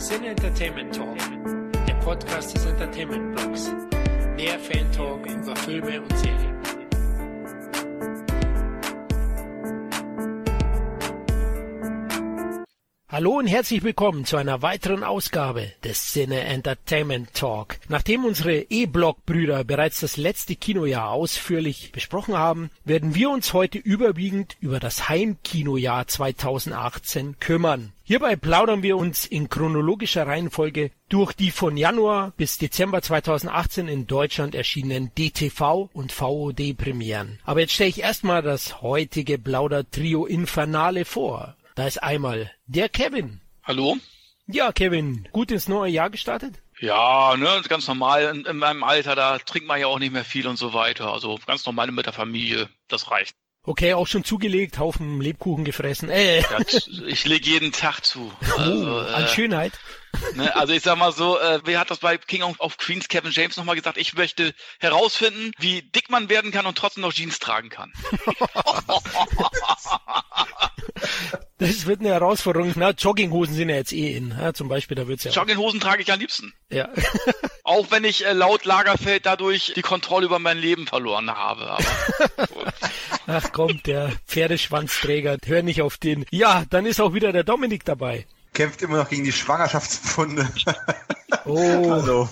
Sin Entertainment Talk, der Podcast des Entertainment Blogs. Mehr Fan Talk über Filme und Serien. Hallo und herzlich willkommen zu einer weiteren Ausgabe des Cine Entertainment Talk. Nachdem unsere E-Blog-Brüder bereits das letzte Kinojahr ausführlich besprochen haben, werden wir uns heute überwiegend über das Heimkinojahr 2018 kümmern. Hierbei plaudern wir uns in chronologischer Reihenfolge durch die von Januar bis Dezember 2018 in Deutschland erschienenen DTV und VOD Premieren. Aber jetzt stelle ich erstmal das heutige Plauder-Trio Infernale vor. Da ist einmal der Kevin. Hallo? Ja, Kevin, gut ins neue Jahr gestartet? Ja, ne, ganz normal. In, in meinem Alter, da trinkt man ja auch nicht mehr viel und so weiter. Also ganz normal mit der Familie, das reicht. Okay, auch schon zugelegt, Haufen Lebkuchen gefressen. Äh. Ja, ich lege jeden Tag zu. Also, oh, an äh, Schönheit. Ne, also ich sag mal so, äh, wer hat das bei King of Queens Kevin James nochmal gesagt? Ich möchte herausfinden, wie dick man werden kann und trotzdem noch Jeans tragen kann. Das wird eine Herausforderung. Na, Jogginghosen sind ja jetzt eh in. Ja, zum Beispiel, da wird's ja. Jogginghosen auch. trage ich am liebsten. Ja. auch wenn ich äh, laut Lagerfeld dadurch die Kontrolle über mein Leben verloren habe. Ach komm, der Pferdeschwanzträger, hör nicht auf den. Ja, dann ist auch wieder der Dominik dabei kämpft immer noch gegen die Schwangerschaftspfunde. Oh, also.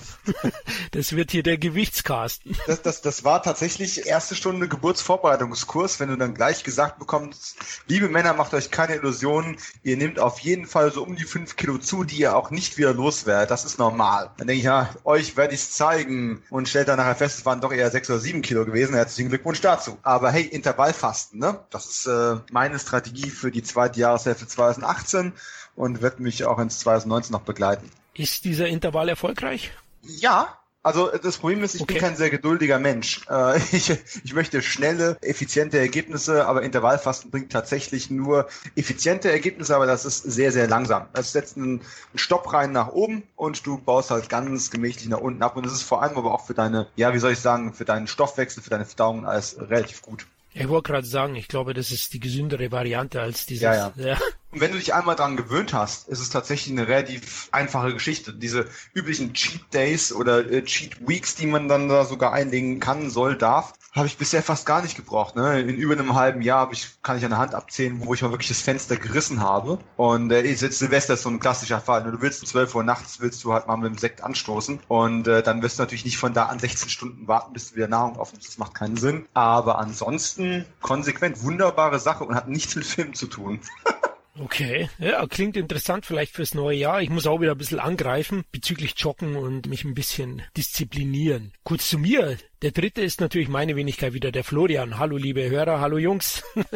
das wird hier der Gewichtskasten. Das, das, das war tatsächlich erste Stunde Geburtsvorbereitungskurs, wenn du dann gleich gesagt bekommst, liebe Männer, macht euch keine Illusionen, ihr nehmt auf jeden Fall so um die fünf Kilo zu, die ihr auch nicht wieder loswerdet. Das ist normal. Dann denke ich, ja, euch werde ich es zeigen und stellt dann nachher fest, es waren doch eher sechs oder sieben Kilo gewesen. Herzlichen Glückwunsch dazu. Aber hey, Intervallfasten, ne? Das ist äh, meine Strategie für die zweite Jahreshälfte 2018 und wird mich auch ins 2019 noch begleiten. Ist dieser Intervall erfolgreich? Ja, also das Problem ist, ich okay. bin kein sehr geduldiger Mensch. Äh, ich, ich möchte schnelle, effiziente Ergebnisse, aber Intervallfasten bringt tatsächlich nur effiziente Ergebnisse, aber das ist sehr, sehr langsam. Es setzt einen, Stopp rein nach oben und du baust halt ganz gemächlich nach unten ab. Und das ist vor allem aber auch für deine, ja, wie soll ich sagen, für deinen Stoffwechsel, für deine Verdauung alles relativ gut. Ich wollte gerade sagen, ich glaube, das ist die gesündere Variante als dieses. Ja, ja. ja. Und wenn du dich einmal dran gewöhnt hast, ist es tatsächlich eine relativ einfache Geschichte. Diese üblichen Cheat Days oder äh, Cheat Weeks, die man dann da sogar einlegen kann, soll, darf, habe ich bisher fast gar nicht gebraucht. Ne? In über einem halben Jahr ich, kann ich an der Hand abzählen, wo ich mal wirklich das Fenster gerissen habe. Und äh, jetzt Silvester ist so ein klassischer Fall. Ne? Du willst um 12 Uhr nachts, willst du halt mal mit dem Sekt anstoßen. Und äh, dann wirst du natürlich nicht von da an 16 Stunden warten, bis du wieder Nahrung aufnimmst. Das macht keinen Sinn. Aber ansonsten konsequent, wunderbare Sache und hat nichts mit Film zu tun. Okay, ja, klingt interessant vielleicht fürs neue Jahr. Ich muss auch wieder ein bisschen angreifen bezüglich Joggen und mich ein bisschen disziplinieren. Kurz zu mir. Der dritte ist natürlich meine Wenigkeit wieder, der Florian. Hallo liebe Hörer, hallo Jungs.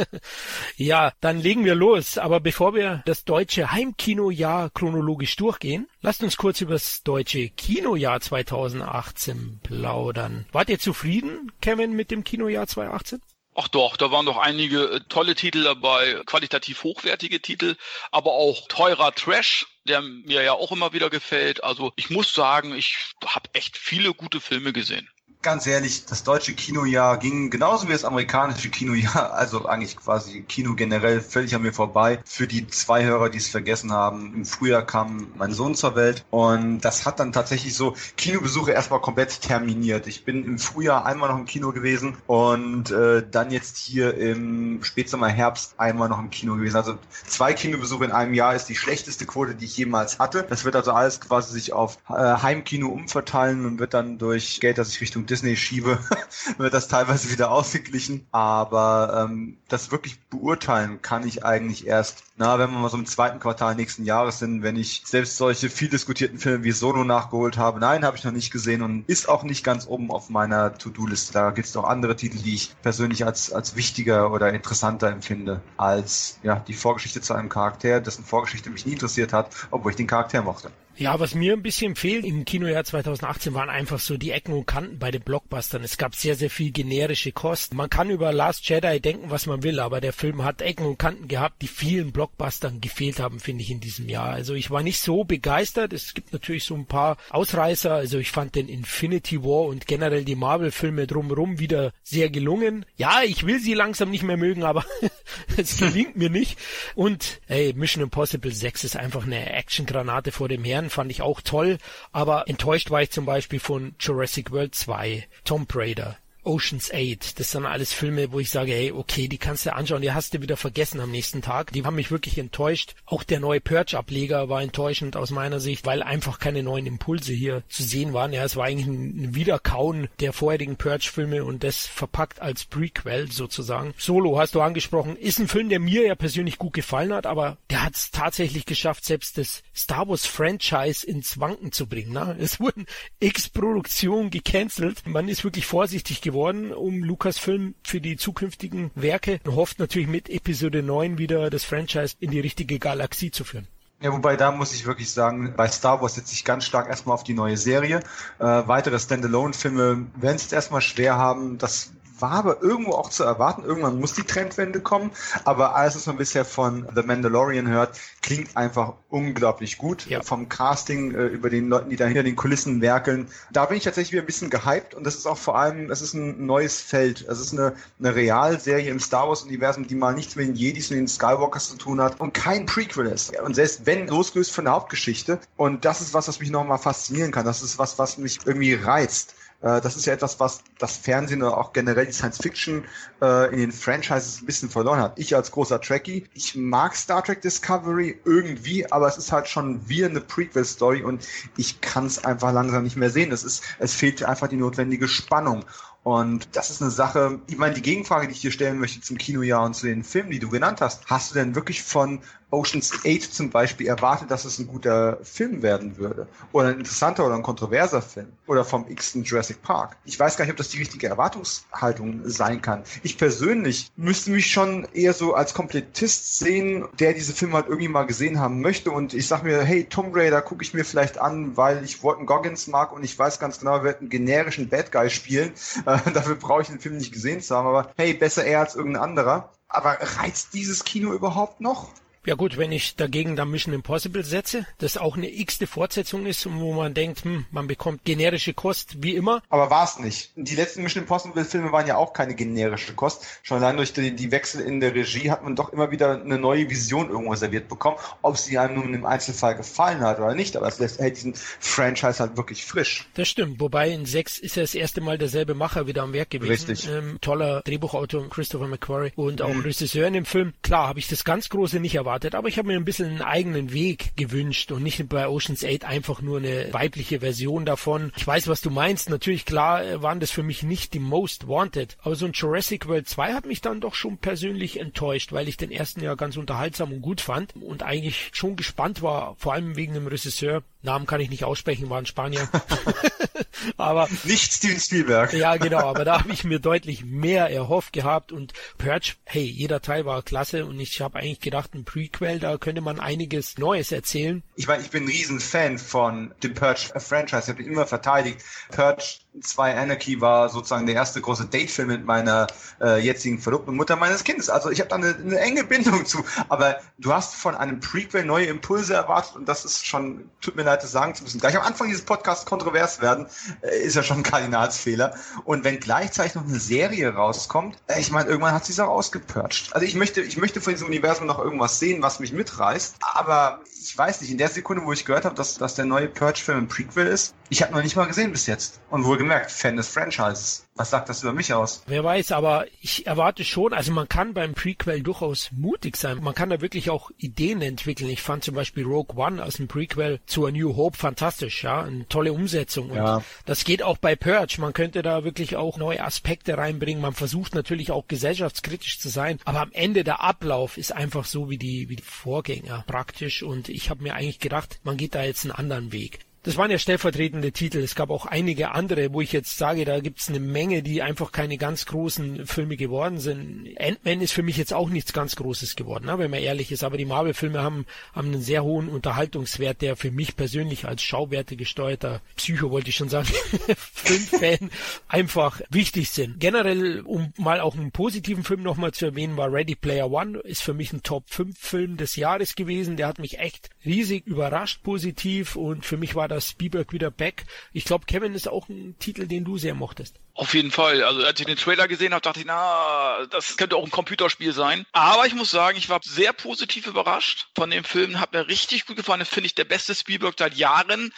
ja, dann legen wir los. Aber bevor wir das deutsche Heimkinojahr chronologisch durchgehen, lasst uns kurz über das deutsche Kinojahr 2018 plaudern. Wart ihr zufrieden, Kevin, mit dem Kinojahr 2018? Ach doch, da waren doch einige äh, tolle Titel dabei, qualitativ hochwertige Titel, aber auch teurer Trash, der mir ja auch immer wieder gefällt. Also ich muss sagen, ich habe echt viele gute Filme gesehen ganz ehrlich, das deutsche Kinojahr ging genauso wie das amerikanische Kinojahr, also eigentlich quasi Kino generell völlig an mir vorbei. Für die zwei Hörer, die es vergessen haben, im Frühjahr kam mein Sohn zur Welt und das hat dann tatsächlich so Kinobesuche erstmal komplett terminiert. Ich bin im Frühjahr einmal noch im Kino gewesen und äh, dann jetzt hier im Spätsommer, Herbst einmal noch im Kino gewesen. Also zwei Kinobesuche in einem Jahr ist die schlechteste Quote, die ich jemals hatte. Das wird also alles quasi sich auf äh, Heimkino umverteilen und wird dann durch Geld, das ich Richtung Disney schiebe, wird das teilweise wieder ausgeglichen. Aber ähm, das wirklich beurteilen kann ich eigentlich erst, na, wenn wir mal so im zweiten Quartal nächsten Jahres sind, wenn ich selbst solche viel diskutierten Filme wie Solo nachgeholt habe. Nein, habe ich noch nicht gesehen und ist auch nicht ganz oben auf meiner To-Do-Liste. Da gibt es noch andere Titel, die ich persönlich als, als wichtiger oder interessanter empfinde, als ja, die Vorgeschichte zu einem Charakter, dessen Vorgeschichte mich nie interessiert hat, obwohl ich den Charakter mochte. Ja, was mir ein bisschen fehlt im Kinojahr 2018 waren einfach so die Ecken und Kanten bei den Blockbustern. Es gab sehr, sehr viel generische Kost. Man kann über Last Jedi denken, was man will, aber der Film hat Ecken und Kanten gehabt, die vielen Blockbustern gefehlt haben, finde ich, in diesem Jahr. Also ich war nicht so begeistert. Es gibt natürlich so ein paar Ausreißer. Also ich fand den Infinity War und generell die Marvel-Filme drumherum wieder sehr gelungen. Ja, ich will sie langsam nicht mehr mögen, aber es gelingt mir nicht. Und ey, Mission Impossible 6 ist einfach eine Actiongranate vor dem Herrn Stern fand ich auch toll, aber enttäuscht war ich zum Beispiel von Jurassic World 2, Tomb Raider. Ocean's 8. Das sind alles Filme, wo ich sage, hey, okay, die kannst du anschauen, die hast du wieder vergessen am nächsten Tag. Die haben mich wirklich enttäuscht. Auch der neue Purge-Ableger war enttäuschend aus meiner Sicht, weil einfach keine neuen Impulse hier zu sehen waren. Ja, es war eigentlich ein Wiederkauen der vorherigen Purge-Filme und das verpackt als Prequel sozusagen. Solo hast du angesprochen, ist ein Film, der mir ja persönlich gut gefallen hat, aber der hat es tatsächlich geschafft, selbst das Star Wars Franchise ins Wanken zu bringen. Ne? Es wurden x Produktionen gecancelt. Man ist wirklich vorsichtig geworden geworden um Lucasfilm für die zukünftigen Werke und hofft natürlich mit Episode 9 wieder das Franchise in die richtige Galaxie zu führen. Ja, wobei da muss ich wirklich sagen, bei Star Wars setze ich ganz stark erstmal auf die neue Serie. Äh, weitere Standalone-Filme werden es erstmal schwer haben. Das war aber irgendwo auch zu erwarten. Irgendwann muss die Trendwende kommen. Aber alles, was man bisher von The Mandalorian hört, klingt einfach unglaublich gut. Ja. Vom Casting äh, über den Leuten, die da hinter den Kulissen werkeln. Da bin ich tatsächlich wieder ein bisschen gehypt. Und das ist auch vor allem, es ist ein neues Feld. Es ist eine, eine Realserie im Star Wars-Universum, die mal nichts mit den Jedis und den Skywalkers zu tun hat und kein Prequel ist. Und selbst wenn, losgelöst von der Hauptgeschichte. Und das ist was, was mich nochmal faszinieren kann. Das ist was, was mich irgendwie reizt. Äh, das ist ja etwas, was das Fernsehen oder auch generell die Science Fiction äh, in den Franchises ein bisschen verloren hat. Ich als großer Trekkie, ich mag Star Trek Discovery irgendwie, aber es ist halt schon wie eine Prequel-Story und ich kann es einfach langsam nicht mehr sehen. Es ist, es fehlt einfach die notwendige Spannung. Und das ist eine Sache, ich meine, die Gegenfrage, die ich dir stellen möchte zum Kinojahr und zu den Filmen, die du genannt hast, hast du denn wirklich von Ocean's 8 zum Beispiel erwartet, dass es ein guter Film werden würde. Oder ein interessanter oder ein kontroverser Film. Oder vom x Jurassic Park. Ich weiß gar nicht, ob das die richtige Erwartungshaltung sein kann. Ich persönlich müsste mich schon eher so als Komplettist sehen, der diese Filme halt irgendwie mal gesehen haben möchte. Und ich sag mir, hey, Tomb Raider gucke ich mir vielleicht an, weil ich Walton Goggins mag und ich weiß ganz genau, er wird einen generischen Bad Guy spielen. Äh, dafür brauche ich den Film nicht gesehen zu haben. Aber hey, besser er als irgendein anderer. Aber reizt dieses Kino überhaupt noch? Ja gut, wenn ich dagegen dann Mission Impossible setze, das auch eine x-te Fortsetzung ist, wo man denkt, hm, man bekommt generische Kost, wie immer. Aber war es nicht. Die letzten Mission Impossible Filme waren ja auch keine generische Kost. Schon allein durch die, die, Wechsel in der Regie hat man doch immer wieder eine neue Vision irgendwo serviert bekommen, ob sie einem nun im Einzelfall gefallen hat oder nicht. Aber es lässt hält diesen Franchise halt wirklich frisch. Das stimmt. Wobei in sechs ist ja das erste Mal derselbe Macher wieder am Werk gewesen. Richtig. Ähm, toller Drehbuchautor Christopher McQuarrie und auch mhm. Regisseur in dem Film. Klar, habe ich das ganz große nicht erwartet erwartet, aber ich habe mir ein bisschen einen eigenen Weg gewünscht und nicht bei Ocean's 8 einfach nur eine weibliche Version davon. Ich weiß, was du meinst. Natürlich, klar, äh, waren das für mich nicht die Most Wanted. Aber so ein Jurassic World 2 hat mich dann doch schon persönlich enttäuscht, weil ich den ersten ja ganz unterhaltsam und gut fand und eigentlich schon gespannt war, vor allem wegen dem Regisseur. Namen kann ich nicht aussprechen, war ein Spanier. aber nicht Steven Spielberg. ja, genau, aber da habe ich mir deutlich mehr erhofft gehabt und Purge, hey, jeder Teil war klasse und ich habe eigentlich gedacht, ein Prequel, da könnte man einiges Neues erzählen. Ich meine, ich bin ein Riesenfan von dem Purge-Franchise, ich habe ihn immer verteidigt. Purge 2 Anarchy war sozusagen der erste große Datefilm mit meiner äh, jetzigen Verlobten Mutter meines Kindes. Also ich habe da eine, eine enge Bindung zu. Aber du hast von einem Prequel neue Impulse erwartet und das ist schon, tut mir leid, das sagen zu müssen, gleich am Anfang dieses Podcasts kontrovers werden, äh, ist ja schon ein Kardinalsfehler. Und wenn gleichzeitig noch eine Serie rauskommt, äh, ich meine, irgendwann hat sie es auch ausgepurcht. Also ich möchte, ich möchte von diesem Universum noch irgendwas sehen, was mich mitreißt. Aber ich weiß nicht, in der Sekunde, wo ich gehört habe, dass, dass der neue Purge-Film ein Prequel ist, ich habe noch nicht mal gesehen bis jetzt. Und wohlgemerkt, Fan des Franchises. Was sagt das über mich aus? Wer weiß, aber ich erwarte schon, also man kann beim Prequel durchaus mutig sein. Man kann da wirklich auch Ideen entwickeln. Ich fand zum Beispiel Rogue One aus dem Prequel zu A New Hope fantastisch, ja, eine tolle Umsetzung. Und ja. das geht auch bei Purge. Man könnte da wirklich auch neue Aspekte reinbringen. Man versucht natürlich auch gesellschaftskritisch zu sein, aber am Ende der Ablauf ist einfach so wie die, wie die Vorgänger praktisch. Und ich habe mir eigentlich gedacht, man geht da jetzt einen anderen Weg. Das waren ja stellvertretende Titel. Es gab auch einige andere, wo ich jetzt sage, da gibt's eine Menge, die einfach keine ganz großen Filme geworden sind. Ant-Man ist für mich jetzt auch nichts ganz Großes geworden, ne, wenn man ehrlich ist. Aber die Marvel-Filme haben, haben einen sehr hohen Unterhaltungswert, der für mich persönlich als Schauwerte gesteuerter Psycho, wollte ich schon sagen, Filmfan einfach wichtig sind. Generell, um mal auch einen positiven Film nochmal zu erwähnen, war Ready Player One, ist für mich ein Top 5 Film des Jahres gewesen. Der hat mich echt riesig überrascht positiv und für mich war da Spielberg wieder back. Ich glaube, Kevin ist auch ein Titel, den du sehr mochtest. Auf jeden Fall. Also als ich den Trailer gesehen habe, dachte ich, na, das könnte auch ein Computerspiel sein. Aber ich muss sagen, ich war sehr positiv überrascht von dem Film. Hat mir richtig gut gefallen. Das finde ich der beste Spielberg seit Jahren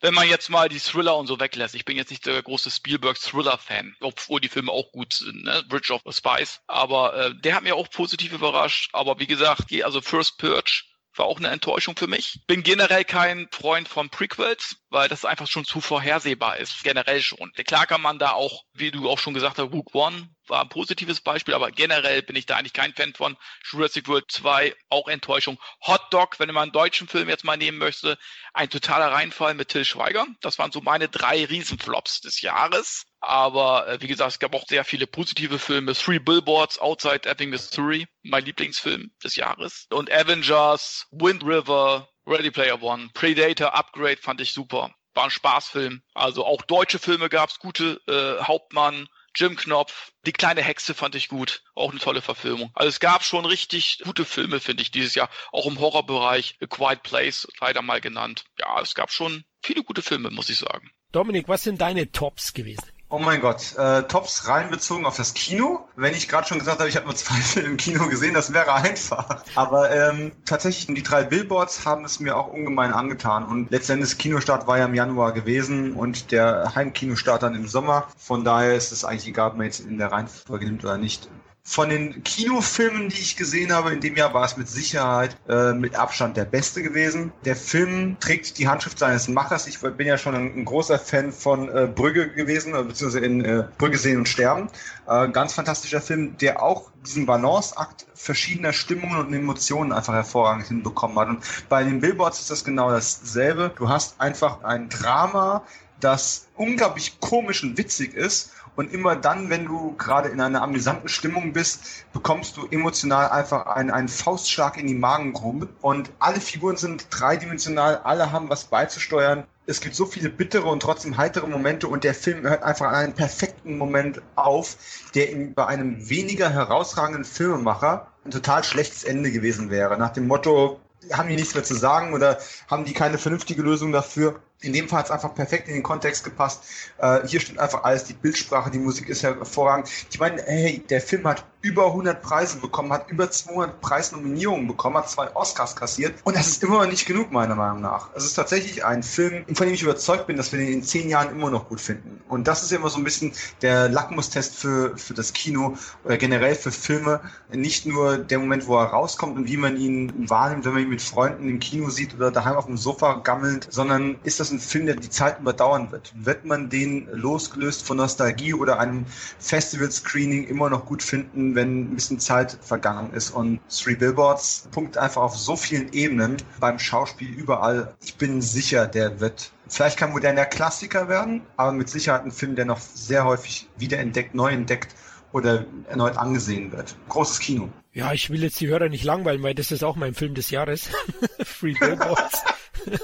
wenn man jetzt mal die Thriller und so weglässt. Ich bin jetzt nicht der große Spielberg-Thriller-Fan, obwohl die Filme auch gut sind, ne? Bridge of the Spice. Aber äh, der hat mir auch positiv überrascht. Aber wie gesagt, also First Purge war auch eine Enttäuschung für mich. Bin generell kein Freund von Prequels, weil das einfach schon zu vorhersehbar ist, generell schon. Klar kann man da auch, wie du auch schon gesagt hast, Rook One war ein positives Beispiel, aber generell bin ich da eigentlich kein Fan von. Jurassic World 2, auch Enttäuschung. Hot Dog, wenn man einen deutschen Film jetzt mal nehmen möchte, ein totaler Reinfall mit Till Schweiger. Das waren so meine drei Riesenflops des Jahres. Aber äh, wie gesagt, es gab auch sehr viele positive Filme. Three Billboards Outside Ebbing, Missouri, mein Lieblingsfilm des Jahres. Und Avengers, Wind River, Ready Player One, Predator, Upgrade fand ich super. War ein Spaßfilm. Also auch deutsche Filme gab's gute. Äh, Hauptmann, Jim Knopf, Die kleine Hexe fand ich gut. Auch eine tolle Verfilmung. Also es gab schon richtig gute Filme, finde ich, dieses Jahr. Auch im Horrorbereich. A Quiet Place, leider mal genannt. Ja, es gab schon viele gute Filme, muss ich sagen. Dominik, was sind deine Tops gewesen? Oh mein Gott, äh, Tops rein bezogen auf das Kino. Wenn ich gerade schon gesagt habe, ich habe nur zwei Filme im Kino gesehen, das wäre einfach. Aber ähm, tatsächlich, die drei Billboards haben es mir auch ungemein angetan. Und letztendlich, Kinostart war ja im Januar gewesen und der Heimkinostart dann im Sommer. Von daher ist es eigentlich egal, ob man jetzt in der Reihenfolge nimmt oder nicht. Von den Kinofilmen, die ich gesehen habe in dem Jahr, war es mit Sicherheit äh, mit Abstand der beste gewesen. Der Film trägt die Handschrift seines Machers. Ich bin ja schon ein, ein großer Fan von äh, Brügge gewesen, äh, beziehungsweise in äh, Brügge sehen und sterben. Äh, ganz fantastischer Film, der auch diesen Balanceakt verschiedener Stimmungen und Emotionen einfach hervorragend hinbekommen hat. Und bei den Billboards ist das genau dasselbe. Du hast einfach ein Drama, das unglaublich komisch und witzig ist und immer dann, wenn du gerade in einer amüsanten Stimmung bist, bekommst du emotional einfach einen, einen Faustschlag in die Magengrube. Und alle Figuren sind dreidimensional, alle haben was beizusteuern. Es gibt so viele bittere und trotzdem heitere Momente und der Film hört einfach an einem perfekten Moment auf, der ihm bei einem weniger herausragenden Filmemacher ein total schlechtes Ende gewesen wäre. Nach dem Motto, haben die nichts mehr zu sagen oder haben die keine vernünftige Lösung dafür? In dem Fall hat es einfach perfekt in den Kontext gepasst. Äh, hier stimmt einfach alles, die Bildsprache, die Musik ist hervorragend. Ich meine, hey, der Film hat über 100 Preise bekommen, hat über 200 Preisnominierungen bekommen, hat zwei Oscars kassiert und das ist immer noch nicht genug, meiner Meinung nach. Es ist tatsächlich ein Film, von dem ich überzeugt bin, dass wir den in zehn Jahren immer noch gut finden. Und das ist immer so ein bisschen der Lackmustest für, für das Kino oder generell für Filme. Nicht nur der Moment, wo er rauskommt und wie man ihn wahrnimmt, wenn man ihn mit Freunden im Kino sieht oder daheim auf dem Sofa gammelt, sondern ist das ein Film, der die Zeit überdauern wird? Wird man den losgelöst von Nostalgie oder einem Festival-Screening immer noch gut finden? wenn ein bisschen Zeit vergangen ist. Und Three Billboards punktet einfach auf so vielen Ebenen beim Schauspiel überall. Ich bin sicher, der wird vielleicht kein moderner Klassiker werden, aber mit Sicherheit ein Film, der noch sehr häufig wiederentdeckt, neu entdeckt oder erneut angesehen wird. Großes Kino. Ja, ich will jetzt die Hörer nicht langweilen, weil das ist auch mein Film des Jahres. Free Billboards.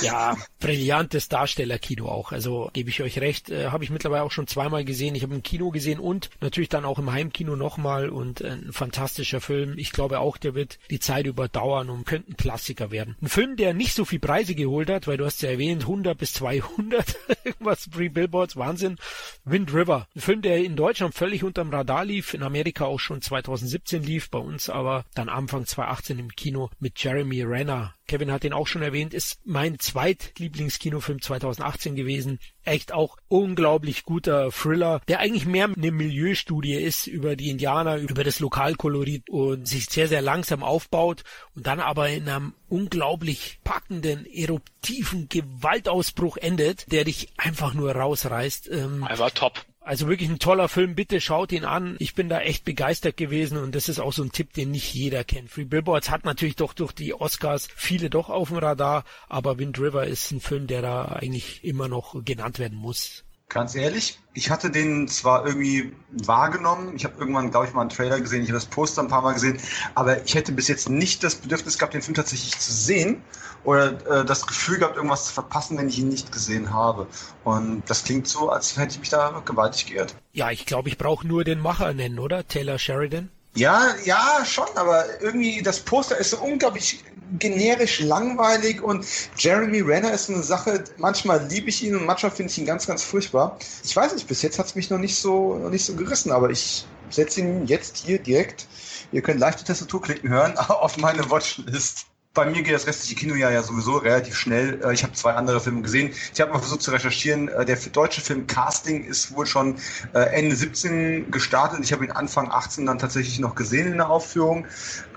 Ja, brillantes Darstellerkino auch. Also gebe ich euch recht, äh, habe ich mittlerweile auch schon zweimal gesehen. Ich habe im Kino gesehen und natürlich dann auch im Heimkino nochmal und äh, ein fantastischer Film. Ich glaube auch, der wird die Zeit überdauern und könnte ein Klassiker werden. Ein Film, der nicht so viel Preise geholt hat, weil du hast ja erwähnt, 100 bis 200, irgendwas Free Billboards, Wahnsinn. Wind River, ein Film, der in Deutschland völlig unterm Radar lief, in Amerika auch schon 2017 lief, bei uns aber dann Anfang 2018 im Kino mit Jeremy Renner Kevin hat den auch schon erwähnt, ist mein zweitlieblingskinofilm 2018 gewesen. Echt auch unglaublich guter Thriller, der eigentlich mehr eine Milieustudie ist über die Indianer, über das Lokalkolorit und sich sehr, sehr langsam aufbaut und dann aber in einem unglaublich packenden, eruptiven Gewaltausbruch endet, der dich einfach nur rausreißt. Ähm, er war top. Also wirklich ein toller Film, bitte schaut ihn an. Ich bin da echt begeistert gewesen und das ist auch so ein Tipp, den nicht jeder kennt. Free Billboards hat natürlich doch durch die Oscars viele doch auf dem Radar, aber Wind River ist ein Film, der da eigentlich immer noch genannt werden muss. Ganz ehrlich, ich hatte den zwar irgendwie wahrgenommen, ich habe irgendwann, glaube ich, mal einen Trailer gesehen, ich habe das Poster ein paar Mal gesehen, aber ich hätte bis jetzt nicht das Bedürfnis gehabt, den Film tatsächlich zu sehen oder äh, das Gefühl gehabt, irgendwas zu verpassen, wenn ich ihn nicht gesehen habe. Und das klingt so, als hätte ich mich da gewaltig geirrt. Ja, ich glaube, ich brauche nur den Macher nennen, oder? Taylor Sheridan. Ja, ja, schon, aber irgendwie das Poster ist so unglaublich generisch langweilig und Jeremy Renner ist eine Sache, manchmal liebe ich ihn und manchmal finde ich ihn ganz, ganz furchtbar. Ich weiß nicht, bis jetzt hat es mich noch nicht so, noch nicht so gerissen, aber ich setze ihn jetzt hier direkt, ihr könnt leicht die Tastatur klicken hören, auf meine Watchlist bei mir geht das restliche Kinojahr ja sowieso relativ schnell. Äh, ich habe zwei andere Filme gesehen. Ich habe mal versucht zu recherchieren. Äh, der deutsche Film Casting ist wohl schon äh, Ende 17 gestartet. Ich habe ihn Anfang 18 dann tatsächlich noch gesehen in der Aufführung.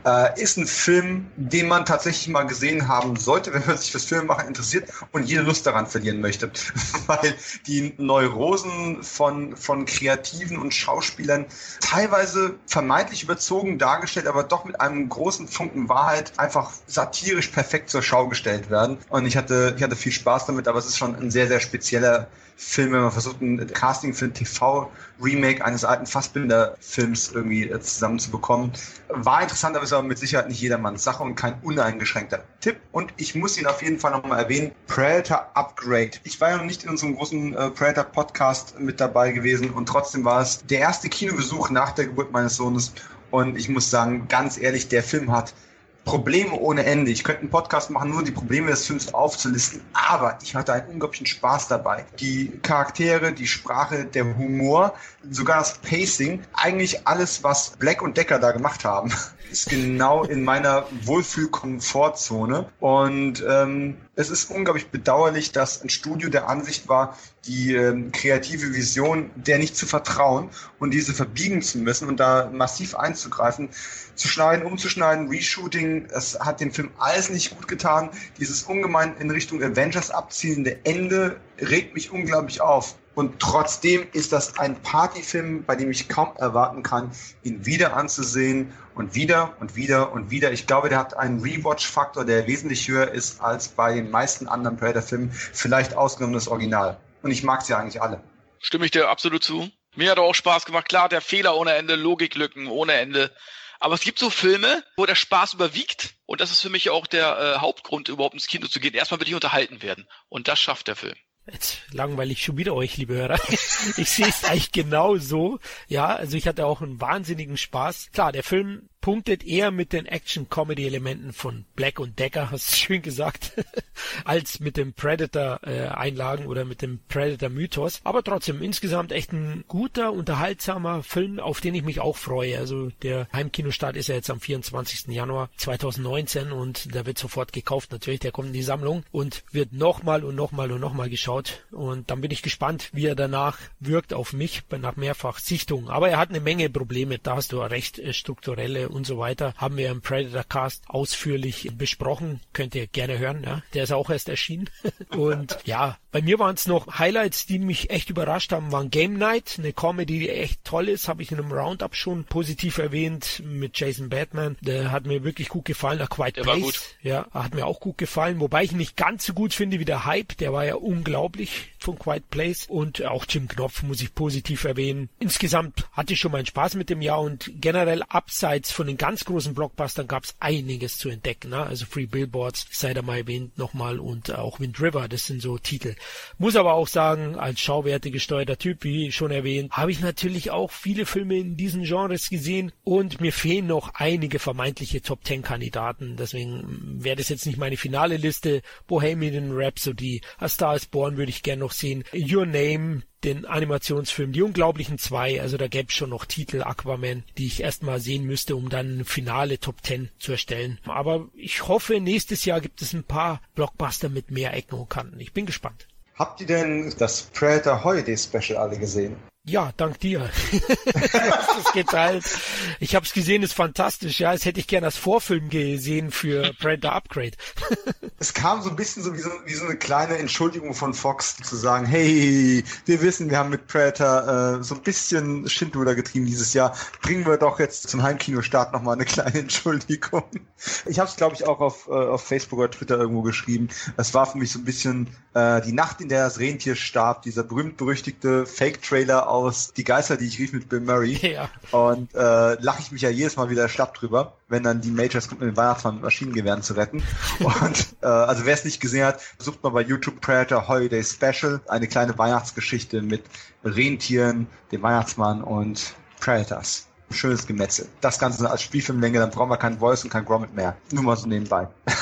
Äh, ist ein Film, den man tatsächlich mal gesehen haben sollte, wenn man sich fürs Filmemachen interessiert und jede Lust daran verlieren möchte. Weil die Neurosen von, von Kreativen und Schauspielern teilweise vermeintlich überzogen dargestellt, aber doch mit einem großen Funken Wahrheit einfach satirisch perfekt zur Schau gestellt werden. Und ich hatte, ich hatte viel Spaß damit, aber es ist schon ein sehr, sehr spezieller Film, wenn man versucht, ein Casting für ein TV-Remake eines alten Fassbinder-Films irgendwie äh, zusammenzubekommen. War interessant, aber ist aber mit Sicherheit nicht jedermanns Sache und kein uneingeschränkter Tipp. Und ich muss ihn auf jeden Fall nochmal erwähnen. Predator Upgrade. Ich war ja noch nicht in unserem großen äh, Predator-Podcast mit dabei gewesen und trotzdem war es der erste Kinobesuch nach der Geburt meines Sohnes. Und ich muss sagen, ganz ehrlich, der Film hat Probleme ohne Ende. Ich könnte einen Podcast machen, nur die Probleme des Films aufzulisten, aber ich hatte einen unglaublichen Spaß dabei. Die Charaktere, die Sprache, der Humor, sogar das Pacing, eigentlich alles, was Black und Decker da gemacht haben, ist genau in meiner Wohlfühl-Komfortzone. Und ähm, es ist unglaublich bedauerlich, dass ein Studio der Ansicht war, die ähm, kreative Vision der nicht zu vertrauen und diese verbiegen zu müssen und da massiv einzugreifen, zu schneiden, umzuschneiden, Reshooting, es hat dem Film alles nicht gut getan. Dieses ungemein in Richtung Avengers abzielende Ende regt mich unglaublich auf. Und trotzdem ist das ein Partyfilm, bei dem ich kaum erwarten kann, ihn wieder anzusehen und wieder und wieder und wieder. Ich glaube, der hat einen Rewatch-Faktor, der wesentlich höher ist als bei den meisten anderen Predator-Filmen, vielleicht ausgenommen das Original. Und ich mag sie eigentlich alle. Stimme ich dir absolut zu. Mir hat auch Spaß gemacht. Klar, der Fehler ohne Ende, Logiklücken ohne Ende. Aber es gibt so Filme, wo der Spaß überwiegt. Und das ist für mich auch der äh, Hauptgrund, überhaupt ins Kino zu gehen. Erstmal will ich unterhalten werden. Und das schafft der Film. Jetzt langweile schon wieder euch, liebe Hörer. Ich sehe es eigentlich genau so. Ja, also ich hatte auch einen wahnsinnigen Spaß. Klar, der Film punktet eher mit den Action-Comedy-Elementen von Black und Decker, hast du schön gesagt, als mit dem Predator-Einlagen oder mit dem Predator-Mythos. Aber trotzdem insgesamt echt ein guter, unterhaltsamer Film, auf den ich mich auch freue. Also der Heimkinostart ist ja jetzt am 24. Januar 2019 und der wird sofort gekauft. Natürlich, der kommt in die Sammlung und wird nochmal und nochmal und nochmal geschaut. Und dann bin ich gespannt, wie er danach wirkt auf mich nach mehrfach Sichtungen. Aber er hat eine Menge Probleme, da hast du recht, äh, strukturelle und so weiter, haben wir im Predator Cast ausführlich besprochen. Könnt ihr gerne hören, ja. Der ist auch erst erschienen. und ja, bei mir waren es noch Highlights, die mich echt überrascht haben, waren Game Night, eine Comedy, die echt toll ist, habe ich in einem Roundup schon positiv erwähnt mit Jason Batman. Der hat mir wirklich gut gefallen. A Quiet der Place, ja, hat mir auch gut gefallen, wobei ich nicht ganz so gut finde wie der Hype. Der war ja unglaublich von Quiet Place und auch Jim Knopf muss ich positiv erwähnen. Insgesamt hatte ich schon meinen Spaß mit dem Jahr und generell abseits von den ganz großen Blockbustern gab es einiges zu entdecken. Ne? Also Free Billboards, sei da mal erwähnt nochmal und auch Wind River, das sind so Titel. Muss aber auch sagen, als Schauwerte gesteuerter Typ, wie schon erwähnt, habe ich natürlich auch viele Filme in diesen Genres gesehen und mir fehlen noch einige vermeintliche Top Ten Kandidaten. Deswegen wäre das jetzt nicht meine finale Liste. Bohemian Rhapsody, A Star is Born würde ich gerne noch sehen. Your Name, den Animationsfilm Die Unglaublichen zwei, also da gäbe es schon noch Titel Aquaman, die ich erstmal sehen müsste, um dann finale Top Ten zu erstellen. Aber ich hoffe, nächstes Jahr gibt es ein paar Blockbuster mit mehr Ecken und Kanten. Ich bin gespannt. Habt ihr denn das Predator Holiday Special alle gesehen? Ja, dank dir. das geteilt. Ich habe es gesehen, ist fantastisch. Ja, es hätte ich gerne als Vorfilm gesehen für Predator Upgrade. es kam so ein bisschen so wie, so wie so eine kleine Entschuldigung von Fox zu sagen, hey, wir wissen, wir haben mit Predator äh, so ein bisschen Schindluder getrieben dieses Jahr. Bringen wir doch jetzt zum Heimkinostart nochmal eine kleine Entschuldigung. Ich habe es, glaube ich, auch auf, äh, auf Facebook oder Twitter irgendwo geschrieben. Es war für mich so ein bisschen äh, die Nacht, in der das Rentier starb, dieser berühmt-berüchtigte Fake-Trailer aus Die Geister, die ich rief mit Bill Murray. Ja. Und äh, lache ich mich ja jedes Mal wieder schlapp drüber, wenn dann die Majors kommt, mit den Weihnachtsmann mit Maschinengewehren zu retten. Und äh, also wer es nicht gesehen hat, sucht mal bei YouTube Predator Holiday Special, eine kleine Weihnachtsgeschichte mit Rentieren, dem Weihnachtsmann und Predators. Schönes Gemetzel. Das Ganze als Spielfilmlänge, dann brauchen wir kein Voice und kein Grommet mehr. Nur mal so nebenbei.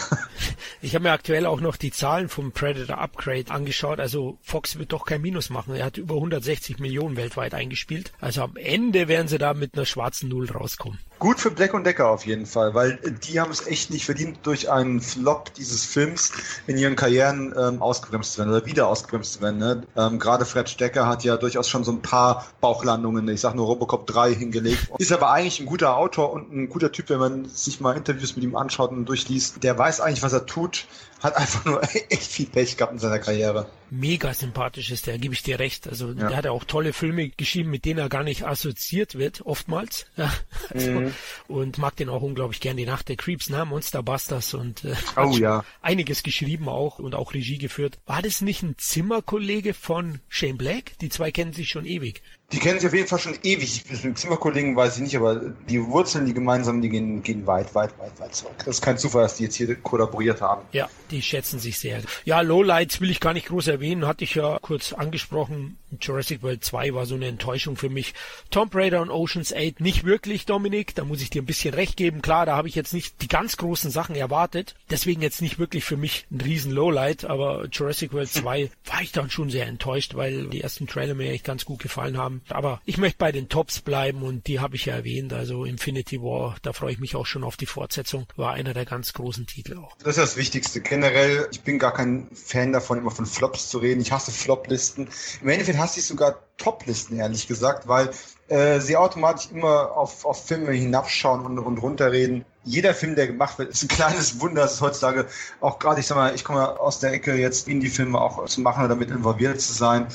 Ich habe mir aktuell auch noch die Zahlen vom Predator Upgrade angeschaut. Also Fox wird doch kein Minus machen. Er hat über 160 Millionen weltweit eingespielt. Also am Ende werden sie da mit einer schwarzen Null rauskommen. Gut für Black und Decker auf jeden Fall, weil die haben es echt nicht verdient, durch einen Flop dieses Films in ihren Karrieren ähm, ausgebremst zu werden oder wieder ausgebremst zu werden. Ne? Ähm, Gerade Fred Stecker hat ja durchaus schon so ein paar Bauchlandungen, ich sag nur Robocop 3 hingelegt. Ist aber eigentlich ein guter Autor und ein guter Typ, wenn man sich mal Interviews mit ihm anschaut und durchliest. Der weiß eigentlich, was er tut hat einfach nur echt viel Pech gehabt in seiner Karriere. Mega sympathisch ist der, gebe ich dir recht. Also ja. der hat ja auch tolle Filme geschrieben, mit denen er gar nicht assoziiert wird, oftmals. Ja, also, mhm. Und mag den auch unglaublich gern. Die Nacht der Creeps, ne? Monster Busters und äh, oh, ja. einiges geschrieben auch und auch Regie geführt. War das nicht ein Zimmerkollege von Shane Black? Die zwei kennen sich schon ewig. Die kennen sich auf jeden Fall schon ewig. Mit Zimmerkollegen weiß ich nicht, aber die Wurzeln, die gemeinsamen, die gehen, gehen weit, weit, weit, weit zurück. Das ist kein Zufall, dass die jetzt hier kollaboriert haben. Ja, die schätzen sich sehr. Ja, Lowlights will ich gar nicht groß erwähnen, hatte ich ja kurz angesprochen. Jurassic World 2 war so eine Enttäuschung für mich. Tomb Raider und Ocean's 8 nicht wirklich, Dominik. Da muss ich dir ein bisschen recht geben. Klar, da habe ich jetzt nicht die ganz großen Sachen erwartet. Deswegen jetzt nicht wirklich für mich ein riesen Lowlight. Aber Jurassic World 2 war ich dann schon sehr enttäuscht, weil die ersten Trailer mir echt ganz gut gefallen haben. Aber ich möchte bei den Tops bleiben und die habe ich ja erwähnt. Also Infinity War, da freue ich mich auch schon auf die Fortsetzung. War einer der ganz großen Titel auch. Das ist das Wichtigste. Generell, ich bin gar kein Fan davon, immer von Flops zu reden. Ich hasse Floplisten. Im Endeffekt hasse ich sogar Toplisten, ehrlich gesagt, weil äh, sie automatisch immer auf, auf Filme hinabschauen und, und runterreden. Jeder Film, der gemacht wird, ist ein kleines Wunder. Das ist heutzutage auch gerade, ich sag mal, ich komme aus der Ecke, jetzt Indie-Filme auch zu machen oder damit involviert zu sein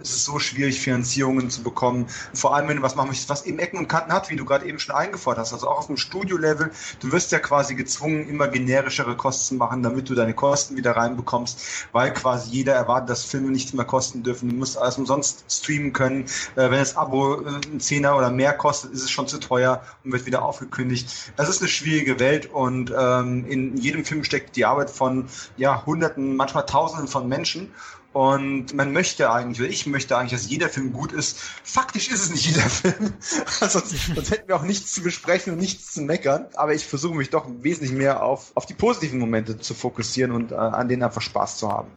es ist so schwierig, Finanzierungen zu bekommen. Vor allem, wenn du was machen möchtest, was eben Ecken und Kanten hat, wie du gerade eben schon eingefordert hast. Also auch auf dem Studio-Level. Du wirst ja quasi gezwungen, immer generischere Kosten zu machen, damit du deine Kosten wieder reinbekommst, weil quasi jeder erwartet, dass Filme nichts mehr kosten dürfen. Du musst alles umsonst streamen können. Äh, wenn das Abo äh, ein Zehner oder mehr kostet, ist es schon zu teuer und wird wieder aufgekündigt. Das ist eine schwierige Welt und ähm, in jedem Film steckt die Arbeit von ja, Hunderten, manchmal Tausenden von Menschen. Und man möchte eigentlich, oder ich möchte eigentlich, dass jeder Film gut ist. Faktisch ist es nicht jeder Film. sonst, sonst hätten wir auch nichts zu besprechen und nichts zu meckern. Aber ich versuche mich doch wesentlich mehr auf, auf die positiven Momente zu fokussieren und äh, an denen einfach Spaß zu haben.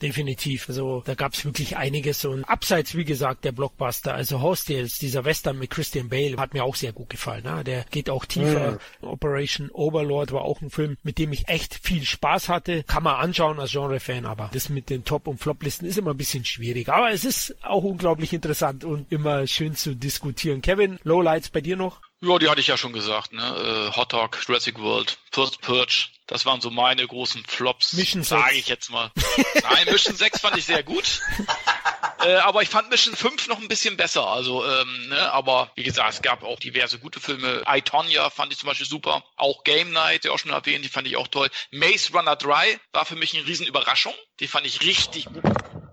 Definitiv. Also da gab's wirklich einiges und abseits, wie gesagt, der Blockbuster, also Hostels, dieser Western mit Christian Bale, hat mir auch sehr gut gefallen. Ne? Der geht auch tiefer. Mhm. Operation Overlord war auch ein Film, mit dem ich echt viel Spaß hatte. Kann man anschauen als Genre-Fan, aber das mit den Top- und Flop-Listen ist immer ein bisschen schwierig. Aber es ist auch unglaublich interessant und immer schön zu diskutieren. Kevin, Lowlights bei dir noch? Ja, die hatte ich ja schon gesagt, ne? Äh, Hot Dog, Jurassic World, First Purge, das waren so meine großen Flops, sage ich jetzt mal. Nein, Mission 6 fand ich sehr gut. äh, aber ich fand Mission 5 noch ein bisschen besser. Also, ähm, ne, aber wie gesagt, es gab auch diverse gute Filme. I, Tonya fand ich zum Beispiel super. Auch Game Night, der auch schon erwähnt, die fand ich auch toll. Maze Runner 3 war für mich eine Riesenüberraschung. Die fand ich richtig gut.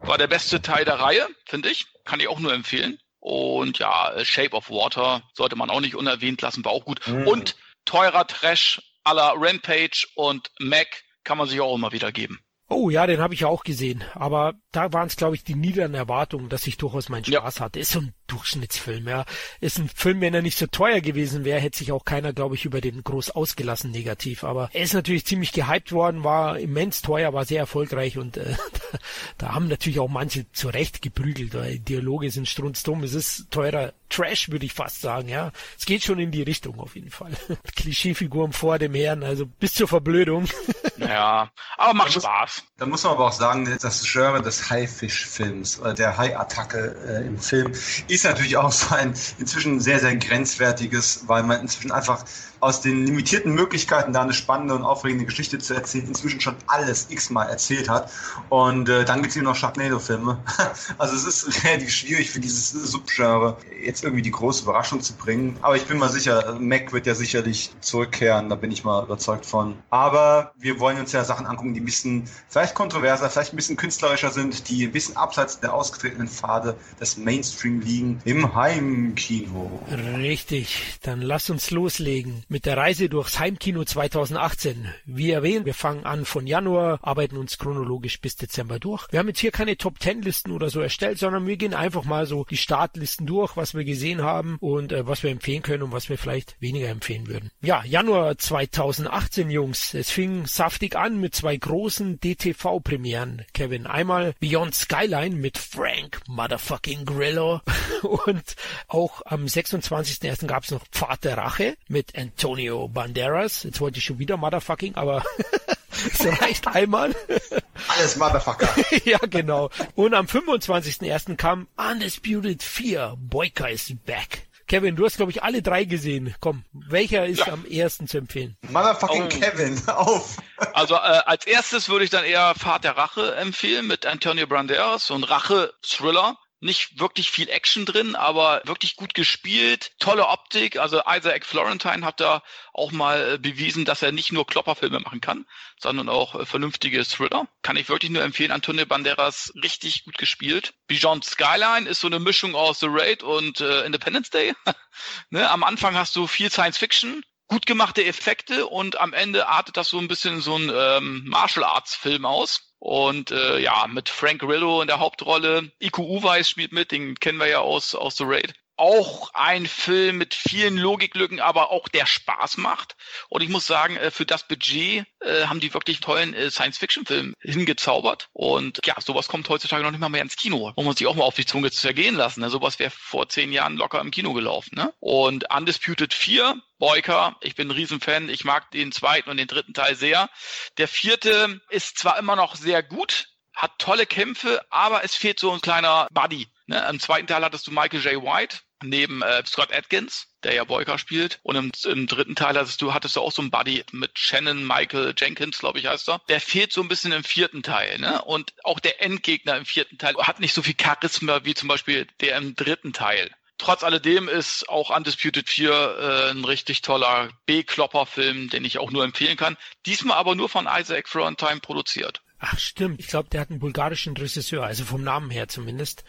War der beste Teil der Reihe, finde ich. Kann ich auch nur empfehlen. Und ja, Shape of Water sollte man auch nicht unerwähnt lassen, war auch gut. Mhm. Und teurer Trash aller Rampage und Mac kann man sich auch immer wieder geben. Oh ja, den habe ich auch gesehen. Aber da waren es, glaube ich, die niederen Erwartungen, dass ich durchaus meinen Spaß ja. hatte. Ist so ein Durchschnittsfilm, ja. Ist ein Film, wenn er nicht so teuer gewesen wäre, hätte sich auch keiner, glaube ich, über den groß ausgelassen negativ. Aber er ist natürlich ziemlich gehypt worden, war immens teuer, war sehr erfolgreich und äh, da, da haben natürlich auch manche zu Recht geprügelt, weil Dialoge sind strunzdumm. Es ist teurer Trash, würde ich fast sagen, ja. Es geht schon in die Richtung auf jeden Fall. Klischeefiguren vor dem Herrn, also bis zur Verblödung. ja, aber macht da Spaß. Muss, da muss man aber auch sagen, das Genre des Haifisch-Films, oder der Hai-Attacke äh, im Film, ist natürlich auch so ein inzwischen sehr, sehr grenzwertiges, weil man inzwischen einfach aus den limitierten Möglichkeiten, da eine spannende und aufregende Geschichte zu erzählen, inzwischen schon alles x-mal erzählt hat. Und äh, dann gibt es hier noch Sharknado-Filme. also es ist relativ schwierig für dieses Subgenre jetzt irgendwie die große Überraschung zu bringen. Aber ich bin mal sicher, Mac wird ja sicherlich zurückkehren, da bin ich mal überzeugt von. Aber wir wollen uns ja Sachen angucken, die ein bisschen vielleicht kontroverser, vielleicht ein bisschen künstlerischer sind, die ein bisschen abseits der ausgetretenen Pfade des Mainstream liegen im Heimkino. Richtig, dann lass uns loslegen mit der Reise durchs Heimkino 2018. Wie erwähnt, wir fangen an von Januar, arbeiten uns chronologisch bis Dezember durch. Wir haben jetzt hier keine Top 10 Listen oder so erstellt, sondern wir gehen einfach mal so die Startlisten durch, was wir gesehen haben und äh, was wir empfehlen können und was wir vielleicht weniger empfehlen würden. Ja, Januar 2018, Jungs. Es fing saftig an mit zwei großen DTV-Premieren. Kevin, einmal Beyond Skyline mit Frank Motherfucking Grillo und auch am 26.01. gab es noch Pfad der Rache mit Antonio Banderas. Jetzt wollte ich schon wieder Motherfucking, aber es reicht einmal. Alles Motherfucker. ja, genau. Und am 25.01. kam Undisputed 4. Boyka is back. Kevin, du hast, glaube ich, alle drei gesehen. Komm, welcher ist ja. am ersten zu empfehlen? Motherfucking oh. Kevin, auf! Also äh, als erstes würde ich dann eher Fahrt der Rache empfehlen mit Antonio Banderas, so ein Rache-Thriller nicht wirklich viel Action drin, aber wirklich gut gespielt, tolle Optik. Also Isaac Florentine hat da auch mal äh, bewiesen, dass er nicht nur Klopperfilme machen kann, sondern auch äh, vernünftige Thriller. Kann ich wirklich nur empfehlen. Antonio Banderas richtig gut gespielt. Beyond Skyline ist so eine Mischung aus The Raid und äh, Independence Day. ne? Am Anfang hast du viel Science Fiction, gut gemachte Effekte und am Ende artet das so ein bisschen so ein ähm, Martial Arts Film aus. Und äh, ja, mit Frank Grillo in der Hauptrolle. Iko Uweis spielt mit, den kennen wir ja aus, aus The Raid auch ein Film mit vielen Logiklücken, aber auch der Spaß macht. Und ich muss sagen, äh, für das Budget äh, haben die wirklich tollen äh, Science-Fiction-Film hingezaubert. Und ja, sowas kommt heutzutage noch nicht mal mehr ins Kino. Man muss sich auch mal auf die Zunge zergehen lassen. Ne? Sowas wäre vor zehn Jahren locker im Kino gelaufen. Ne? Und Undisputed 4, Boyka, ich bin ein Riesenfan. Ich mag den zweiten und den dritten Teil sehr. Der vierte ist zwar immer noch sehr gut, hat tolle Kämpfe, aber es fehlt so ein kleiner Buddy. Ne? Im zweiten Teil hattest du Michael J. White, neben äh, Scott Atkins, der ja Boyka spielt. Und im, im, dritten Teil hattest du, hattest du auch so einen Buddy mit Shannon Michael Jenkins, glaube ich, heißt er. Der fehlt so ein bisschen im vierten Teil, ne? Und auch der Endgegner im vierten Teil hat nicht so viel Charisma wie zum Beispiel der im dritten Teil. Trotz alledem ist auch Undisputed 4 äh, ein richtig toller B-Klopper-Film, den ich auch nur empfehlen kann. Diesmal aber nur von Isaac Florentine produziert. Ach stimmt, ich glaube, der hat einen bulgarischen Regisseur, also vom Namen her zumindest.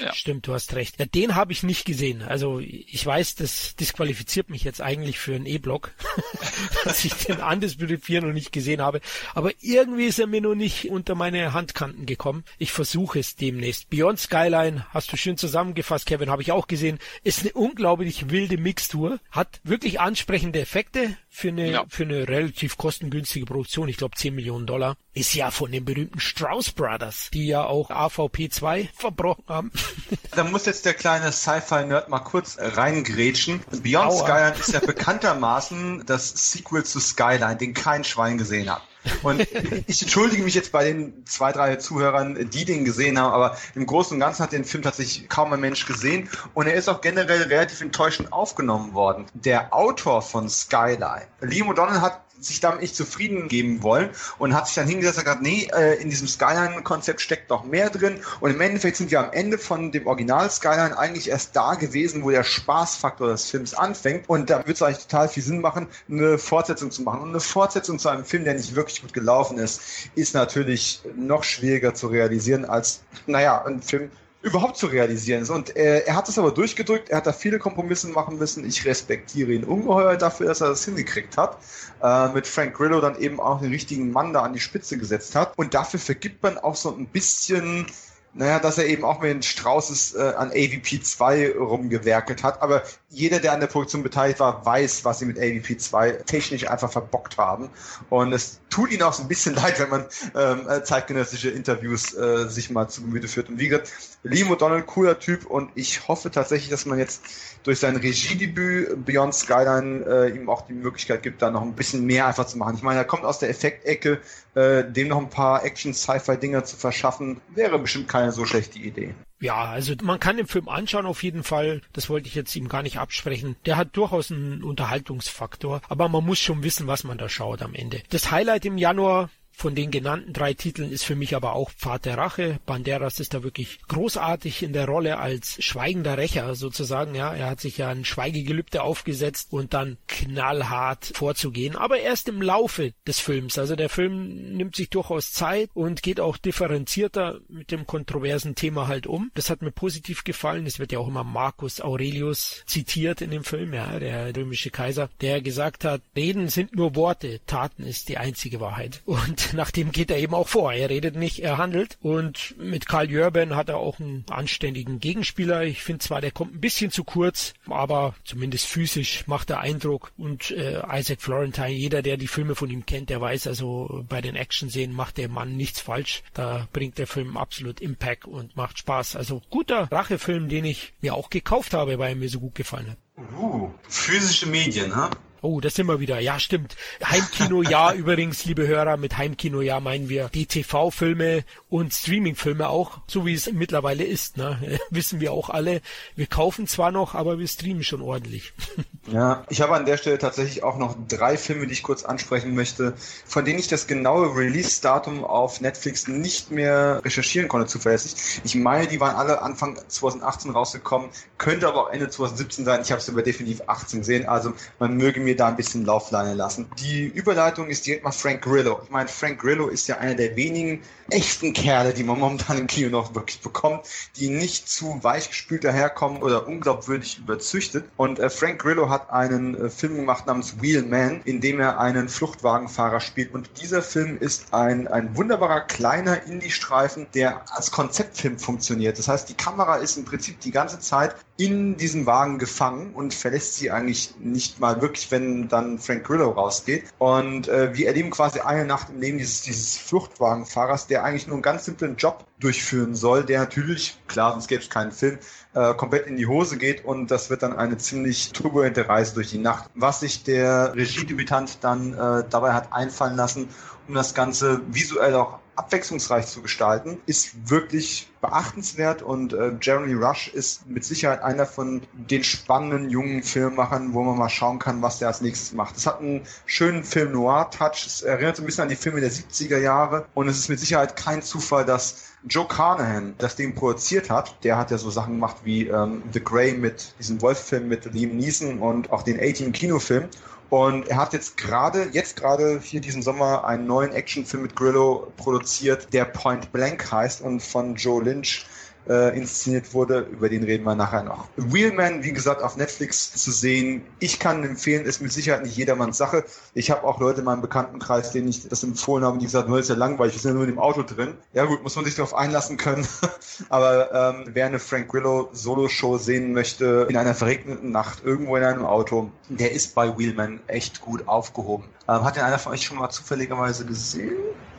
Ja. Stimmt, du hast recht. Ja, den habe ich nicht gesehen. Also ich weiß, das disqualifiziert mich jetzt eigentlich für einen E-Block, dass ich den Undisputed 4 noch nicht gesehen habe. Aber irgendwie ist er mir noch nicht unter meine Handkanten gekommen. Ich versuche es demnächst. Beyond Skyline, hast du schön zusammengefasst, Kevin, habe ich auch gesehen. Ist eine unglaublich wilde Mixtur. Hat wirklich ansprechende Effekte für eine, ja. für eine relativ kostengünstige Produktion. Ich glaube 10 Millionen Dollar. Ist ja von den berühmten Strauss Brothers, die ja auch AVP 2 verbrochen haben. Da muss jetzt der kleine Sci-Fi-Nerd mal kurz reingrätschen. Beyond Aua. Skyline ist ja bekanntermaßen das Sequel zu Skyline, den kein Schwein gesehen hat. Und ich entschuldige mich jetzt bei den zwei, drei Zuhörern, die den gesehen haben, aber im Großen und Ganzen hat den Film tatsächlich kaum ein Mensch gesehen und er ist auch generell relativ enttäuschend aufgenommen worden. Der Autor von Skyline, Liam O'Donnell hat sich damit nicht zufrieden geben wollen und hat sich dann hingesetzt und gesagt, nee, äh, in diesem Skyline-Konzept steckt noch mehr drin. Und im Endeffekt sind wir am Ende von dem Original Skyline eigentlich erst da gewesen, wo der Spaßfaktor des Films anfängt. Und da wird es eigentlich total viel Sinn machen, eine Fortsetzung zu machen. Und eine Fortsetzung zu einem Film, der nicht wirklich gut gelaufen ist, ist natürlich noch schwieriger zu realisieren als, naja, ein Film, überhaupt zu realisieren ist. Und äh, er hat es aber durchgedrückt, er hat da viele Kompromisse machen müssen. Ich respektiere ihn ungeheuer dafür, dass er das hingekriegt hat. Äh, mit Frank Grillo dann eben auch den richtigen Mann da an die Spitze gesetzt hat. Und dafür vergibt man auch so ein bisschen naja, dass er eben auch mit den Straußes äh, an AVP 2 rumgewerkelt hat. Aber jeder, der an der Produktion beteiligt war, weiß, was sie mit AVP 2 technisch einfach verbockt haben. Und es tut ihnen auch so ein bisschen leid, wenn man ähm, äh, zeitgenössische Interviews äh, sich mal zu Gemüte führt. Und wie gesagt, Liam O'Donnell, cooler Typ. Und ich hoffe tatsächlich, dass man jetzt durch sein Regiedebüt Beyond Skyline äh, ihm auch die Möglichkeit gibt, da noch ein bisschen mehr einfach zu machen. Ich meine, er kommt aus der Effektecke, äh, dem noch ein paar Action-Sci-Fi-Dinger zu verschaffen, wäre bestimmt keine so schlechte Idee. Ja, also man kann den Film anschauen auf jeden Fall. Das wollte ich jetzt ihm gar nicht absprechen. Der hat durchaus einen Unterhaltungsfaktor, aber man muss schon wissen, was man da schaut am Ende. Das Highlight im Januar von den genannten drei Titeln ist für mich aber auch Pfad der Rache. Banderas ist da wirklich großartig in der Rolle als schweigender Rächer sozusagen. Ja, er hat sich ja ein Schweigegelübde aufgesetzt und dann knallhart vorzugehen. Aber erst im Laufe des Films. Also der Film nimmt sich durchaus Zeit und geht auch differenzierter mit dem kontroversen Thema halt um. Das hat mir positiv gefallen. Es wird ja auch immer Marcus Aurelius zitiert in dem Film, ja, der römische Kaiser, der gesagt hat, Reden sind nur Worte, Taten ist die einzige Wahrheit. Und nach dem geht er eben auch vor. Er redet nicht, er handelt. Und mit Karl Jörben hat er auch einen anständigen Gegenspieler. Ich finde zwar, der kommt ein bisschen zu kurz, aber zumindest physisch macht er Eindruck. Und äh, Isaac Florentine, jeder, der die Filme von ihm kennt, der weiß also, bei den Action-Szenen macht der Mann nichts falsch. Da bringt der Film absolut Impact und macht Spaß. Also guter Rachefilm, den ich mir auch gekauft habe, weil er mir so gut gefallen hat. Uh, physische Medien, ha? Oh, das sind wir wieder. Ja, stimmt. Heimkino, ja, übrigens, liebe Hörer, mit Heimkino, ja, meinen wir die TV-Filme und Streaming-Filme auch, so wie es mittlerweile ist, ne? Wissen wir auch alle. Wir kaufen zwar noch, aber wir streamen schon ordentlich. Ja, ich habe an der Stelle tatsächlich auch noch drei Filme, die ich kurz ansprechen möchte, von denen ich das genaue Release-Datum auf Netflix nicht mehr recherchieren konnte, zuverlässig. Ich meine, die waren alle Anfang 2018 rausgekommen, könnte aber auch Ende 2017 sein. Ich habe es aber definitiv 18 gesehen, also man möge mir da ein bisschen Laufleine lassen. Die Überleitung ist direkt mal Frank Grillo. Ich meine, Frank Grillo ist ja einer der wenigen echten Kerle, die man momentan im Kino noch wirklich bekommt, die nicht zu weichgespült daherkommen oder unglaubwürdig überzüchtet. Und äh, Frank Grillo hat einen äh, Film gemacht namens Wheelman, in dem er einen Fluchtwagenfahrer spielt. Und dieser Film ist ein, ein wunderbarer kleiner Indie-Streifen, der als Konzeptfilm funktioniert. Das heißt, die Kamera ist im Prinzip die ganze Zeit in diesem Wagen gefangen und verlässt sie eigentlich nicht mal wirklich, wenn dann Frank Grillo rausgeht. Und äh, wir erleben quasi eine Nacht im Leben dieses, dieses Fluchtwagenfahrers, der eigentlich nur einen ganz simplen Job durchführen soll, der natürlich, klar, sonst gäbe es keinen Film, äh, komplett in die Hose geht und das wird dann eine ziemlich turbulente Reise durch die Nacht. Was sich der Regiedebütant dann äh, dabei hat einfallen lassen, um das Ganze visuell auch abwechslungsreich zu gestalten, ist wirklich beachtenswert und äh, Jeremy Rush ist mit Sicherheit einer von den spannenden jungen Filmemachern, wo man mal schauen kann, was der als nächstes macht. Es hat einen schönen Film Noir-Touch, es erinnert so ein bisschen an die Filme der 70er Jahre und es ist mit Sicherheit kein Zufall, dass Joe Carnahan das Ding produziert hat. Der hat ja so Sachen gemacht wie ähm, The Grey mit diesem Wolf-Film mit Liam Neeson und auch den 18 Kinofilm. Und er hat jetzt gerade, jetzt gerade hier diesen Sommer einen neuen Actionfilm mit Grillo produziert, der Point Blank heißt und von Joe Lynch äh, inszeniert wurde. Über den reden wir nachher noch. Wheelman, wie gesagt, auf Netflix zu sehen. Ich kann empfehlen, ist mit Sicherheit nicht jedermanns Sache. Ich habe auch Leute in meinem Bekanntenkreis, denen ich das empfohlen habe, die gesagt haben, ist ja langweilig, wir sind ja nur in dem Auto drin. Ja gut, muss man sich darauf einlassen können. Aber ähm, wer eine Frank Grillo Solo-Show sehen möchte, in einer verregneten Nacht, irgendwo in einem Auto, der ist bei Wheelman echt gut aufgehoben. Ähm, hat den einer von euch schon mal zufälligerweise gesehen?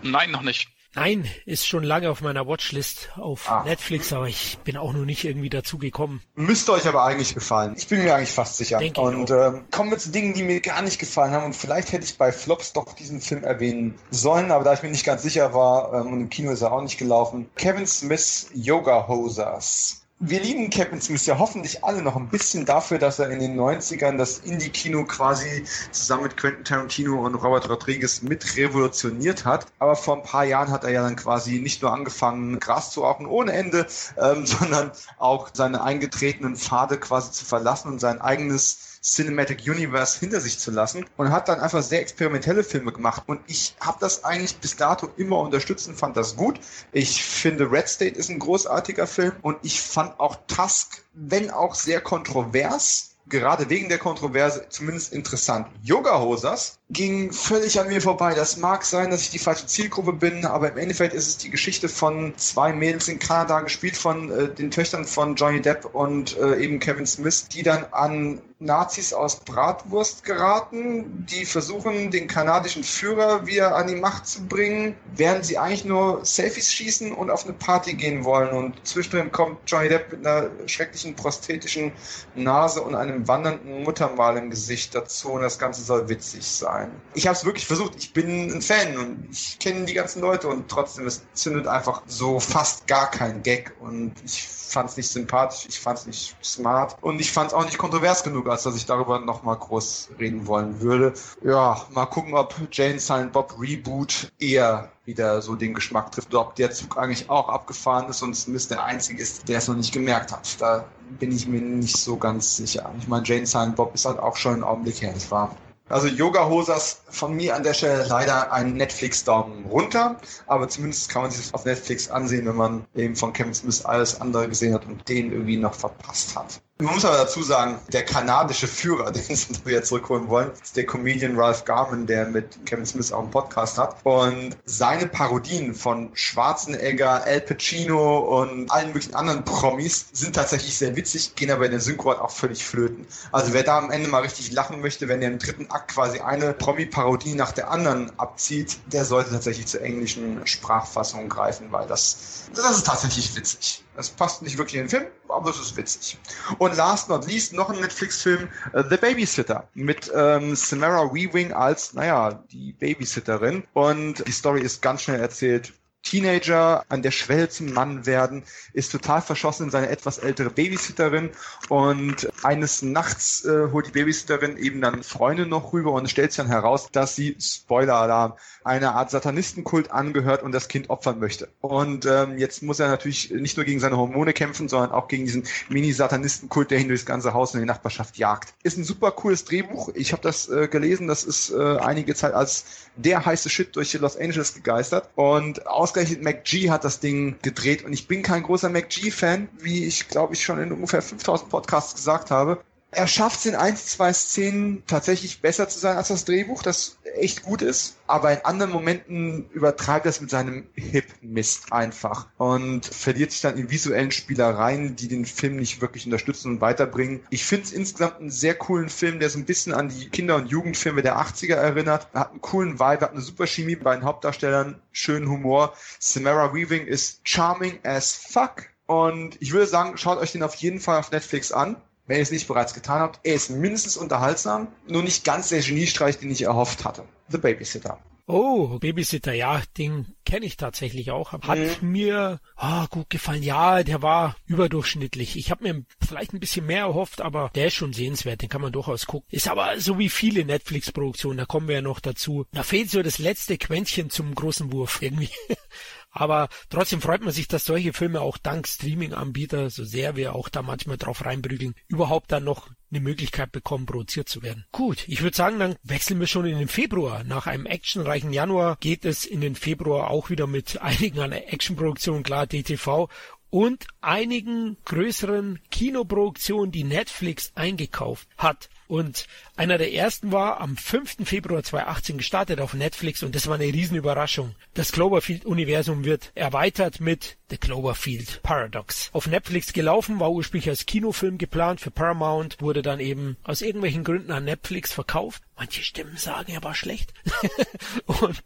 Nein, noch nicht. Nein, ist schon lange auf meiner Watchlist auf ah. Netflix, aber ich bin auch noch nicht irgendwie dazu gekommen. Müsste euch aber eigentlich gefallen. Ich bin mir eigentlich fast sicher. Denk und ähm, kommen wir zu Dingen, die mir gar nicht gefallen haben. Und vielleicht hätte ich bei Flops doch diesen Film erwähnen sollen, aber da ich mir nicht ganz sicher war, ähm, und im Kino ist er auch nicht gelaufen. Kevin Smiths Yoga Hosers wir lieben Kevin Smith ja hoffentlich alle noch ein bisschen dafür, dass er in den 90ern das Indie-Kino quasi zusammen mit Quentin Tarantino und Robert Rodriguez mit revolutioniert hat. Aber vor ein paar Jahren hat er ja dann quasi nicht nur angefangen, Gras zu rauchen ohne Ende, ähm, sondern auch seine eingetretenen Pfade quasi zu verlassen und sein eigenes Cinematic Universe hinter sich zu lassen und hat dann einfach sehr experimentelle Filme gemacht. Und ich habe das eigentlich bis dato immer unterstützt und fand das gut. Ich finde Red State ist ein großartiger Film und ich fand auch Tusk, wenn auch sehr kontrovers, gerade wegen der Kontroverse zumindest interessant. Yoga Hosers ging völlig an mir vorbei. Das mag sein, dass ich die falsche Zielgruppe bin, aber im Endeffekt ist es die Geschichte von zwei Mädels in Kanada, gespielt von äh, den Töchtern von Johnny Depp und äh, eben Kevin Smith, die dann an Nazis aus Bratwurst geraten, die versuchen, den kanadischen Führer wieder an die Macht zu bringen, während sie eigentlich nur Selfies schießen und auf eine Party gehen wollen. Und zwischendrin kommt Johnny Depp mit einer schrecklichen prosthetischen Nase und einem wandernden Muttermal im Gesicht dazu und das Ganze soll witzig sein. Ich habe es wirklich versucht. Ich bin ein Fan und ich kenne die ganzen Leute und trotzdem, es zündet einfach so fast gar kein Gag und ich fand es nicht sympathisch, ich fand es nicht smart und ich fand es auch nicht kontrovers genug, als dass ich darüber nochmal groß reden wollen würde. Ja, mal gucken, ob Jane Silent Bob Reboot eher wieder so den Geschmack trifft oder ob der Zug eigentlich auch abgefahren ist und Smith der Einzige ist, der es noch nicht gemerkt hat. Da bin ich mir nicht so ganz sicher. Ich meine, Jane Silent Bob ist halt auch schon ein Augenblick her, nicht wahr? Also Yoga Hosers von mir an der Stelle leider ein Netflix-Daumen runter, aber zumindest kann man sich das auf Netflix ansehen, wenn man eben von Kevin Smith alles andere gesehen hat und den irgendwie noch verpasst hat. Man muss aber dazu sagen, der kanadische Führer, den sie wieder zurückholen wollen, ist der Comedian Ralph Garman, der mit Kevin Smith auch einen Podcast hat. Und seine Parodien von Schwarzenegger, Al Pacino und allen möglichen anderen Promis sind tatsächlich sehr witzig, gehen aber in der Synchro auch völlig flöten. Also wer da am Ende mal richtig lachen möchte, wenn er im dritten Akt quasi eine Promi-Parodie nach der anderen abzieht, der sollte tatsächlich zur englischen Sprachfassung greifen, weil das, das ist tatsächlich witzig. Das passt nicht wirklich in den Film, aber es ist witzig. Und last not least noch ein Netflix-Film, uh, The Babysitter, mit ähm, Samara Weaving als, naja, die Babysitterin. Und die Story ist ganz schnell erzählt. Teenager an der Schwelle zum Mann werden, ist total verschossen in seine etwas ältere Babysitterin und eines Nachts äh, holt die Babysitterin eben dann Freunde noch rüber und stellt sich dann heraus, dass sie, Spoiler-Alarm, einer Art Satanistenkult angehört und das Kind opfern möchte. Und ähm, jetzt muss er natürlich nicht nur gegen seine Hormone kämpfen, sondern auch gegen diesen Mini-Satanistenkult, der ihn durchs ganze Haus in die Nachbarschaft jagt. Ist ein super cooles Drehbuch. Ich habe das äh, gelesen, das ist äh, einige Zeit als der heiße Shit durch Los Angeles gegeistert. Und ausgerechnet MacG hat das Ding gedreht und ich bin kein großer MacG-Fan, wie ich glaube ich schon in ungefähr 5000 Podcasts gesagt habe. Er schafft es in ein, zwei Szenen tatsächlich besser zu sein als das Drehbuch, das echt gut ist. Aber in anderen Momenten übertreibt er es mit seinem Hip-Mist einfach und verliert sich dann in visuellen Spielereien, die den Film nicht wirklich unterstützen und weiterbringen. Ich finde es insgesamt einen sehr coolen Film, der so ein bisschen an die Kinder- und Jugendfilme der 80er erinnert. Er hat einen coolen Vibe, hat eine super Chemie bei den Hauptdarstellern, schönen Humor. Samara Weaving ist charming as fuck. Und ich würde sagen, schaut euch den auf jeden Fall auf Netflix an wenn ihr es nicht bereits getan habt. Er ist mindestens unterhaltsam, nur nicht ganz der Geniestreich, den ich erhofft hatte. The Babysitter. Oh, Babysitter, ja, den kenne ich tatsächlich auch. Hat mhm. mir oh, gut gefallen. Ja, der war überdurchschnittlich. Ich habe mir vielleicht ein bisschen mehr erhofft, aber der ist schon sehenswert. Den kann man durchaus gucken. Ist aber so wie viele Netflix-Produktionen, da kommen wir ja noch dazu. Da fehlt so das letzte Quäntchen zum großen Wurf irgendwie. Aber trotzdem freut man sich, dass solche Filme auch dank Streaming-Anbieter, so sehr wir auch da manchmal drauf reinprügeln, überhaupt dann noch eine Möglichkeit bekommen, produziert zu werden. Gut, ich würde sagen, dann wechseln wir schon in den Februar. Nach einem actionreichen Januar geht es in den Februar auch wieder mit einigen an Actionproduktionen, klar, DTV und einigen größeren Kinoproduktionen, die Netflix eingekauft hat. Und einer der ersten war am 5. Februar 2018 gestartet auf Netflix und das war eine Riesenüberraschung. Das Cloverfield-Universum wird erweitert mit The Cloverfield Paradox. Auf Netflix gelaufen, war ursprünglich als Kinofilm geplant für Paramount, wurde dann eben aus irgendwelchen Gründen an Netflix verkauft. Manche Stimmen sagen, er war schlecht. und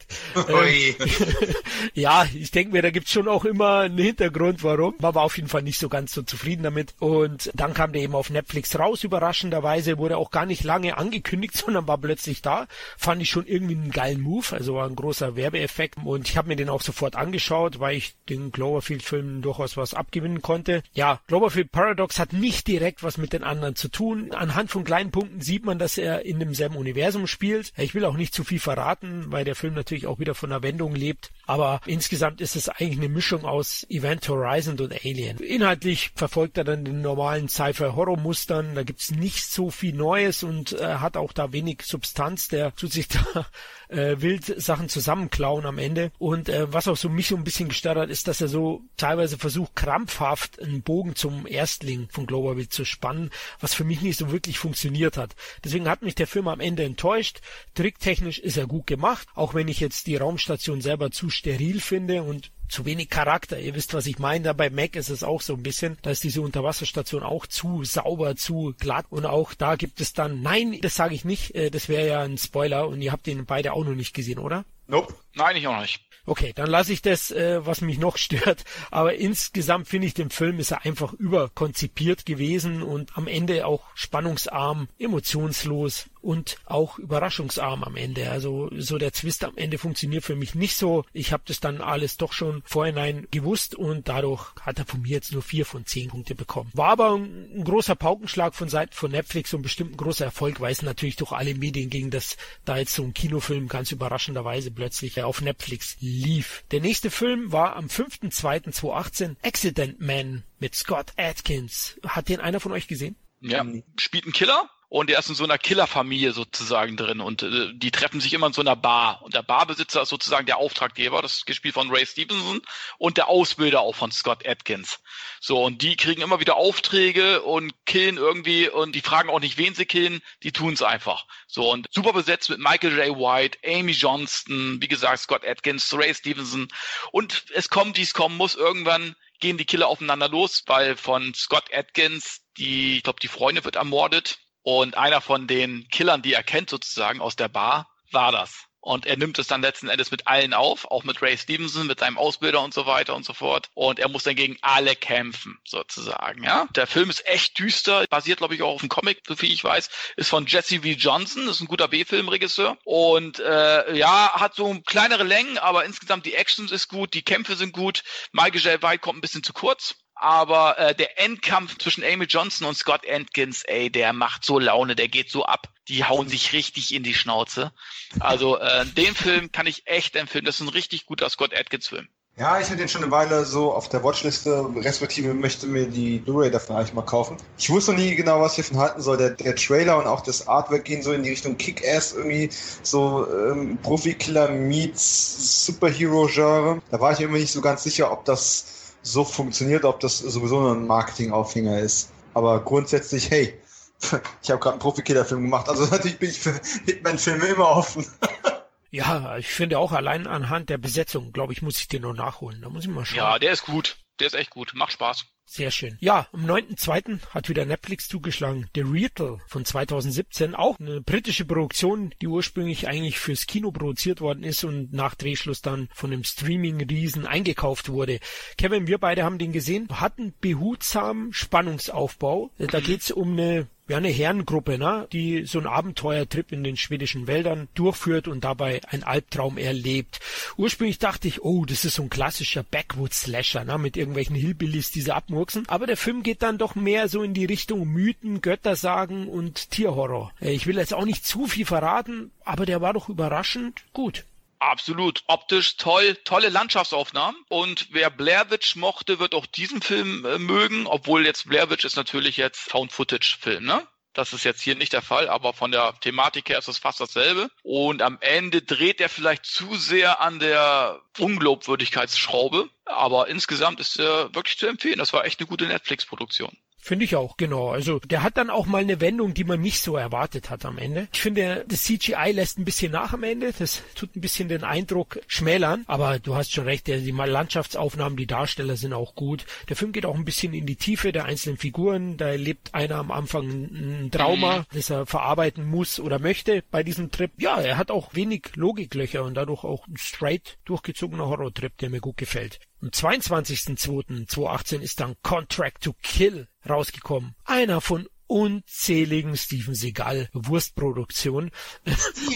äh, ja, ich denke mir, da gibt's schon auch immer einen Hintergrund, warum. Man war auf jeden Fall nicht so ganz so zufrieden damit. Und dann kam der eben auf Netflix raus, überraschenderweise, wurde auch gar nicht lange angekündigt, sondern war plötzlich da. Fand ich schon irgendwie einen geilen Move, also war ein großer Werbeeffekt. Und ich habe mir den auch sofort angeschaut, weil ich den Cloverfield-Filmen durchaus was abgewinnen konnte. Ja, Cloverfield Paradox hat nicht direkt was mit den anderen zu tun. Anhand von kleinen Punkten sieht man, dass er in demselben Universum spielt. Ich will auch nicht zu viel verraten, weil der Film natürlich auch wieder von einer Wendung lebt. Aber insgesamt ist es eigentlich eine Mischung aus Event Horizon und Alien. Inhaltlich verfolgt er dann den normalen Sci-Fi-Horror-Mustern. Da gibt's nicht so viel Neues und äh, hat auch da wenig Substanz. Der tut sich da äh, wild Sachen zusammenklauen am Ende. Und äh, was auch so mich so ein bisschen gestört hat, ist, dass er so teilweise versucht, krampfhaft einen Bogen zum Erstling von Globalville zu spannen, was für mich nicht so wirklich funktioniert hat. Deswegen hat mich der Film am Ende enttäuscht. Tricktechnisch ist er gut gemacht, auch wenn ich jetzt die Raumstation selber zu steril finde und zu wenig Charakter. Ihr wisst, was ich meine. Da bei Mac ist es auch so ein bisschen. Da ist diese Unterwasserstation auch zu sauber, zu glatt. Und auch da gibt es dann, nein, das sage ich nicht. Äh, das wäre ja ein Spoiler und ihr habt den beide auch noch nicht gesehen, oder? Nope. Nein, ich auch nicht. Okay, dann lasse ich das, äh, was mich noch stört. Aber insgesamt finde ich, den Film ist er einfach überkonzipiert gewesen und am Ende auch spannungsarm, emotionslos und auch überraschungsarm am Ende. Also so der Twist am Ende funktioniert für mich nicht so. Ich habe das dann alles doch schon vorhinein gewusst und dadurch hat er von mir jetzt nur vier von zehn Punkte bekommen. War aber ein, ein großer Paukenschlag von Seiten von Netflix und bestimmt ein großer Erfolg, weil es natürlich durch alle Medien ging, dass da jetzt so ein Kinofilm ganz überraschenderweise plötzlich auf Netflix lief. Der nächste Film war am 5.2.2018 Accident Man mit Scott Atkins. Hat den einer von euch gesehen? Ja, spielt ein Killer und er ist in so einer Killerfamilie sozusagen drin. Und äh, die treffen sich immer in so einer Bar. Und der Barbesitzer ist sozusagen der Auftraggeber, das ist gespielt von Ray Stevenson. Und der Ausbilder auch von Scott Atkins. So und die kriegen immer wieder Aufträge und killen irgendwie. Und die fragen auch nicht, wen sie killen, die tun es einfach. So und super besetzt mit Michael J. White, Amy Johnston, wie gesagt Scott Atkins, Ray Stevenson. Und es kommt, wie es kommen muss, irgendwann gehen die Killer aufeinander los, weil von Scott Atkins die, ich glaube, die Freundin wird ermordet und einer von den Killern, die er kennt sozusagen aus der Bar, war das. Und er nimmt es dann letzten Endes mit allen auf, auch mit Ray Stevenson, mit seinem Ausbilder und so weiter und so fort. Und er muss dann gegen alle kämpfen, sozusagen, ja. Der Film ist echt düster, basiert, glaube ich, auch auf einem Comic, so viel ich weiß, ist von Jesse V. Johnson, ist ein guter B-Filmregisseur. Und äh, ja, hat so kleinere Längen, aber insgesamt die Action ist gut, die Kämpfe sind gut. Michael J. White kommt ein bisschen zu kurz aber äh, der Endkampf zwischen Amy Johnson und Scott Atkins, ey, der macht so Laune, der geht so ab. Die hauen sich richtig in die Schnauze. Also äh, den Film kann ich echt empfehlen. Das ist ein richtig guter Scott Atkins-Film. Ja, ich hatte den schon eine Weile so auf der Watchliste, respektive möchte mir die Blu-ray davon eigentlich mal kaufen. Ich wusste noch nie genau, was ich hiervon halten soll. Der, der Trailer und auch das Artwork gehen so in die Richtung Kick-Ass, irgendwie so ähm, Profi-Killer meets Superhero-Genre. Da war ich irgendwie nicht so ganz sicher, ob das so funktioniert, ob das sowieso nur ein Marketing-Aufhänger ist. Aber grundsätzlich, hey, ich habe gerade einen Profikiller-Film gemacht, also natürlich bin ich für Hitman-Filme immer offen. ja, ich finde auch allein anhand der Besetzung, glaube ich, muss ich den noch nachholen. Da muss ich mal schauen. Ja, der ist gut. Der ist echt gut. Macht Spaß. Sehr schön. Ja, am 9.2. hat wieder Netflix zugeschlagen. The Reatle von 2017. Auch eine britische Produktion, die ursprünglich eigentlich fürs Kino produziert worden ist und nach Drehschluss dann von einem Streaming-Riesen eingekauft wurde. Kevin, wir beide haben den gesehen, hatten behutsamen Spannungsaufbau. Da geht's um eine ja, eine Herrengruppe, ne, die so einen Abenteuertrip in den schwedischen Wäldern durchführt und dabei einen Albtraum erlebt. Ursprünglich dachte ich, oh, das ist so ein klassischer Backwoods-Slasher, ne, mit irgendwelchen Hillbillies, die sie abmurksen. Aber der Film geht dann doch mehr so in die Richtung Mythen, Göttersagen und Tierhorror. Äh, ich will jetzt auch nicht zu viel verraten, aber der war doch überraschend gut. Absolut. Optisch toll, tolle Landschaftsaufnahmen. Und wer Blair Witch mochte, wird auch diesen Film äh, mögen, obwohl jetzt Blair Witch ist natürlich jetzt Found-Footage-Film, ne? Das ist jetzt hier nicht der Fall, aber von der Thematik her ist es fast dasselbe. Und am Ende dreht er vielleicht zu sehr an der Unglaubwürdigkeitsschraube. Aber insgesamt ist er wirklich zu empfehlen. Das war echt eine gute Netflix-Produktion. Finde ich auch, genau. Also der hat dann auch mal eine Wendung, die man nicht so erwartet hat am Ende. Ich finde, das CGI lässt ein bisschen nach am Ende. Das tut ein bisschen den Eindruck schmälern. Aber du hast schon recht, die Landschaftsaufnahmen, die Darsteller sind auch gut. Der Film geht auch ein bisschen in die Tiefe der einzelnen Figuren. Da erlebt einer am Anfang ein Trauma, mhm. das er verarbeiten muss oder möchte bei diesem Trip. Ja, er hat auch wenig Logiklöcher und dadurch auch ein straight durchgezogener Horror-Trip, der mir gut gefällt. Am 22.02.2018 ist dann Contract to Kill rausgekommen. Einer von unzähligen Steven Seagal Wurstproduktionen.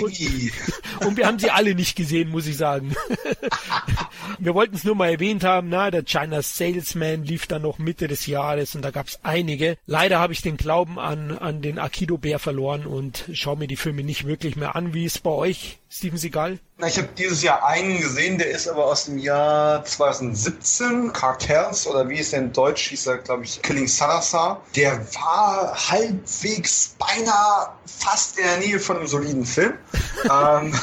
und, und, wir haben sie alle nicht gesehen, muss ich sagen. wir wollten es nur mal erwähnt haben, na, der China Salesman lief dann noch Mitte des Jahres und da gab es einige. Leider habe ich den Glauben an, an den Akido Bär verloren und schaue mir die Filme nicht wirklich mehr an. Wie ist bei euch, Steven Seagal? Na, ich habe dieses Jahr einen gesehen, der ist aber aus dem Jahr 2017, Cartels oder wie es in Deutsch hieß er, glaube ich, Killing Salazar. Der war halbwegs beinahe fast in der Nähe von einem soliden Film. ähm,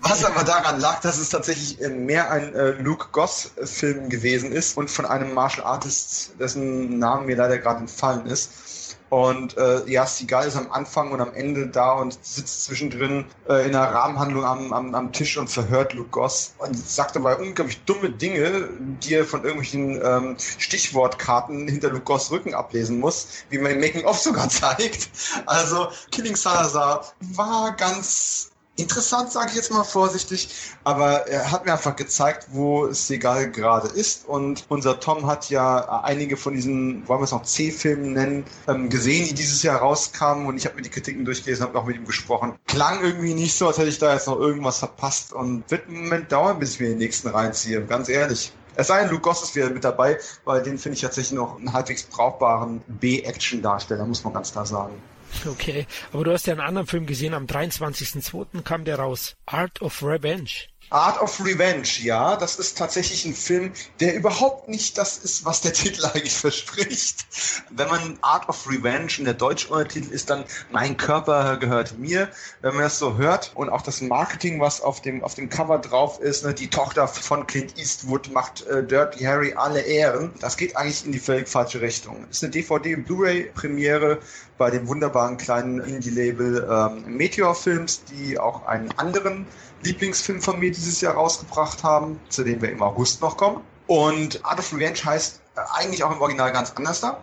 was aber daran lag, dass es tatsächlich mehr ein äh, Luke Goss-Film gewesen ist und von einem Martial Artist, dessen Name mir leider gerade entfallen ist. Und äh, ja, Seagal ist am Anfang und am Ende da und sitzt zwischendrin äh, in einer Rahmenhandlung am, am, am Tisch und verhört Luke Goss und sagt dabei unglaublich dumme Dinge, die er von irgendwelchen ähm, Stichwortkarten hinter Luke Goss Rücken ablesen muss, wie man im Making-of sogar zeigt. Also Killing Salazar war ganz interessant, sage ich jetzt mal vorsichtig, aber er hat mir einfach gezeigt, wo Segal gerade ist und unser Tom hat ja einige von diesen, wollen wir es noch C-Filmen nennen, ähm, gesehen, die dieses Jahr rauskamen und ich habe mir die Kritiken durchgelesen, habe auch mit ihm gesprochen. Klang irgendwie nicht so, als hätte ich da jetzt noch irgendwas verpasst und wird einen Moment dauern, bis ich mir den nächsten reinziehe, ganz ehrlich. Es sei denn, Luke Goss ist wieder mit dabei, weil den finde ich tatsächlich noch einen halbwegs brauchbaren B-Action-Darsteller, muss man ganz klar sagen. Okay, aber du hast ja einen anderen Film gesehen, am 23.02. kam der raus. Art of Revenge. Art of Revenge, ja, das ist tatsächlich ein Film, der überhaupt nicht das ist, was der Titel eigentlich verspricht. Wenn man Art of Revenge und der deutsche Untertitel ist dann Mein Körper gehört mir, wenn man das so hört und auch das Marketing, was auf dem auf dem Cover drauf ist, ne, die Tochter von Clint Eastwood macht äh, Dirty Harry alle Ehren, das geht eigentlich in die völlig falsche Richtung. Ist eine DVD Blu-ray Premiere bei dem wunderbaren kleinen Indie-Label ähm, Meteor Films, die auch einen anderen Lieblingsfilm von mir dieses Jahr rausgebracht haben, zu dem wir im August noch kommen. Und Art of Revenge heißt äh, eigentlich auch im Original ganz anders da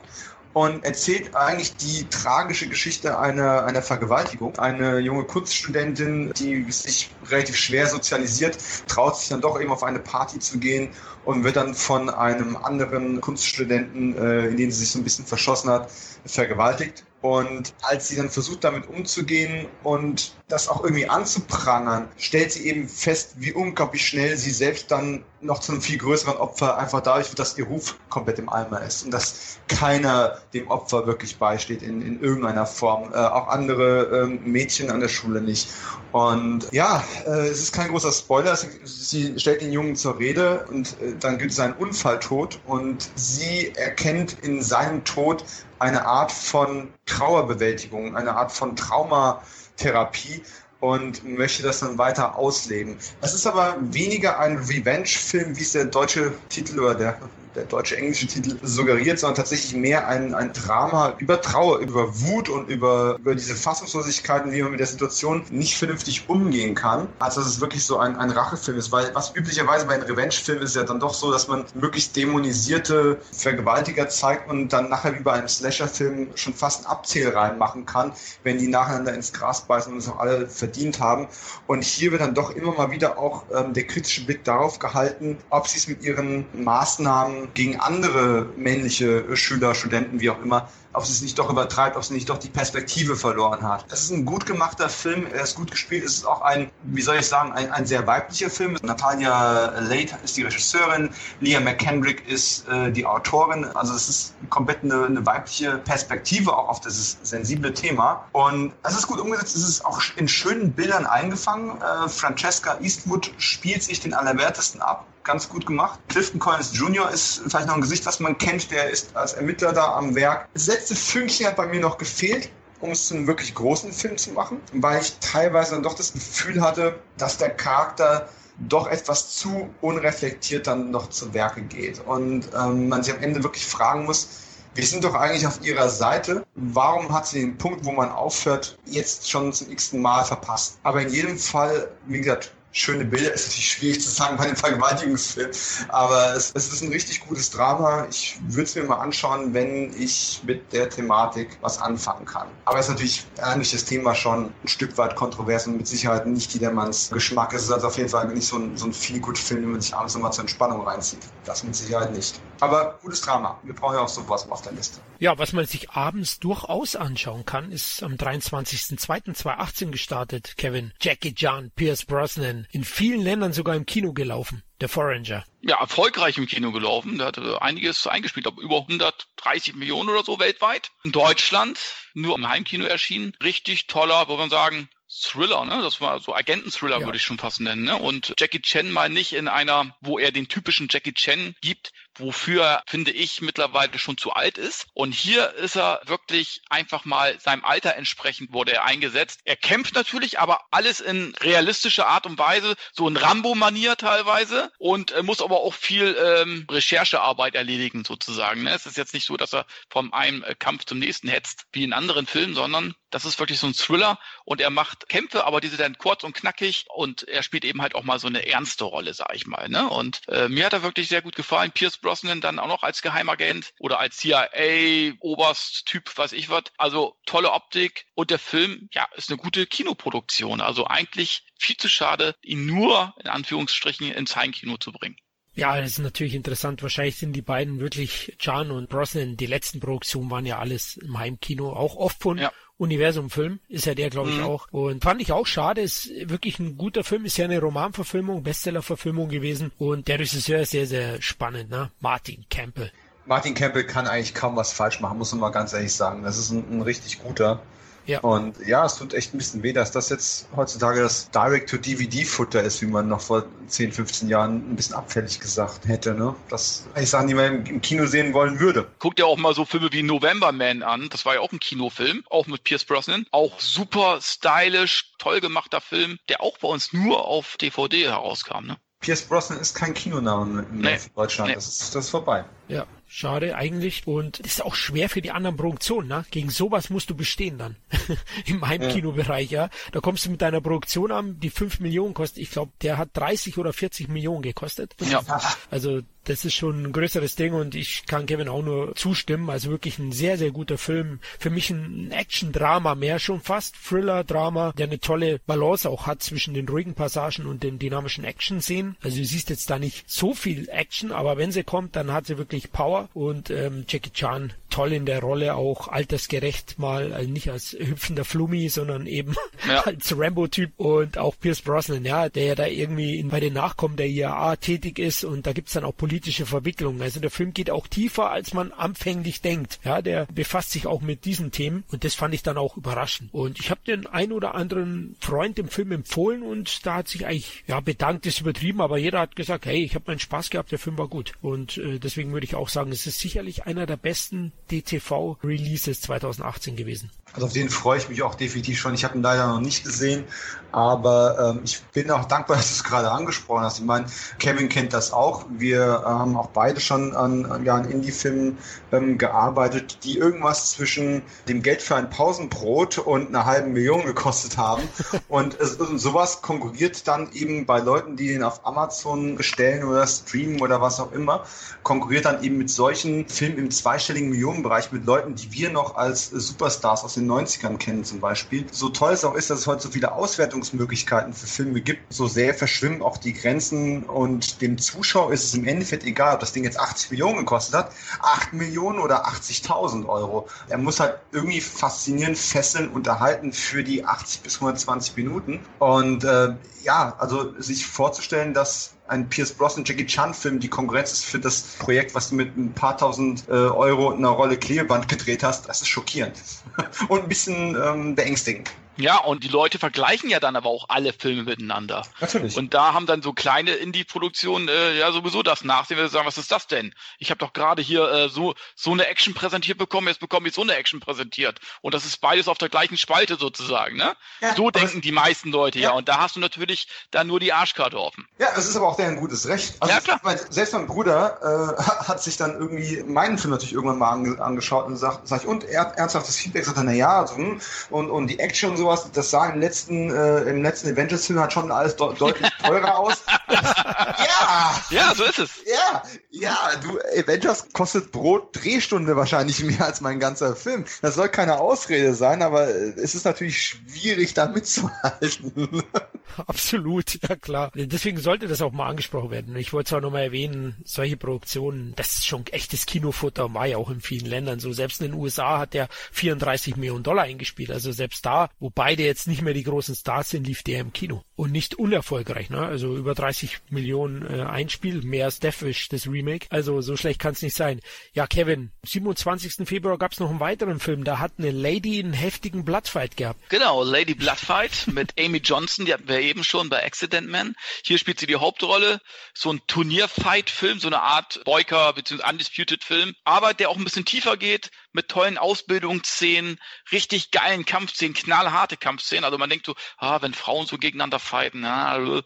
und erzählt eigentlich die tragische Geschichte einer, einer Vergewaltigung. Eine junge Kunststudentin, die sich relativ schwer sozialisiert, traut sich dann doch eben auf eine Party zu gehen und wird dann von einem anderen Kunststudenten, äh, in den sie sich so ein bisschen verschossen hat, vergewaltigt. Und als sie dann versucht, damit umzugehen und das auch irgendwie anzuprangern, stellt sie eben fest, wie unglaublich schnell sie selbst dann noch zu einem viel größeren Opfer einfach dadurch wird, dass ihr Ruf komplett im Eimer ist und dass keiner dem Opfer wirklich beisteht in, in irgendeiner Form. Äh, auch andere ähm, Mädchen an der Schule nicht. Und ja, äh, es ist kein großer Spoiler. Sie, stellt den Jungen zur Rede und äh, dann gibt es einen Unfalltod und sie erkennt in seinem Tod eine Art von Trauerbewältigung, eine Art von Traumatherapie und möchte das dann weiter ausleben. Es ist aber weniger ein Revenge-Film, wie es der deutsche Titel oder der der deutsche englische Titel suggeriert, sondern tatsächlich mehr ein, ein Drama über Trauer, über Wut und über, über diese Fassungslosigkeiten, wie man mit der Situation nicht vernünftig umgehen kann, als dass es wirklich so ein, ein Rachefilm ist. Weil was üblicherweise bei einem Revenge-Film ist ja dann doch so, dass man möglichst dämonisierte Vergewaltiger zeigt und dann nachher wie bei einem Slasher-Film schon fast einen Abzählreihen machen kann, wenn die nacheinander ins Gras beißen und es auch alle verdient haben. Und hier wird dann doch immer mal wieder auch ähm, der kritische Blick darauf gehalten, ob sie es mit ihren Maßnahmen gegen andere männliche Schüler, Studenten, wie auch immer, ob sie es nicht doch übertreibt, ob sie nicht doch die Perspektive verloren hat. Das ist ein gut gemachter Film, er ist gut gespielt, es ist auch ein, wie soll ich sagen, ein, ein sehr weiblicher Film. Natalia Late ist die Regisseurin, Leah McKendrick ist äh, die Autorin, also es ist komplett eine, eine weibliche Perspektive auch auf dieses sensible Thema und es ist gut umgesetzt, es ist auch in schönen Bildern eingefangen. Äh, Francesca Eastwood spielt sich den Allerwertesten ab ganz gut gemacht. Clifton Collins Jr. ist vielleicht noch ein Gesicht, was man kennt. Der ist als Ermittler da am Werk. Das letzte Fünkchen hat bei mir noch gefehlt um es zu einem wirklich großen Film zu machen, weil ich teilweise dann doch das Gefühl hatte, dass der Charakter doch etwas zu unreflektiert dann noch zu Werke geht und ähm, man sich am Ende wirklich fragen muss, wir sind doch eigentlich auf ihrer Seite. Warum hat sie den Punkt, wo man aufhört, jetzt schon zum x-ten Mal verpasst? Aber in jedem Fall, wie gesagt, schöne Bilder. ist natürlich schwierig zu sagen bei dem Vergewaltigungsfilm, aber es, es ist ein richtig gutes Drama. Ich würde es mir mal anschauen, wenn ich mit der Thematik was anfangen kann. Aber es ist natürlich eigentlich das Thema schon ein Stück weit kontrovers und mit Sicherheit nicht jedermanns Geschmack. Es ist also auf jeden Fall nicht so ein, so ein Feel-Good-Film, den man sich abends nochmal zur Entspannung reinzieht. Das mit Sicherheit nicht. Aber gutes Drama. Wir brauchen ja auch sowas auf der Liste. Ja, was man sich abends durchaus anschauen kann, ist am 23.02.2018 gestartet, Kevin. Jackie Chan, Pierce Brosnan, in vielen Ländern sogar im Kino gelaufen. Der Foreigner. Ja, erfolgreich im Kino gelaufen. Der hatte einiges eingespielt, aber über 130 Millionen oder so weltweit. In Deutschland, nur im Heimkino erschienen. Richtig toller, wo man sagen, Thriller, ne? Das war so Agenten-Thriller, ja. würde ich schon fast nennen, ne? Und Jackie Chan mal nicht in einer, wo er den typischen Jackie Chan gibt, wofür, finde ich, mittlerweile schon zu alt ist. Und hier ist er wirklich einfach mal seinem Alter entsprechend wurde er eingesetzt. Er kämpft natürlich, aber alles in realistischer Art und Weise, so in Rambo-Manier teilweise und äh, muss aber auch viel ähm, Recherchearbeit erledigen sozusagen. Ne? Es ist jetzt nicht so, dass er vom einen äh, Kampf zum nächsten hetzt, wie in anderen Filmen, sondern das ist wirklich so ein Thriller und er macht Kämpfe, aber diese dann kurz und knackig und er spielt eben halt auch mal so eine ernste Rolle, sag ich mal. Ne? Und äh, mir hat er wirklich sehr gut gefallen. Pierce Brosnan dann auch noch als Geheimagent oder als CIA-Oberst-Typ, weiß ich was. Also tolle Optik und der Film, ja, ist eine gute Kinoproduktion. Also eigentlich viel zu schade, ihn nur in Anführungsstrichen ins Heimkino zu bringen. Ja, das ist natürlich interessant. Wahrscheinlich sind die beiden wirklich, Chan und Brosnan, die letzten Produktionen waren ja alles im Heimkino, auch oft von ja. Universum-Film, ist ja der, glaube ich, mhm. auch. Und fand ich auch schade, ist wirklich ein guter Film, ist ja eine Romanverfilmung, Bestsellerverfilmung gewesen und der Regisseur ist sehr, sehr spannend, ne? Martin Campbell. Martin Campbell kann eigentlich kaum was falsch machen, muss man mal ganz ehrlich sagen. Das ist ein, ein richtig guter. Ja. Und ja, es tut echt ein bisschen weh, dass das jetzt heutzutage das Direct-to-DVD-Futter ist, wie man noch vor 10, 15 Jahren ein bisschen abfällig gesagt hätte. Ne? Das eigentlich Sachen, die man im Kino sehen wollen würde. Guckt ja auch mal so Filme wie November Man an. Das war ja auch ein Kinofilm, auch mit Pierce Brosnan. Auch super stylisch, toll gemachter Film, der auch bei uns nur auf DVD herauskam. Ne? Pierce Brosnan ist kein Kinoname mehr nee. für Deutschland. Nee. Das, ist, das ist vorbei. Ja, schade eigentlich. Und das ist auch schwer für die anderen Produktionen. Ne? Gegen sowas musst du bestehen dann. Im Heimkinobereich, ja. Da kommst du mit deiner Produktion an, die 5 Millionen kostet. Ich glaube, der hat 30 oder 40 Millionen gekostet. Ja. Also das ist schon ein größeres Ding und ich kann Kevin auch nur zustimmen. Also wirklich ein sehr, sehr guter Film. Für mich ein Action-Drama mehr schon fast. Thriller-Drama, der eine tolle Balance auch hat zwischen den ruhigen Passagen und den dynamischen Action-Szenen. Also du siehst jetzt da nicht so viel Action, aber wenn sie kommt, dann hat sie wirklich Power und ähm, Jackie Chan toll in der Rolle, auch altersgerecht mal, also nicht als hüpfender Flummi, sondern eben ja. als Rambo-Typ und auch Pierce Brosnan, ja, der ja da irgendwie in, bei den Nachkommen der IAA tätig ist und da gibt's dann auch politische Verwicklungen. Also der Film geht auch tiefer, als man anfänglich denkt. Ja, der befasst sich auch mit diesen Themen und das fand ich dann auch überraschend. Und ich habe den ein oder anderen Freund im Film empfohlen und da hat sich eigentlich, ja, bedankt ist übertrieben, aber jeder hat gesagt, hey, ich habe meinen Spaß gehabt, der Film war gut. Und äh, deswegen würde ich auch sagen, es ist sicherlich einer der besten DTV-Releases 2018 gewesen. Also auf den freue ich mich auch definitiv schon. Ich habe ihn leider noch nicht gesehen, aber ähm, ich bin auch dankbar, dass du es gerade angesprochen hast. Ich meine, Kevin kennt das auch. Wir haben auch beide schon an, ja, an Indie-Filmen ähm, gearbeitet, die irgendwas zwischen dem Geld für ein Pausenbrot und einer halben Million gekostet haben. und, es, und sowas konkurriert dann eben bei Leuten, die den auf Amazon bestellen oder streamen oder was auch immer, konkurriert dann eben mit solchen Filmen im zweistelligen Millionenbereich mit Leuten, die wir noch als Superstars aus den 90ern kennen zum Beispiel. So toll es auch ist, dass es heute so viele Auswertungsmöglichkeiten für Filme gibt, so sehr verschwimmen auch die Grenzen und dem Zuschauer ist es im Endeffekt egal, ob das Ding jetzt 80 Millionen gekostet hat, 8 Millionen oder 80.000 Euro. Er muss halt irgendwie faszinieren, fesseln, unterhalten für die 80 bis 120 Minuten. Und äh, ja, also sich vorzustellen, dass ein Pierce Brosnan Jackie Chan Film die Konkurrenz ist für das Projekt, was du mit ein paar tausend äh, Euro in einer Rolle Klebeband gedreht hast, das ist schockierend und ein bisschen ähm, beängstigend. Ja, und die Leute vergleichen ja dann aber auch alle Filme miteinander. Natürlich. Und da haben dann so kleine Indie-Produktionen äh, ja sowieso das Nachsehen, wir sagen, was ist das denn? Ich habe doch gerade hier äh, so so eine Action präsentiert bekommen, jetzt bekomme ich so eine Action präsentiert. Und das ist beides auf der gleichen Spalte sozusagen, ne? Ja, so denken die meisten Leute ja. ja. Und da hast du natürlich dann nur die Arschkarte offen. Ja, das ist aber auch deren gutes Recht. Also ja, klar. Mein, selbst mein Bruder äh, hat sich dann irgendwie meinen Film natürlich irgendwann mal ange angeschaut und sagt, sag ich, und er, ernsthaftes Feedback, sagt er, na ja, also, hm, und, und die Action und sowas, das sah im letzten, äh, im letzten Avengers-Film halt schon alles de deutlich teurer aus. ja! Ja, so ist es. Ja, ja, du, Avengers kostet pro Drehstunde wahrscheinlich mehr als mein ganzer Film. Das soll keine Ausrede sein, aber es ist natürlich schwierig, da mitzuhalten. Absolut, ja klar. Deswegen sollte das auch mal angesprochen werden. Ich wollte es auch nochmal erwähnen, solche Produktionen, das ist schon echtes Kinofutter, war ja auch in vielen Ländern so. Selbst in den USA hat der 34 Millionen Dollar eingespielt. Also selbst da, wo beide jetzt nicht mehr die großen Stars sind, lief der im Kino. Und nicht unerfolgreich, ne? Also über 30 Millionen äh, Einspiel, mehr als Deathwish, das Remake. Also so schlecht kann es nicht sein. Ja, Kevin, 27. Februar gab es noch einen weiteren Film. Da hat eine Lady einen heftigen Bloodfight gehabt. Genau, Lady Bloodfight mit Amy Johnson, die hatten wir eben schon bei Accident Man. Hier spielt sie die Hauptrolle. So ein Turnierfight-Film, so eine Art Boyker bzw. Undisputed-Film, aber der auch ein bisschen tiefer geht, mit tollen Ausbildungsszenen, richtig geilen Kampfszenen, knallharte Kampfszenen. Also man denkt so, ah, wenn Frauen so gegeneinander fighten, ja,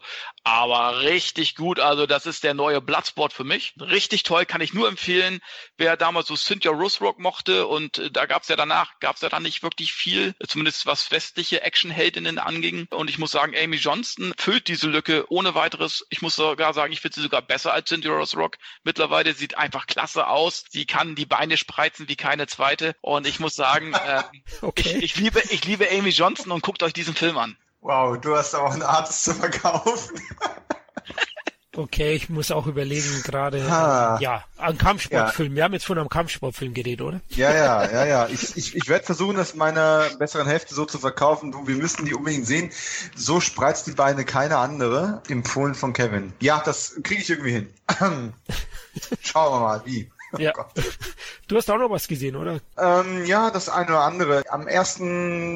aber richtig gut. Also das ist der neue Bloodsport für mich. Richtig toll, kann ich nur empfehlen. Wer damals so Cynthia Roserock mochte und äh, da gab es ja danach, gab es ja dann nicht wirklich viel, zumindest was westliche Actionheldinnen anging. Und ich muss sagen, Amy Johnston füllt diese Lücke ohne weiteres. Ich muss sogar sagen, ich finde sie sogar besser als Cynthia Roserock. Mittlerweile sieht einfach klasse aus. Sie kann die Beine spreizen wie keine zweite. Und ich muss sagen, äh, okay. ich, ich, liebe, ich liebe Amy Johnston und guckt euch diesen Film an. Wow, du hast auch eine Art zu verkaufen. Okay, ich muss auch überlegen, gerade, äh, ja, ein Kampfsportfilm. Ja. Wir haben jetzt von einem Kampfsportfilm geredet, oder? Ja, ja, ja, ja. Ich, ich, ich werde versuchen, das meiner besseren Hälfte so zu verkaufen. Du, wir müssen die unbedingt sehen. So spreizt die Beine keine andere. Empfohlen von Kevin. Ja, das kriege ich irgendwie hin. Schauen wir mal, wie. Ja. Oh du hast auch noch was gesehen, oder? Ähm, ja, das eine oder andere. Am 1.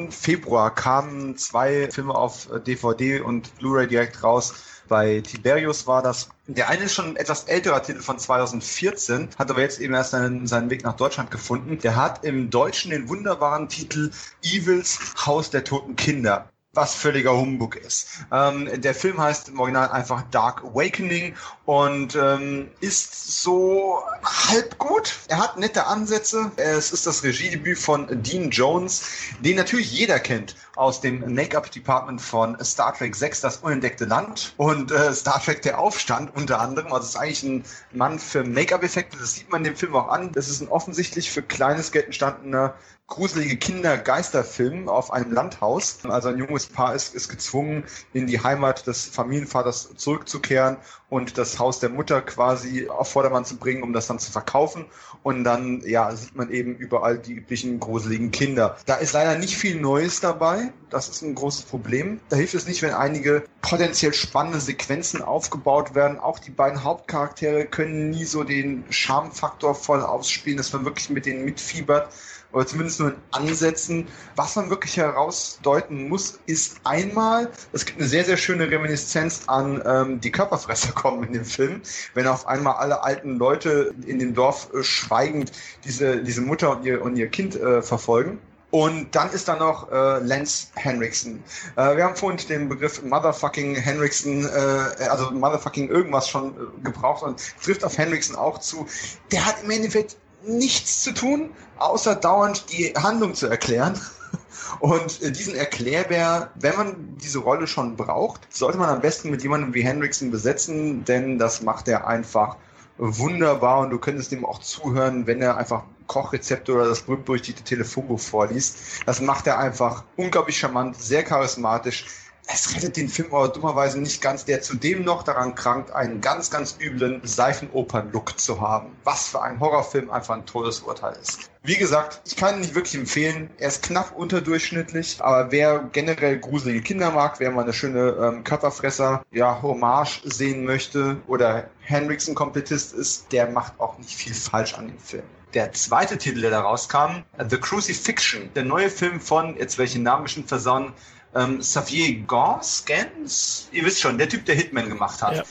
Februar kamen zwei Filme auf DVD und Blu-ray direkt raus. Bei Tiberius war das. Der eine ist schon ein etwas älterer Titel von 2014, hat aber jetzt eben erst seinen, seinen Weg nach Deutschland gefunden. Der hat im Deutschen den wunderbaren Titel Evils Haus der toten Kinder was völliger Humbug ist. Ähm, der Film heißt im Original einfach Dark Awakening und ähm, ist so halb gut. Er hat nette Ansätze. Es ist das Regiedebüt von Dean Jones, den natürlich jeder kennt aus dem Make-up-Department von Star Trek 6, das unentdeckte Land und äh, Star Trek der Aufstand unter anderem. Also es ist eigentlich ein Mann für Make-up-Effekte. Das sieht man dem Film auch an. Das ist ein offensichtlich für kleines Geld entstandener gruselige Kinder-Geisterfilm auf einem Landhaus. Also ein junges Paar ist, ist gezwungen, in die Heimat des Familienvaters zurückzukehren und das Haus der Mutter quasi auf Vordermann zu bringen, um das dann zu verkaufen. Und dann, ja, sieht man eben überall die üblichen gruseligen Kinder. Da ist leider nicht viel Neues dabei. Das ist ein großes Problem. Da hilft es nicht, wenn einige potenziell spannende Sequenzen aufgebaut werden. Auch die beiden Hauptcharaktere können nie so den Charmfaktor voll ausspielen, dass man wirklich mit denen mitfiebert oder zumindest nur in Ansätzen. Was man wirklich herausdeuten muss, ist einmal, es gibt eine sehr, sehr schöne Reminiszenz an ähm, die Körperfresser kommen in dem Film, wenn auf einmal alle alten Leute in dem Dorf äh, schweigend diese, diese Mutter und ihr, und ihr Kind äh, verfolgen. Und dann ist da noch äh, Lance Henriksen. Äh, wir haben vorhin den Begriff Motherfucking Henriksen, äh, also Motherfucking irgendwas schon äh, gebraucht und trifft auf Henriksen auch zu. Der hat im Endeffekt nichts zu tun, außer dauernd die Handlung zu erklären. Und äh, diesen Erklärbär, wenn man diese Rolle schon braucht, sollte man am besten mit jemandem wie Hendrickson besetzen, denn das macht er einfach wunderbar und du könntest ihm auch zuhören, wenn er einfach Kochrezepte oder das berühmt-berüchtigte Telefonbuch vorliest. Das macht er einfach unglaublich charmant, sehr charismatisch es rettet den Film aber dummerweise nicht ganz, der zudem noch daran krankt, einen ganz, ganz üblen Seifenopern-Look zu haben. Was für ein Horrorfilm einfach ein tolles Urteil ist. Wie gesagt, ich kann ihn nicht wirklich empfehlen. Er ist knapp unterdurchschnittlich, aber wer generell gruselige Kinder mag, wer mal eine schöne ähm, Körperfresser, ja, Hommage sehen möchte oder Henriksen-Komplettist ist, der macht auch nicht viel falsch an dem Film. Der zweite Titel, der da rauskam, The Crucifixion, der neue Film von, jetzt welche Namen schon versauen, ähm, Xavier Gans, Gans, ihr wisst schon, der Typ, der Hitman gemacht hat. Ja.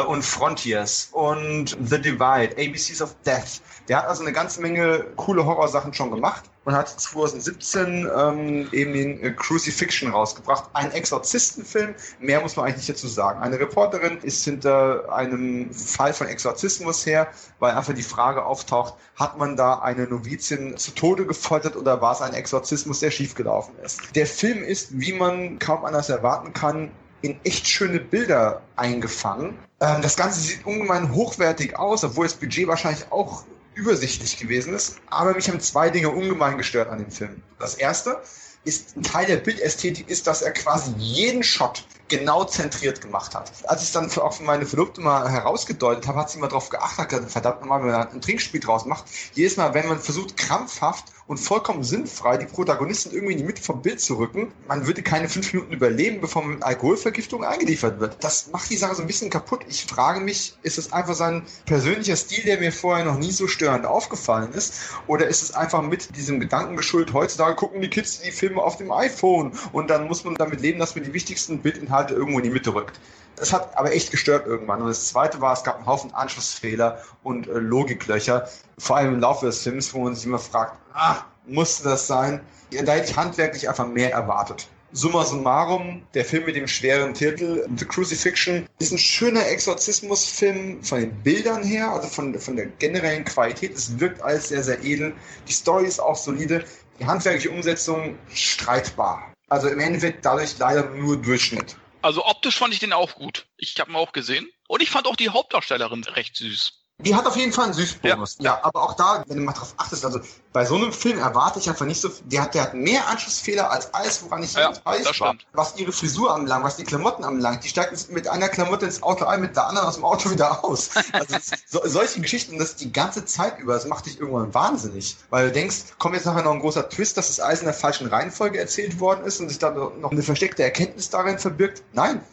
Äh, und Frontiers und The Divide, ABCs of Death. Der hat also eine ganze Menge coole Horrorsachen schon gemacht und hat 2017 ähm, eben den äh, Crucifixion rausgebracht. Ein Exorzistenfilm, mehr muss man eigentlich nicht dazu sagen. Eine Reporterin ist hinter einem Fall von Exorzismus her, weil einfach die Frage auftaucht, hat man da eine Novizin zu Tode gefoltert oder war es ein Exorzismus, der schiefgelaufen ist. Der Film ist, wie man kaum anders erwarten kann, in echt schöne Bilder eingefangen. Ähm, das Ganze sieht ungemein hochwertig aus, obwohl das Budget wahrscheinlich auch übersichtlich gewesen ist. Aber mich haben zwei Dinge ungemein gestört an dem Film. Das erste ist, ein Teil der Bildästhetik ist, dass er quasi jeden Shot genau zentriert gemacht hat. Als ich es dann für, auch für meine Verlobte mal herausgedeutet habe, hat sie mal darauf geachtet, verdammt nochmal, wenn man ein Trinkspiel draus macht, jedes Mal, wenn man versucht, krampfhaft und vollkommen sinnfrei die Protagonisten irgendwie in die Mitte vom Bild zu rücken, man würde keine fünf Minuten überleben, bevor man mit Alkoholvergiftung eingeliefert wird. Das macht die Sache so ein bisschen kaputt. Ich frage mich, ist es einfach sein persönlicher Stil, der mir vorher noch nie so störend aufgefallen ist? Oder ist es einfach mit diesem Gedanken geschuldet, heutzutage gucken die Kids die Filme auf dem iPhone und dann muss man damit leben, dass man die wichtigsten Bildinhalte Inhalte irgendwo in die Mitte rückt. Das hat aber echt gestört irgendwann. Und das zweite war, es gab einen Haufen Anschlussfehler und äh, Logiklöcher, vor allem im Laufe des Films, wo man sich immer fragt, ah, musste das sein? Ja, da hätte ich handwerklich einfach mehr erwartet. Summa summarum, der Film mit dem schweren Titel The Crucifixion ist ein schöner Exorzismusfilm von den Bildern her, also von, von der generellen Qualität. Es wirkt alles sehr, sehr edel. Die Story ist auch solide. Die handwerkliche Umsetzung streitbar. Also im Endeffekt dadurch leider nur Durchschnitt. Also optisch fand ich den auch gut. Ich habe ihn auch gesehen. Und ich fand auch die Hauptdarstellerin recht süß. Die hat auf jeden Fall einen Süßbonus. Ja. ja, aber auch da, wenn du mal drauf achtest, also bei so einem Film erwarte ich einfach nicht so, der hat, der hat mehr Anschlussfehler als alles, woran ich ja, weiß war. Was ihre Frisur anbelangt, was die Klamotten anbelangt. Die steigen mit einer Klamotte ins Auto ein, mit der anderen aus dem Auto wieder aus. Also so, solche Geschichten, das die ganze Zeit über, das macht dich irgendwann wahnsinnig. Weil du denkst, kommt jetzt nachher noch ein großer Twist, dass das alles in der falschen Reihenfolge erzählt worden ist und sich da noch eine versteckte Erkenntnis darin verbirgt? Nein.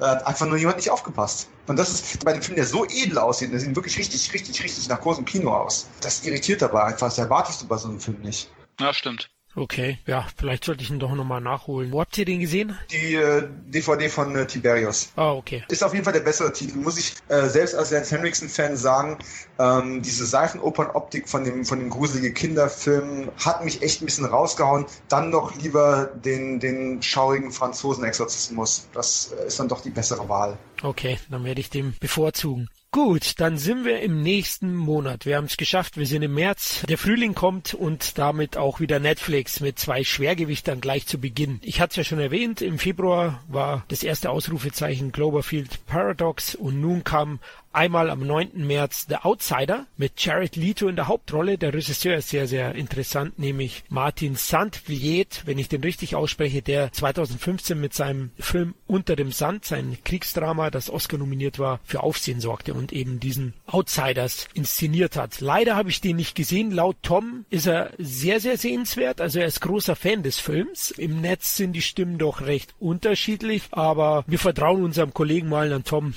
Da hat einfach nur jemand nicht aufgepasst. Und das ist bei dem Film, der so edel aussieht, der sieht wirklich richtig, richtig, richtig nach großem Kino aus. Das irritiert dabei einfach. Erwartest du bei so einem Film nicht. Ja, stimmt. Okay, ja, vielleicht sollte ich ihn doch nochmal nachholen. Wo habt ihr den gesehen? Die äh, DVD von äh, Tiberius. Ah, okay. Ist auf jeden Fall der bessere Titel, muss ich äh, selbst als Lance Henriksen-Fan sagen. Ähm, diese Seifenopern-Optik von dem, von dem gruseligen Kinderfilm hat mich echt ein bisschen rausgehauen. Dann doch lieber den, den schaurigen Franzosen-Exorzismus. Das äh, ist dann doch die bessere Wahl. Okay, dann werde ich den bevorzugen. Gut, dann sind wir im nächsten Monat. Wir haben es geschafft. Wir sind im März. Der Frühling kommt und damit auch wieder Netflix mit zwei Schwergewichtern gleich zu Beginn. Ich hatte es ja schon erwähnt, im Februar war das erste Ausrufezeichen Cloverfield Paradox und nun kam Einmal am 9. März The Outsider mit Jared Leto in der Hauptrolle. Der Regisseur ist sehr, sehr interessant, nämlich Martin Sandvilliet, wenn ich den richtig ausspreche, der 2015 mit seinem Film Unter dem Sand, sein Kriegsdrama, das Oscar nominiert war, für Aufsehen sorgte und eben diesen Outsiders inszeniert hat. Leider habe ich den nicht gesehen. Laut Tom ist er sehr, sehr sehenswert. Also er ist großer Fan des Films. Im Netz sind die Stimmen doch recht unterschiedlich, aber wir vertrauen unserem Kollegen mal an Tom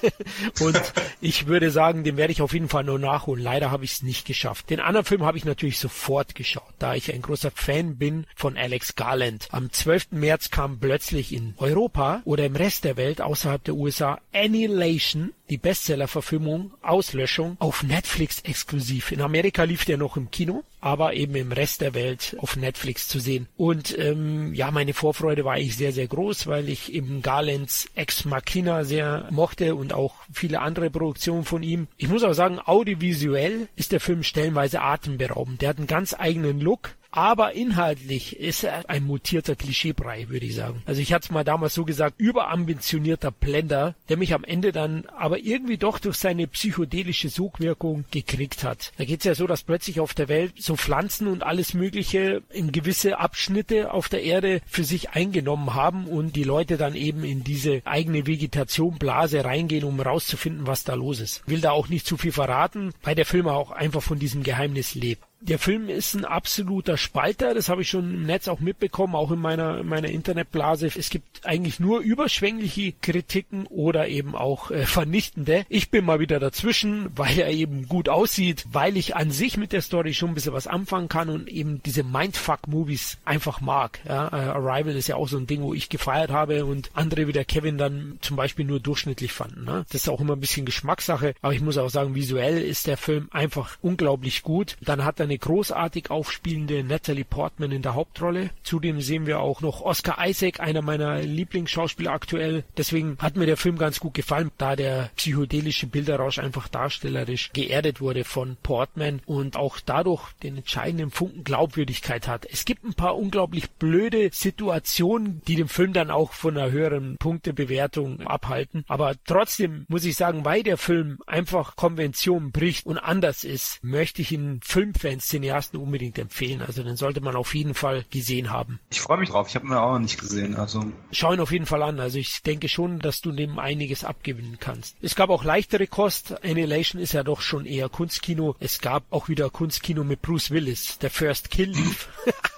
und ich würde sagen, den werde ich auf jeden Fall nur nachholen. Leider habe ich es nicht geschafft. Den anderen Film habe ich natürlich sofort geschaut, da ich ein großer Fan bin von Alex Garland. Am 12. März kam plötzlich in Europa oder im Rest der Welt außerhalb der USA Annihilation die Bestseller-Verfilmung Auslöschung auf Netflix exklusiv. In Amerika lief der noch im Kino, aber eben im Rest der Welt auf Netflix zu sehen. Und ähm, ja, meine Vorfreude war eigentlich sehr, sehr groß, weil ich eben Garlands Ex Machina sehr mochte und auch viele andere Produktionen von ihm. Ich muss aber sagen, audiovisuell ist der Film stellenweise atemberaubend. Der hat einen ganz eigenen Look aber inhaltlich ist er ein mutierter Klischeebrei, würde ich sagen. Also ich hatte es mal damals so gesagt, überambitionierter Blender, der mich am Ende dann aber irgendwie doch durch seine psychedelische Sogwirkung gekriegt hat. Da geht es ja so, dass plötzlich auf der Welt so Pflanzen und alles Mögliche in gewisse Abschnitte auf der Erde für sich eingenommen haben und die Leute dann eben in diese eigene Vegetation, Blase reingehen, um rauszufinden, was da los ist. Will da auch nicht zu viel verraten, weil der Film auch einfach von diesem Geheimnis lebt. Der Film ist ein absoluter Spalter, das habe ich schon im Netz auch mitbekommen, auch in meiner, meiner Internetblase. Es gibt eigentlich nur überschwängliche Kritiken oder eben auch äh, vernichtende. Ich bin mal wieder dazwischen, weil er eben gut aussieht, weil ich an sich mit der Story schon ein bisschen was anfangen kann und eben diese Mindfuck-Movies einfach mag. Ja, äh, Arrival ist ja auch so ein Ding, wo ich gefeiert habe und andere wie der Kevin dann zum Beispiel nur durchschnittlich fanden. Ne? Das ist auch immer ein bisschen Geschmackssache, aber ich muss auch sagen, visuell ist der Film einfach unglaublich gut. Dann hat er eine großartig aufspielende Natalie Portman in der Hauptrolle. Zudem sehen wir auch noch Oscar Isaac, einer meiner Lieblingsschauspieler aktuell. Deswegen hat mir der Film ganz gut gefallen, da der psychedelische Bilderrausch einfach darstellerisch geerdet wurde von Portman und auch dadurch den entscheidenden Funken Glaubwürdigkeit hat. Es gibt ein paar unglaublich blöde Situationen, die den Film dann auch von einer höheren Punktebewertung abhalten. Aber trotzdem muss ich sagen, weil der Film einfach Konventionen bricht und anders ist, möchte ich ihn Filmfans Cineasten unbedingt empfehlen. Also den sollte man auf jeden Fall gesehen haben. Ich freue mich drauf. Ich habe ihn auch noch nicht gesehen. Also schau ihn auf jeden Fall an. Also ich denke schon, dass du dem einiges abgewinnen kannst. Es gab auch leichtere Kost. Annihilation ist ja doch schon eher Kunstkino. Es gab auch wieder Kunstkino mit Bruce Willis. Der First Kill lief.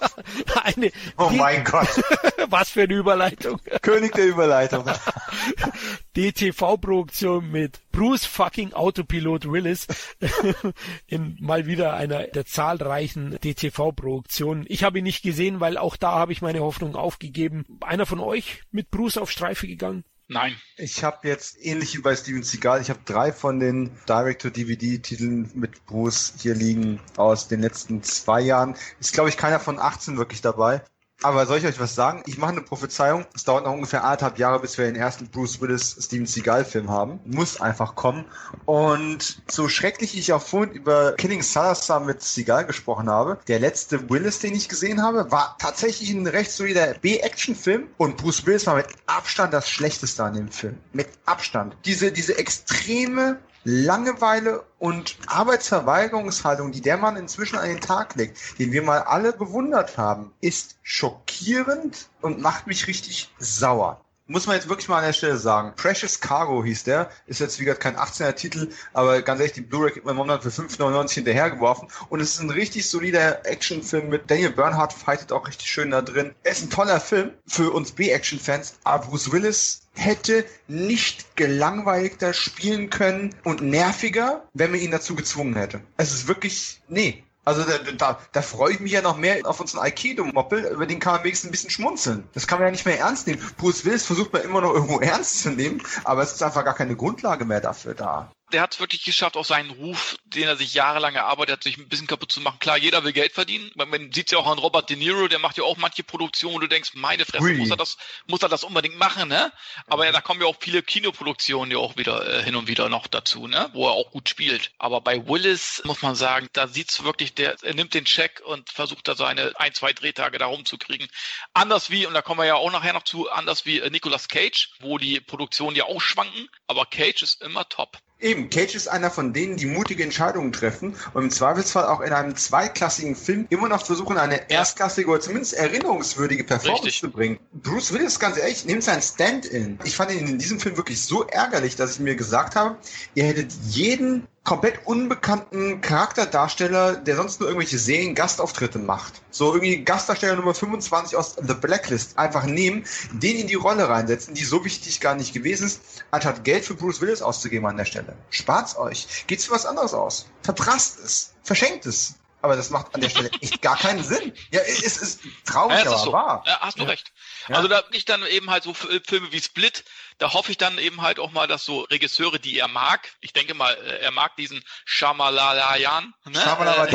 eine, oh mein Gott. Was für eine Überleitung. König der Überleitung. DTV-Produktion mit Bruce fucking Autopilot Willis in mal wieder einer der zahlreichen DTV-Produktionen. Ich habe ihn nicht gesehen, weil auch da habe ich meine Hoffnung aufgegeben. Einer von euch mit Bruce auf Streife gegangen? Nein. Ich habe jetzt ähnlich wie bei Steven Seagal, ich habe drei von den Direct-to-DVD-Titeln mit Bruce hier liegen aus den letzten zwei Jahren. Ist, glaube ich, keiner von 18 wirklich dabei. Aber soll ich euch was sagen? Ich mache eine Prophezeiung. Es dauert noch ungefähr anderthalb Jahre, bis wir den ersten Bruce Willis Steven Seagal Film haben. Muss einfach kommen. Und so schrecklich ich auch vorhin über Killing Salazar mit Seagal gesprochen habe, der letzte Willis, den ich gesehen habe, war tatsächlich ein recht solider B-Action-Film. Und Bruce Willis war mit Abstand das Schlechteste an dem Film. Mit Abstand. Diese, diese extreme Langeweile und Arbeitsverweigerungshaltung, die der Mann inzwischen an den Tag legt, den wir mal alle bewundert haben, ist schockierend und macht mich richtig sauer. Muss man jetzt wirklich mal an der Stelle sagen. Precious Cargo hieß der. Ist jetzt, wie gesagt, kein 18er Titel, aber ganz ehrlich, die Blu-ray gibt man momentan für 5,99 hinterhergeworfen. Und es ist ein richtig solider Actionfilm mit Daniel Bernhardt fightet auch richtig schön da drin. Er ist ein toller Film für uns B-Action-Fans, aber Bruce Willis hätte nicht gelangweilter spielen können und nerviger, wenn man ihn dazu gezwungen hätte. Es ist wirklich, nee, also da, da, da freue ich mich ja noch mehr auf unseren Aikido-Moppel, über den kann man wenigstens ein bisschen schmunzeln. Das kann man ja nicht mehr ernst nehmen. Bruce Willis versucht man immer noch irgendwo ernst zu nehmen, aber es ist einfach gar keine Grundlage mehr dafür da der hat es wirklich geschafft, auch seinen Ruf, den er sich jahrelang erarbeitet hat, sich ein bisschen kaputt zu machen. Klar, jeder will Geld verdienen. Man sieht es ja auch an Robert De Niro, der macht ja auch manche Produktionen, du denkst, meine Fresse, muss er das, muss er das unbedingt machen, ne? Aber ja, da kommen ja auch viele Kinoproduktionen ja auch wieder äh, hin und wieder noch dazu, ne? Wo er auch gut spielt. Aber bei Willis muss man sagen, da sieht's wirklich, der, er nimmt den Check und versucht da seine ein, zwei Drehtage da rumzukriegen. Anders wie, und da kommen wir ja auch nachher noch zu, anders wie äh, Nicolas Cage, wo die Produktionen ja auch schwanken, aber Cage ist immer top. Eben, Cage ist einer von denen, die mutige Entscheidungen treffen und im Zweifelsfall auch in einem zweiklassigen Film immer noch versuchen, eine erstklassige oder zumindest erinnerungswürdige Performance Richtig. zu bringen. Bruce Willis, ganz ehrlich, nimmt sein Stand-in. Ich fand ihn in diesem Film wirklich so ärgerlich, dass ich mir gesagt habe, ihr hättet jeden komplett unbekannten Charakterdarsteller, der sonst nur irgendwelche Serien Gastauftritte macht. So irgendwie Gastdarsteller Nummer 25 aus The Blacklist einfach nehmen, den in die Rolle reinsetzen, die so wichtig gar nicht gewesen ist, anstatt Geld für Bruce Willis auszugeben an der Stelle. Spart's euch. Geht's für was anderes aus. Verprasst es. Verschenkt es. Aber das macht an der Stelle echt gar keinen Sinn. Ja, es ist traurig, ja, aber so. wahr. Ja, hast du ja. recht. Ja. Also da ich dann eben halt so Filme wie Split, da hoffe ich dann eben halt auch mal, dass so Regisseure, die er mag, ich denke mal, äh, er mag diesen Shamalalayan, ne? Shamalala,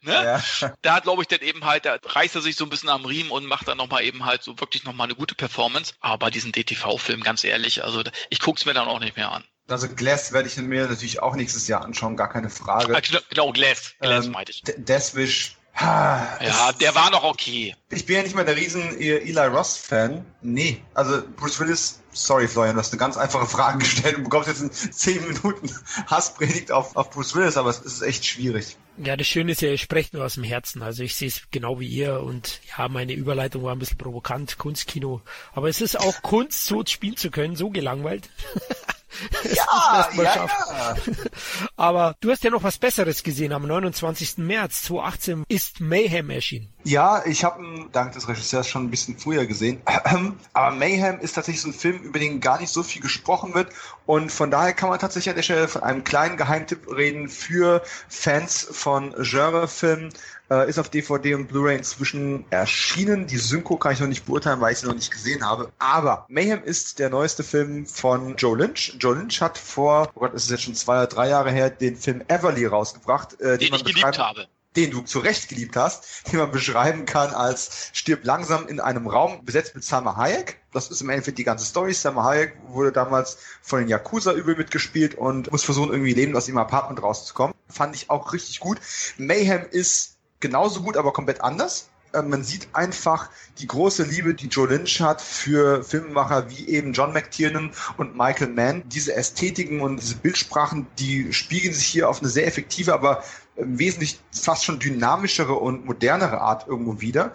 ne? Ja. Da glaube ich dann eben halt, da reißt er sich so ein bisschen am Riemen und macht dann nochmal eben halt so wirklich nochmal eine gute Performance. Aber bei diesen DTV-Filmen, ganz ehrlich, also ich guck's mir dann auch nicht mehr an. Also Glass werde ich mir natürlich auch nächstes Jahr anschauen, gar keine Frage. Ah, genau, Glass, Glass ähm, meinte ich. Deathwish ja, der war noch okay. Ich bin ja nicht mal der riesen Eli Ross-Fan. Nee, also Bruce Willis, sorry Florian, du hast eine ganz einfache Frage gestellt und bekommst jetzt in 10 Minuten Hasspredigt auf, auf Bruce Willis, aber es ist echt schwierig. Ja, das Schöne ist ja, ihr sprecht nur aus dem Herzen. Also ich sehe es genau wie ihr und ja, meine Überleitung war ein bisschen provokant, Kunstkino. Aber es ist auch Kunst, so spielen zu können, so gelangweilt. ja, ja, ja. Aber du hast ja noch was Besseres gesehen. Am 29. März 2018 ist Mayhem erschienen. Ja, ich habe ihn dank des Regisseurs schon ein bisschen früher gesehen. Aber Mayhem ist tatsächlich so ein Film, über den gar nicht so viel gesprochen wird. Und von daher kann man tatsächlich an der Stelle von einem kleinen Geheimtipp reden für Fans von Genrefilmen. Äh, ist auf DVD und Blu-ray inzwischen erschienen. Die Synchro kann ich noch nicht beurteilen, weil ich sie noch nicht gesehen habe. Aber Mayhem ist der neueste Film von Joe Lynch. Joe Lynch hat vor, oh Gott, ist es jetzt schon zwei oder drei Jahre her, den Film Everly rausgebracht. Äh, den, den ich geliebt habe den du zu Recht geliebt hast, den man beschreiben kann als stirb langsam in einem Raum besetzt mit Salma Hayek. Das ist im Endeffekt die ganze Story. Salma Hayek wurde damals von den Yakuza übel mitgespielt und muss versuchen, irgendwie lebend aus dem Apartment rauszukommen. Fand ich auch richtig gut. Mayhem ist genauso gut, aber komplett anders. Ähm, man sieht einfach die große Liebe, die Joe Lynch hat für Filmemacher wie eben John McTiernan und Michael Mann. Diese Ästhetiken und diese Bildsprachen, die spiegeln sich hier auf eine sehr effektive, aber wesentlich fast schon dynamischere und modernere Art irgendwo wieder.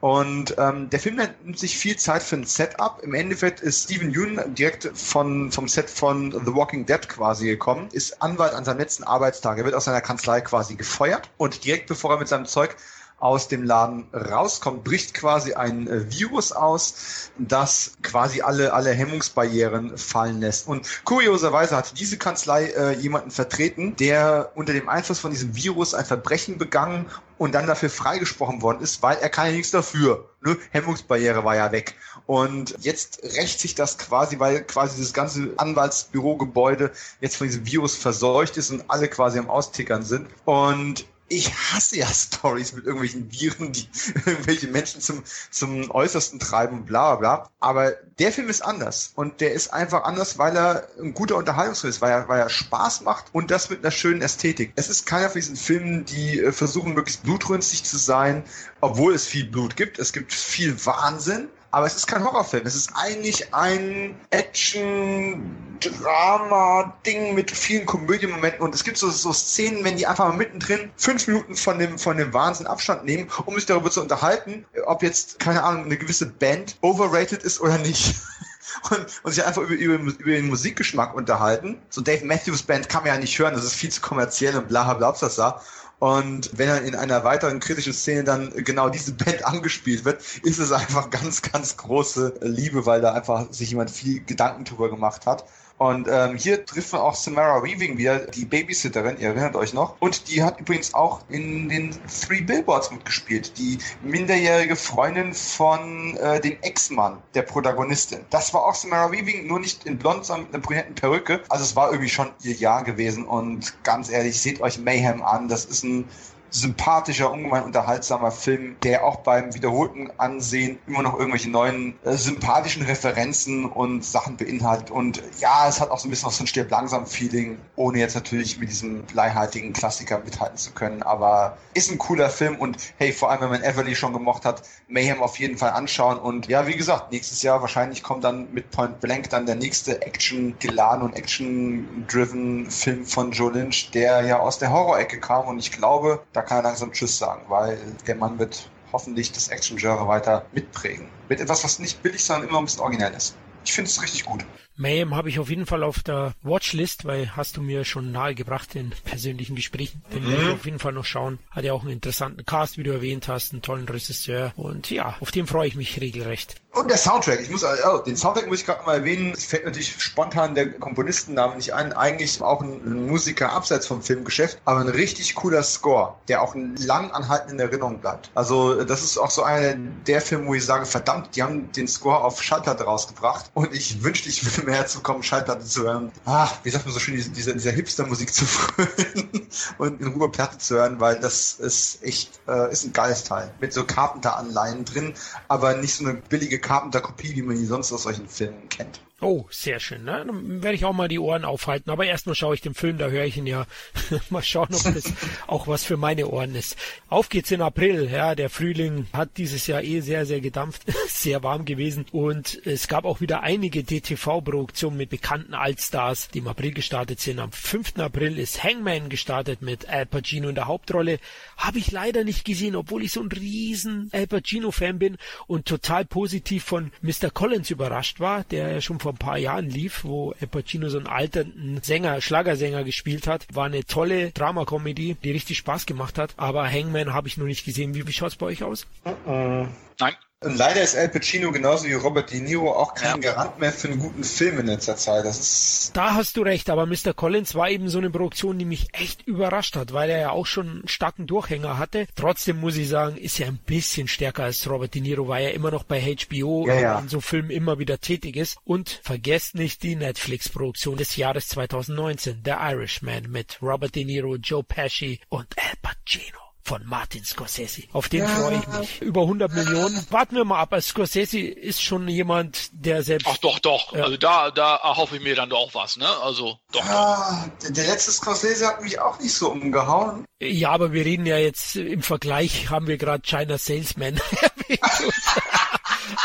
Und ähm, der Film nimmt sich viel Zeit für ein Setup. Im Endeffekt ist Steven Yeun direkt von, vom Set von The Walking Dead quasi gekommen, ist Anwalt an seinem letzten Arbeitstag. Er wird aus seiner Kanzlei quasi gefeuert und direkt bevor er mit seinem Zeug aus dem Laden rauskommt, bricht quasi ein äh, Virus aus, das quasi alle, alle Hemmungsbarrieren fallen lässt. Und kurioserweise hat diese Kanzlei äh, jemanden vertreten, der unter dem Einfluss von diesem Virus ein Verbrechen begangen und dann dafür freigesprochen worden ist, weil er kann ja nichts dafür. Ne? Hemmungsbarriere war ja weg. Und jetzt rächt sich das quasi, weil quasi das ganze Anwaltsbürogebäude jetzt von diesem Virus verseucht ist und alle quasi am Austickern sind. Und ich hasse ja Stories mit irgendwelchen Viren, die irgendwelche Menschen zum, zum Äußersten treiben, bla bla bla. Aber der Film ist anders. Und der ist einfach anders, weil er ein guter Unterhaltungsfilm ist, weil er, weil er Spaß macht und das mit einer schönen Ästhetik. Es ist keiner von diesen Filmen, die äh, versuchen, möglichst blutrünstig zu sein, obwohl es viel Blut gibt. Es gibt viel Wahnsinn. Aber es ist kein Horrorfilm. Es ist eigentlich ein Action-Drama-Ding mit vielen Komödienmomenten. Und es gibt so, so Szenen, wenn die einfach mal mittendrin fünf Minuten von dem, von dem Wahnsinn Abstand nehmen, um sich darüber zu unterhalten, ob jetzt, keine Ahnung, eine gewisse Band overrated ist oder nicht. Und, und, sich einfach über, über, über, den Musikgeschmack unterhalten. So Dave Matthews Band kann man ja nicht hören, das ist viel zu kommerziell und bla bla bla. bla. Und wenn dann in einer weiteren kritischen Szene dann genau diese Band angespielt wird, ist es einfach ganz, ganz große Liebe, weil da einfach sich jemand viel Gedanken drüber gemacht hat. Und ähm, hier trifft man auch Samara Weaving wieder, die Babysitterin, ihr erinnert euch noch. Und die hat übrigens auch in den Three Billboards mitgespielt, die minderjährige Freundin von äh, dem Ex-Mann der Protagonistin. Das war auch Samara Weaving, nur nicht in blond, sondern mit einer prominenten Perücke. Also es war irgendwie schon ihr Jahr gewesen. Und ganz ehrlich, seht euch Mayhem an. Das ist ein sympathischer, ungemein unterhaltsamer Film, der auch beim wiederholten Ansehen immer noch irgendwelche neuen äh, sympathischen Referenzen und Sachen beinhaltet. Und ja, es hat auch so ein bisschen noch so ein Stirb langsam Feeling, ohne jetzt natürlich mit diesem bleihaltigen Klassiker mithalten zu können. Aber ist ein cooler Film und hey, vor allem wenn man Everly schon gemocht hat, Mayhem auf jeden Fall anschauen. Und ja, wie gesagt, nächstes Jahr wahrscheinlich kommt dann mit Point Blank dann der nächste Action-geladen und Action-driven Film von Joe Lynch, der ja aus der Horror-Ecke kam. Und ich glaube, da kann er langsam Tschüss sagen, weil der Mann wird hoffentlich das Action-Genre weiter mitprägen. Mit etwas, was nicht billig, sondern immer ein bisschen originell ist. Ich finde es richtig gut. Mayhem habe ich auf jeden Fall auf der Watchlist, weil hast du mir schon nahegebracht in persönlichen Gesprächen. Den mhm. werde ich auf jeden Fall noch schauen. Hat ja auch einen interessanten Cast, wie du erwähnt hast, einen tollen Regisseur. Und ja, auf den freue ich mich regelrecht. Und der Soundtrack, ich muss, oh, den Soundtrack muss ich gerade mal erwähnen. Es fällt natürlich spontan der Komponistenname nicht ein. Eigentlich auch ein Musiker abseits vom Filmgeschäft, aber ein richtig cooler Score, der auch lang anhaltend in Erinnerung bleibt. Also, das ist auch so einer der Filme, wo ich sage, verdammt, die haben den Score auf Schallplatte rausgebracht und ich wünschte, ich würde mehr dazu kommen, Schallplatte zu hören. Ah, wie sagt man so schön, diese, diese, dieser Hipster-Musik zu frönen und in Ruhe Platte zu hören, weil das ist echt, äh, ist ein geiles Teil. Mit so Carpenter-Anleihen drin, aber nicht so eine billige Carpenter-Kopie, wie man die sonst aus solchen Filmen kennt. Oh, sehr schön. Ne? Dann werde ich auch mal die Ohren aufhalten. Aber erstmal schaue ich den Film, da höre ich ihn ja. mal schauen, ob das auch was für meine Ohren ist. Auf geht's in April. Ja, der Frühling hat dieses Jahr eh sehr, sehr gedampft, sehr warm gewesen. Und es gab auch wieder einige DTV-Produktionen mit bekannten Altstars, die im April gestartet sind. Am 5. April ist Hangman gestartet mit Al Pacino in der Hauptrolle. Habe ich leider nicht gesehen, obwohl ich so ein riesen Al Pacino-Fan bin und total positiv von Mr. Collins überrascht war, der ja schon vor vor ein paar Jahren lief, wo Al Pacino so einen alternden Sänger, Schlagersänger gespielt hat. War eine tolle Drama-Comedy, die richtig Spaß gemacht hat. Aber Hangman habe ich noch nicht gesehen. Wie, wie schaut's bei euch aus? Nein. Und leider ist Al Pacino genauso wie Robert De Niro auch kein ja. Garant mehr für einen guten Film in letzter Zeit. Das ist da hast du recht, aber Mr. Collins war eben so eine Produktion, die mich echt überrascht hat, weil er ja auch schon einen starken Durchhänger hatte. Trotzdem muss ich sagen, ist er ein bisschen stärker als Robert De Niro, weil er immer noch bei HBO ja, ja. in so Filmen immer wieder tätig ist. Und vergesst nicht die Netflix-Produktion des Jahres 2019, The Irishman mit Robert De Niro, Joe Pesci und Al Pacino von Martin Scorsese. Auf den ja. freue ich mich. Über 100 Millionen. Warten wir mal ab. Also Scorsese ist schon jemand, der selbst. Ach doch, doch. Ja. Also da, da erhoffe ich mir dann doch was, ne? Also doch. Ja, doch. Der letzte Scorsese hat mich auch nicht so umgehauen. Ja, aber wir reden ja jetzt im Vergleich, haben wir gerade China Salesman erwähnt.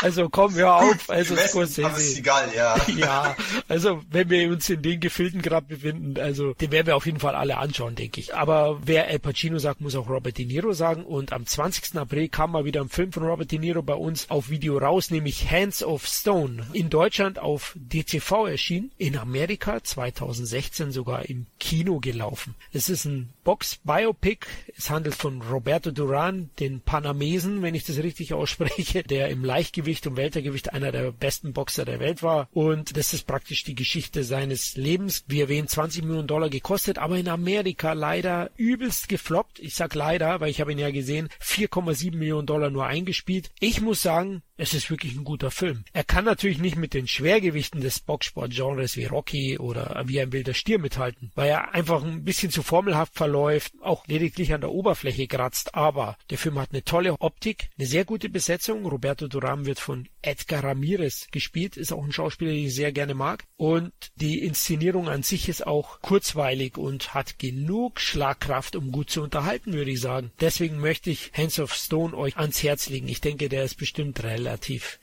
Also komm, hör auf. Also Scorsese. Ist egal, ja. ja, also wenn wir uns in den Gefilden gerade befinden, also den werden wir auf jeden Fall alle anschauen, denke ich. Aber wer Al Pacino sagt, muss auch Robert De Niro sagen. Und am 20. April kam mal wieder ein Film von Robert De Niro bei uns auf Video raus, nämlich Hands of Stone. In Deutschland auf DTV erschienen, in Amerika 2016 sogar im Kino gelaufen. Es ist ein Box-Biopic. Es handelt von Roberto Duran, den Panamesen, wenn ich das richtig ausspreche, der im Leichtgewicht und Weltergewicht einer der besten Boxer der Welt war. Und das ist praktisch die Geschichte seines Lebens. Wie erwähnt, 20 Millionen Dollar gekostet, aber in Amerika leider übelst gefloppt. Ich sag leider, weil ich habe ihn ja gesehen, 4,7 Millionen Dollar nur eingespielt. Ich muss sagen, es ist wirklich ein guter Film. Er kann natürlich nicht mit den Schwergewichten des Boxsport-Genres wie Rocky oder wie ein wilder Stier mithalten, weil er einfach ein bisschen zu formelhaft verläuft, auch lediglich an der Oberfläche kratzt, aber der Film hat eine tolle Optik, eine sehr gute Besetzung. Roberto Duran wird von Edgar Ramirez gespielt, ist auch ein Schauspieler, den ich sehr gerne mag und die Inszenierung an sich ist auch kurzweilig und hat genug Schlagkraft, um gut zu unterhalten, würde ich sagen. Deswegen möchte ich Hands of Stone euch ans Herz legen. Ich denke, der ist bestimmt relativ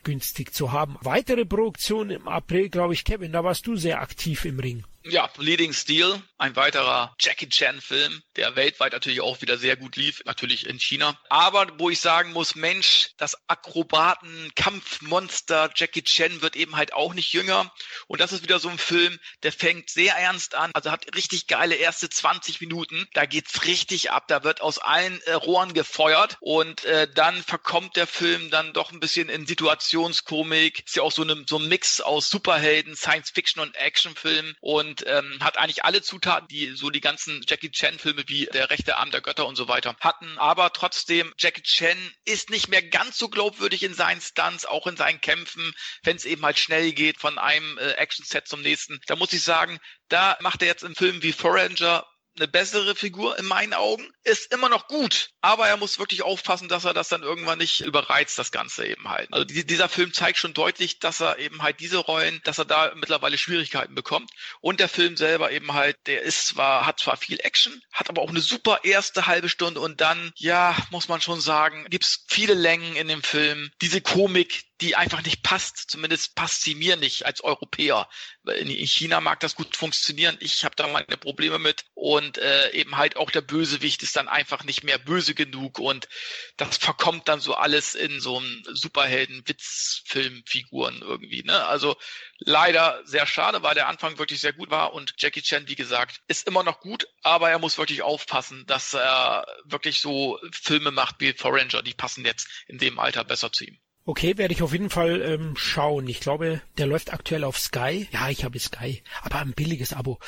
günstig zu haben. Weitere Produktion im April, glaube ich, Kevin, da warst du sehr aktiv im Ring. Ja, Bleeding Steel, ein weiterer Jackie Chan Film, der weltweit natürlich auch wieder sehr gut lief, natürlich in China. Aber wo ich sagen muss, Mensch, das Akrobaten, Kampfmonster Jackie Chan wird eben halt auch nicht jünger. Und das ist wieder so ein Film, der fängt sehr ernst an, also hat richtig geile erste 20 Minuten. Da geht's richtig ab, da wird aus allen äh, Rohren gefeuert und äh, dann verkommt der Film dann doch ein bisschen in Situationskomik. Ist ja auch so, eine, so ein Mix aus Superhelden, Science Fiction und Actionfilm und und ähm, hat eigentlich alle Zutaten, die so die ganzen Jackie Chan-Filme wie Der rechte Arm der Götter und so weiter hatten. Aber trotzdem, Jackie Chan ist nicht mehr ganz so glaubwürdig in seinen Stunts, auch in seinen Kämpfen, wenn es eben halt schnell geht von einem äh, Action-Set zum nächsten. Da muss ich sagen, da macht er jetzt im Film wie Forager eine bessere Figur in meinen Augen. Ist immer noch gut, aber er muss wirklich aufpassen, dass er das dann irgendwann nicht überreizt, das Ganze eben halt. Also die, dieser Film zeigt schon deutlich, dass er eben halt diese Rollen, dass er da mittlerweile Schwierigkeiten bekommt. Und der Film selber eben halt, der ist zwar, hat zwar viel Action, hat aber auch eine super erste halbe Stunde und dann, ja, muss man schon sagen, gibt's viele Längen in dem Film. Diese Komik, die einfach nicht passt. Zumindest passt sie mir nicht als Europäer. In China mag das gut funktionieren. Ich habe da meine Probleme mit. Und äh, eben halt auch der Bösewicht ist dann einfach nicht mehr böse genug. Und das verkommt dann so alles in so einem Superhelden-Witzfilmfiguren irgendwie. Ne? Also leider sehr schade, weil der Anfang wirklich sehr gut war. Und Jackie Chan, wie gesagt, ist immer noch gut, aber er muss wirklich aufpassen, dass er wirklich so Filme macht wie Forager. Die passen jetzt in dem Alter besser zu ihm. Okay, werde ich auf jeden Fall ähm, schauen. Ich glaube, der läuft aktuell auf Sky. Ja, ich habe Sky, aber ein billiges Abo.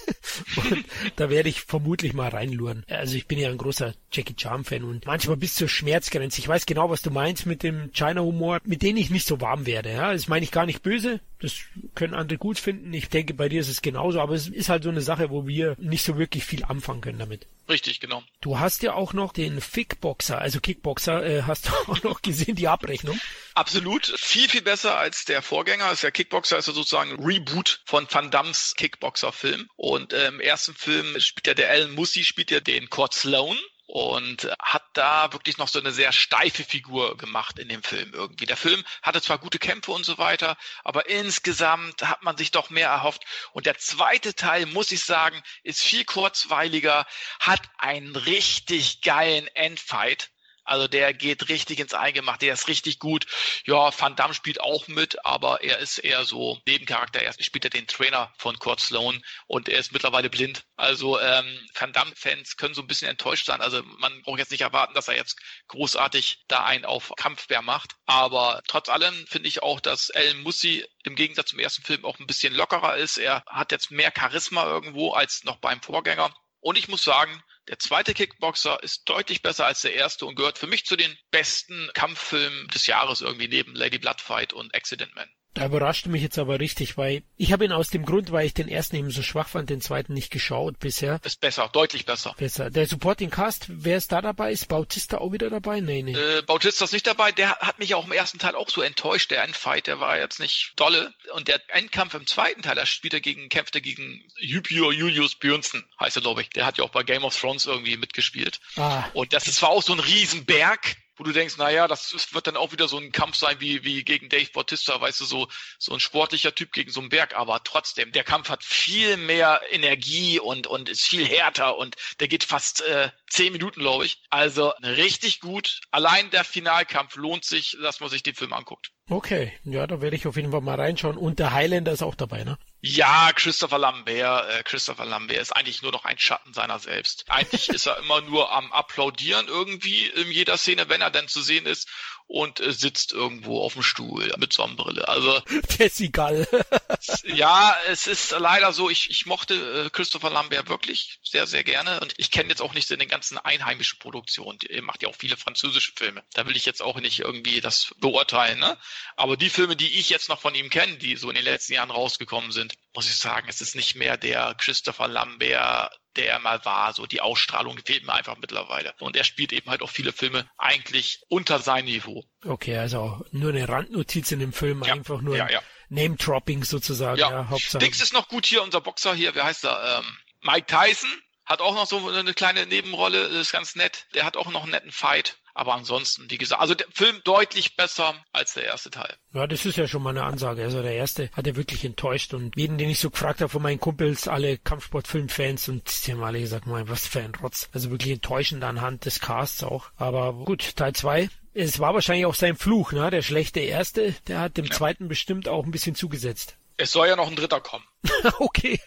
und da werde ich vermutlich mal reinluren. Also ich bin ja ein großer Jackie Chan Fan und manchmal bis zur Schmerzgrenze. Ich weiß genau, was du meinst mit dem China Humor, mit dem ich nicht so warm werde. Ja, das meine ich gar nicht böse. Das können andere gut finden. Ich denke, bei dir ist es genauso, aber es ist halt so eine Sache, wo wir nicht so wirklich viel anfangen können damit. Richtig, genau. Du hast ja auch noch den Fickboxer, also Kickboxer, äh, hast du auch noch gesehen, die Abrechnung? Absolut. Viel, viel besser als der Vorgänger. Also der Kickboxer ist ja sozusagen ein Reboot von Van Dammes Kickboxer-Film. Und äh, im ersten Film spielt ja der Alan Mussy, spielt ja den Cord Sloan und hat da wirklich noch so eine sehr steife Figur gemacht in dem Film irgendwie. Der Film hatte zwar gute Kämpfe und so weiter, aber insgesamt hat man sich doch mehr erhofft. Und der zweite Teil, muss ich sagen, ist viel kurzweiliger, hat einen richtig geilen Endfight also der geht richtig ins Eingemachte, der ist richtig gut. Ja, Van Damme spielt auch mit, aber er ist eher so Nebencharakter. Er spielt ja den Trainer von Kurt Sloan und er ist mittlerweile blind. Also ähm, Van Damme-Fans können so ein bisschen enttäuscht sein. Also man braucht jetzt nicht erwarten, dass er jetzt großartig da einen auf Kampfbär macht. Aber trotz allem finde ich auch, dass El Mussi im Gegensatz zum ersten Film auch ein bisschen lockerer ist. Er hat jetzt mehr Charisma irgendwo als noch beim Vorgänger. Und ich muss sagen, der zweite Kickboxer ist deutlich besser als der erste und gehört für mich zu den besten Kampffilmen des Jahres irgendwie neben Lady Bloodfight und Accident Man. Da überraschte mich jetzt aber richtig, weil ich habe ihn aus dem Grund, weil ich den ersten eben so schwach fand, den zweiten nicht geschaut bisher. Ist besser, deutlich besser. Besser. Der Supporting Cast, wer ist da dabei? Ist Bautista auch wieder dabei? Nee, nee. Äh, Bautista ist nicht dabei. Der hat mich auch im ersten Teil auch so enttäuscht. Der Endfight, der war jetzt nicht dolle. Und der Endkampf im zweiten Teil, er gegen, kämpfte gegen Jupio Julius Björnsen, heißt er, glaube ich. Der hat ja auch bei Game of Thrones irgendwie mitgespielt. Ah. Und das ist zwar auch so ein Riesenberg, wo du denkst, naja, das ist, wird dann auch wieder so ein Kampf sein wie, wie gegen Dave Bautista, weißt du, so, so ein sportlicher Typ gegen so einen Berg, aber trotzdem, der Kampf hat viel mehr Energie und, und ist viel härter und der geht fast äh, zehn Minuten, glaube ich. Also richtig gut. Allein der Finalkampf lohnt sich, dass man sich den Film anguckt. Okay, ja, da werde ich auf jeden Fall mal reinschauen. Und der Highlander ist auch dabei, ne? Ja, Christopher Lambert. Äh, Christopher Lambert ist eigentlich nur noch ein Schatten seiner selbst. Eigentlich ist er immer nur am Applaudieren irgendwie in jeder Szene, wenn er denn zu sehen ist. Und äh, sitzt irgendwo auf dem Stuhl mit Sonnenbrille. Also egal. ja, es ist leider so. Ich, ich mochte äh, Christopher Lambert wirklich sehr, sehr gerne und ich kenne jetzt auch nicht so den ganzen einheimischen Produktionen. Er macht ja auch viele französische Filme. Da will ich jetzt auch nicht irgendwie das beurteilen. Ne? Aber die Filme, die ich jetzt noch von ihm kenne, die so in den letzten Jahren rausgekommen sind, muss ich sagen, es ist nicht mehr der Christopher Lambert, der er mal war. So die Ausstrahlung fehlt mir einfach mittlerweile. Und er spielt eben halt auch viele Filme eigentlich unter sein Niveau. Okay, also nur eine Randnotiz in dem Film, ja, einfach nur ja, ja. Name-Dropping sozusagen. Ja, ja Hauptsache. Dings ist noch gut hier, unser Boxer hier, wie heißt er? Ähm, Mike Tyson hat auch noch so eine kleine Nebenrolle, ist ganz nett. Der hat auch noch einen netten Fight. Aber ansonsten, wie gesagt, also der Film deutlich besser als der erste Teil. Ja, das ist ja schon mal eine Ansage. Also der erste hat er wirklich enttäuscht und jeden, den ich so gefragt habe von meinen Kumpels, alle Kampfsportfilmfans und die haben alle gesagt, mein, was für ein Rotz. Also wirklich enttäuschend anhand des Casts auch. Aber gut, Teil zwei es war wahrscheinlich auch sein Fluch, ne? Der schlechte erste, der hat dem ja. zweiten bestimmt auch ein bisschen zugesetzt. Es soll ja noch ein dritter kommen. okay,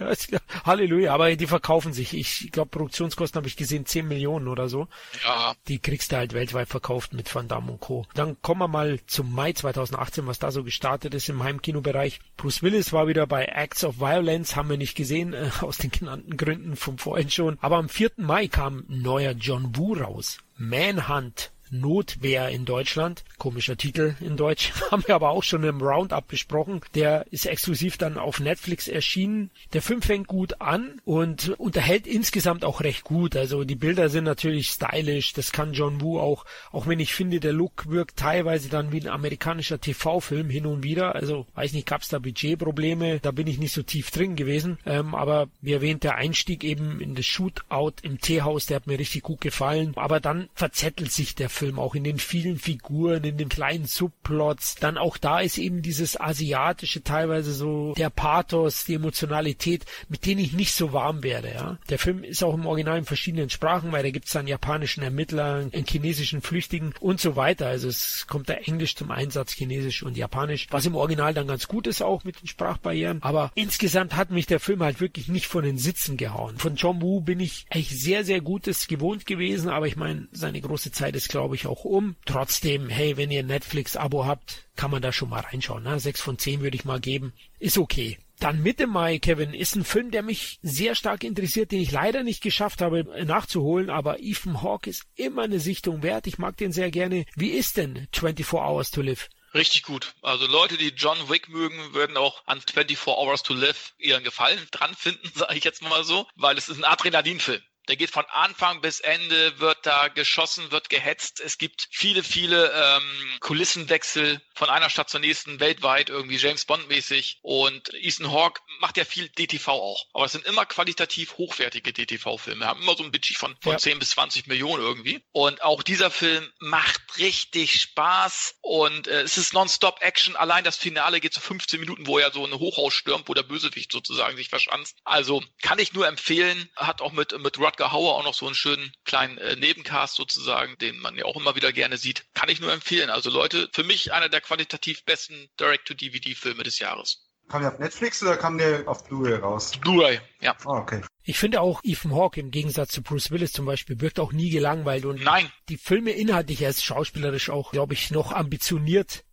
Halleluja, aber die verkaufen sich. Ich glaube, Produktionskosten habe ich gesehen, 10 Millionen oder so. Ja. Die kriegst du halt weltweit verkauft mit Van Damme und Co. Dann kommen wir mal zum Mai 2018, was da so gestartet ist im Heimkinobereich. Bruce Willis war wieder bei Acts of Violence, haben wir nicht gesehen, äh, aus den genannten Gründen vom vorhin schon. Aber am 4. Mai kam ein neuer John Woo raus. Manhunt Notwehr in Deutschland. Komischer Titel in Deutsch. Haben wir aber auch schon im Roundup besprochen. Der ist exklusiv dann auf Netflix erschienen. Der Film fängt gut an und unterhält insgesamt auch recht gut. Also die Bilder sind natürlich stylisch. Das kann John Woo auch. Auch wenn ich finde, der Look wirkt teilweise dann wie ein amerikanischer TV-Film hin und wieder. Also weiß nicht, gab es da Budgetprobleme. Da bin ich nicht so tief drin gewesen. Ähm, aber wie erwähnt, der Einstieg eben in das Shootout im Teehaus, der hat mir richtig gut gefallen. Aber dann verzettelt sich der Film auch in den vielen Figuren, in den kleinen Subplots. Dann auch da ist eben dieses asiatische teilweise so der Pathos, die Emotionalität, mit denen ich nicht so warm werde. Ja, der Film ist auch im Original in verschiedenen Sprachen, weil da gibt es dann japanischen Ermittler, einen chinesischen Flüchtigen und so weiter. Also es kommt da Englisch zum Einsatz, Chinesisch und Japanisch, was im Original dann ganz gut ist auch mit den Sprachbarrieren. Aber insgesamt hat mich der Film halt wirklich nicht von den Sitzen gehauen. Von John Woo bin ich eigentlich sehr, sehr Gutes gewohnt gewesen, aber ich meine, seine große Zeit ist, glaube ich, auch um. Trotzdem, hey, wenn ihr ein Netflix-Abo habt, kann man da schon mal reinschauen. Ne? 6 von 10 würde ich mal geben. Ist okay. Dann Mitte Mai, Kevin, ist ein Film, der mich sehr stark interessiert, den ich leider nicht geschafft habe nachzuholen, aber Ethan Hawke ist immer eine Sichtung wert. Ich mag den sehr gerne. Wie ist denn 24 Hours to Live? Richtig gut. Also Leute, die John Wick mögen, würden auch an 24 Hours to Live ihren Gefallen dran finden, sage ich jetzt mal so, weil es ist ein Adrenalinfilm. Der geht von Anfang bis Ende, wird da geschossen, wird gehetzt. Es gibt viele, viele ähm, Kulissenwechsel von einer Stadt zur nächsten, weltweit, irgendwie James Bond-mäßig. Und Ethan Hawke macht ja viel DTV auch. Aber es sind immer qualitativ hochwertige DTV-Filme. Haben immer so ein Budget von, von ja. 10 bis 20 Millionen irgendwie. Und auch dieser Film macht richtig Spaß. Und äh, es ist Nonstop-Action. Allein das Finale geht zu so 15 Minuten, wo er so ein Hochhaus stürmt, wo der Bösewicht sozusagen sich verschanzt. Also kann ich nur empfehlen. Hat auch mit, mit Rod Rutger Hauer auch noch so einen schönen kleinen äh, Nebencast sozusagen, den man ja auch immer wieder gerne sieht. Kann ich nur empfehlen. Also Leute, für mich einer der qualitativ besten Direct-to-DVD-Filme des Jahres. Kam der auf Netflix oder kam der auf Blu-ray raus? Blu-ray, ja. Oh, okay. Ich finde auch Ethan Hawke im Gegensatz zu Bruce Willis zum Beispiel wirkt auch nie gelangweilt und Nein. die Filme inhaltlich er ist schauspielerisch auch, glaube ich, noch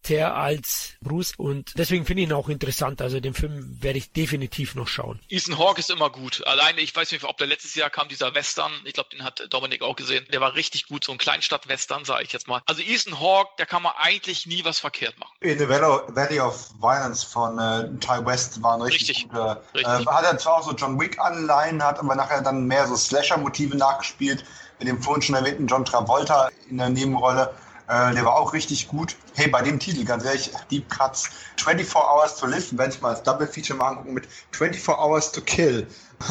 ambitionierter als Bruce und deswegen finde ich ihn auch interessant. Also den Film werde ich definitiv noch schauen. Ethan Hawke ist immer gut. Alleine, ich weiß nicht, ob der letztes Jahr kam dieser Western. Ich glaube, den hat Dominik auch gesehen. Der war richtig gut, so ein Kleinstadt-Western, sage ich jetzt mal. Also Ethan Hawke, da kann man eigentlich nie was verkehrt machen. In the Valley of Violence von äh, Ty West war ein richtig, richtig guter. Richtig. Äh, hat er zwar auch so John Wick-Anleihen, hat aber nachher dann mehr so Slasher-Motive nachgespielt. Mit dem vorhin schon erwähnten John Travolta in der Nebenrolle. Äh, der war auch richtig gut. Hey, bei dem Titel, ganz ehrlich, Deep Cuts, 24 Hours to Live, werde ich mal als Double Feature mal angucken mit 24 Hours to Kill.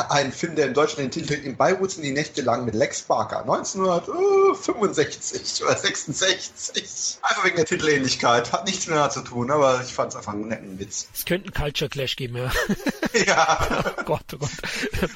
Ein Film, der in Deutschland den Titel In Beirut sind die Nächte lang mit Lex Barker. 1965 oder 66. Einfach wegen der Titelähnlichkeit. Hat nichts mehr zu tun, aber ich fand es einfach einen netten Witz. Es könnte einen Culture Clash geben, ja. ja. oh Gott, oh Gott.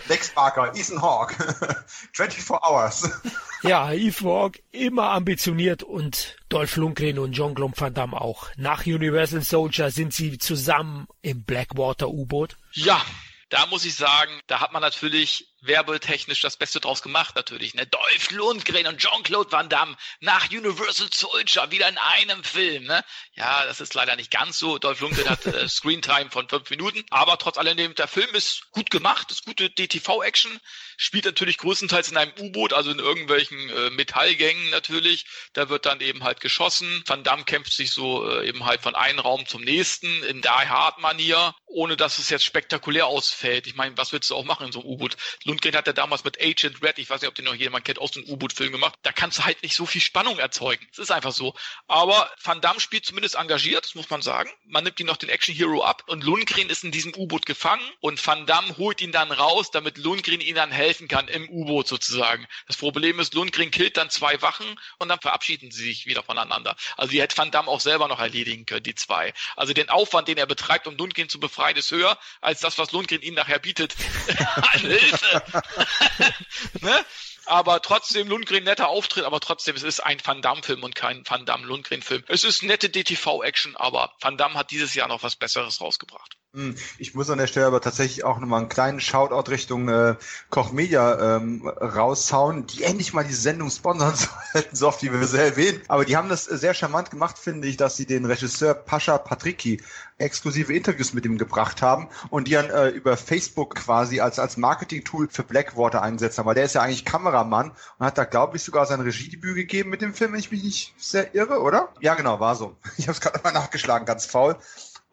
Lex Barker, Ethan Hawke. 24 Hours. ja, Ethan Hawke immer ambitioniert und Dolph Lundgren und John Glom Van Damme auch. Nach Universal Soldier sind sie zusammen im Blackwater U-Boot. Ja, da muss ich sagen, da hat man natürlich werbetechnisch das Beste draus gemacht natürlich. Ne? Dolph Lundgren und Jean-Claude Van Damme nach Universal Soldier wieder in einem Film. Ne? Ja, das ist leider nicht ganz so. Dolph Lundgren hat äh, Screentime von fünf Minuten, aber trotz alledem, der Film ist gut gemacht, ist gute DTV-Action, spielt natürlich größtenteils in einem U-Boot, also in irgendwelchen äh, Metallgängen natürlich. Da wird dann eben halt geschossen. Van Damme kämpft sich so äh, eben halt von einem Raum zum nächsten in Die Hard Manier, ohne dass es jetzt spektakulär ausfällt. Ich meine, was willst du auch machen in so einem U-Boot? Lundgren hat ja damals mit Agent Red, ich weiß nicht, ob den noch jemand kennt, aus dem U-Boot-Film gemacht. Da kannst du halt nicht so viel Spannung erzeugen. Es ist einfach so. Aber Van Damme spielt zumindest engagiert, das muss man sagen. Man nimmt ihn noch den Action Hero ab und Lundgren ist in diesem U-Boot gefangen und Van Damme holt ihn dann raus, damit Lundgren ihn dann helfen kann im U-Boot sozusagen. Das Problem ist, Lundgren killt dann zwei Wachen und dann verabschieden sie sich wieder voneinander. Also die hätte Van Damme auch selber noch erledigen können, die zwei. Also den Aufwand, den er betreibt, um Lundgren zu befreien, ist höher als das, was Lundgren ihm nachher bietet an Hilfe. ne? aber trotzdem Lundgren netter Auftritt, aber trotzdem, es ist ein Van Damme-Film und kein Van Damme-Lundgren-Film. Es ist nette DTV-Action, aber Van Damme hat dieses Jahr noch was Besseres rausgebracht. Hm, ich muss an der Stelle aber tatsächlich auch nochmal einen kleinen Shoutout Richtung äh, Koch Media ähm, raushauen, die endlich mal diese Sendung sponsern sollten, so oft wie wir sie erwähnen. Aber die haben das sehr charmant gemacht, finde ich, dass sie den Regisseur Pascha Patricki exklusive Interviews mit ihm gebracht haben und die dann äh, über Facebook quasi als, als Marketing-Tool für Blackwater eingesetzt haben, weil der ist ja eigentlich Kameramann und hat da, glaube ich, sogar sein Regiedebüt gegeben mit dem Film, wenn ich mich nicht sehr irre, oder? Ja, genau, war so. Ich habe es gerade mal nachgeschlagen, ganz faul.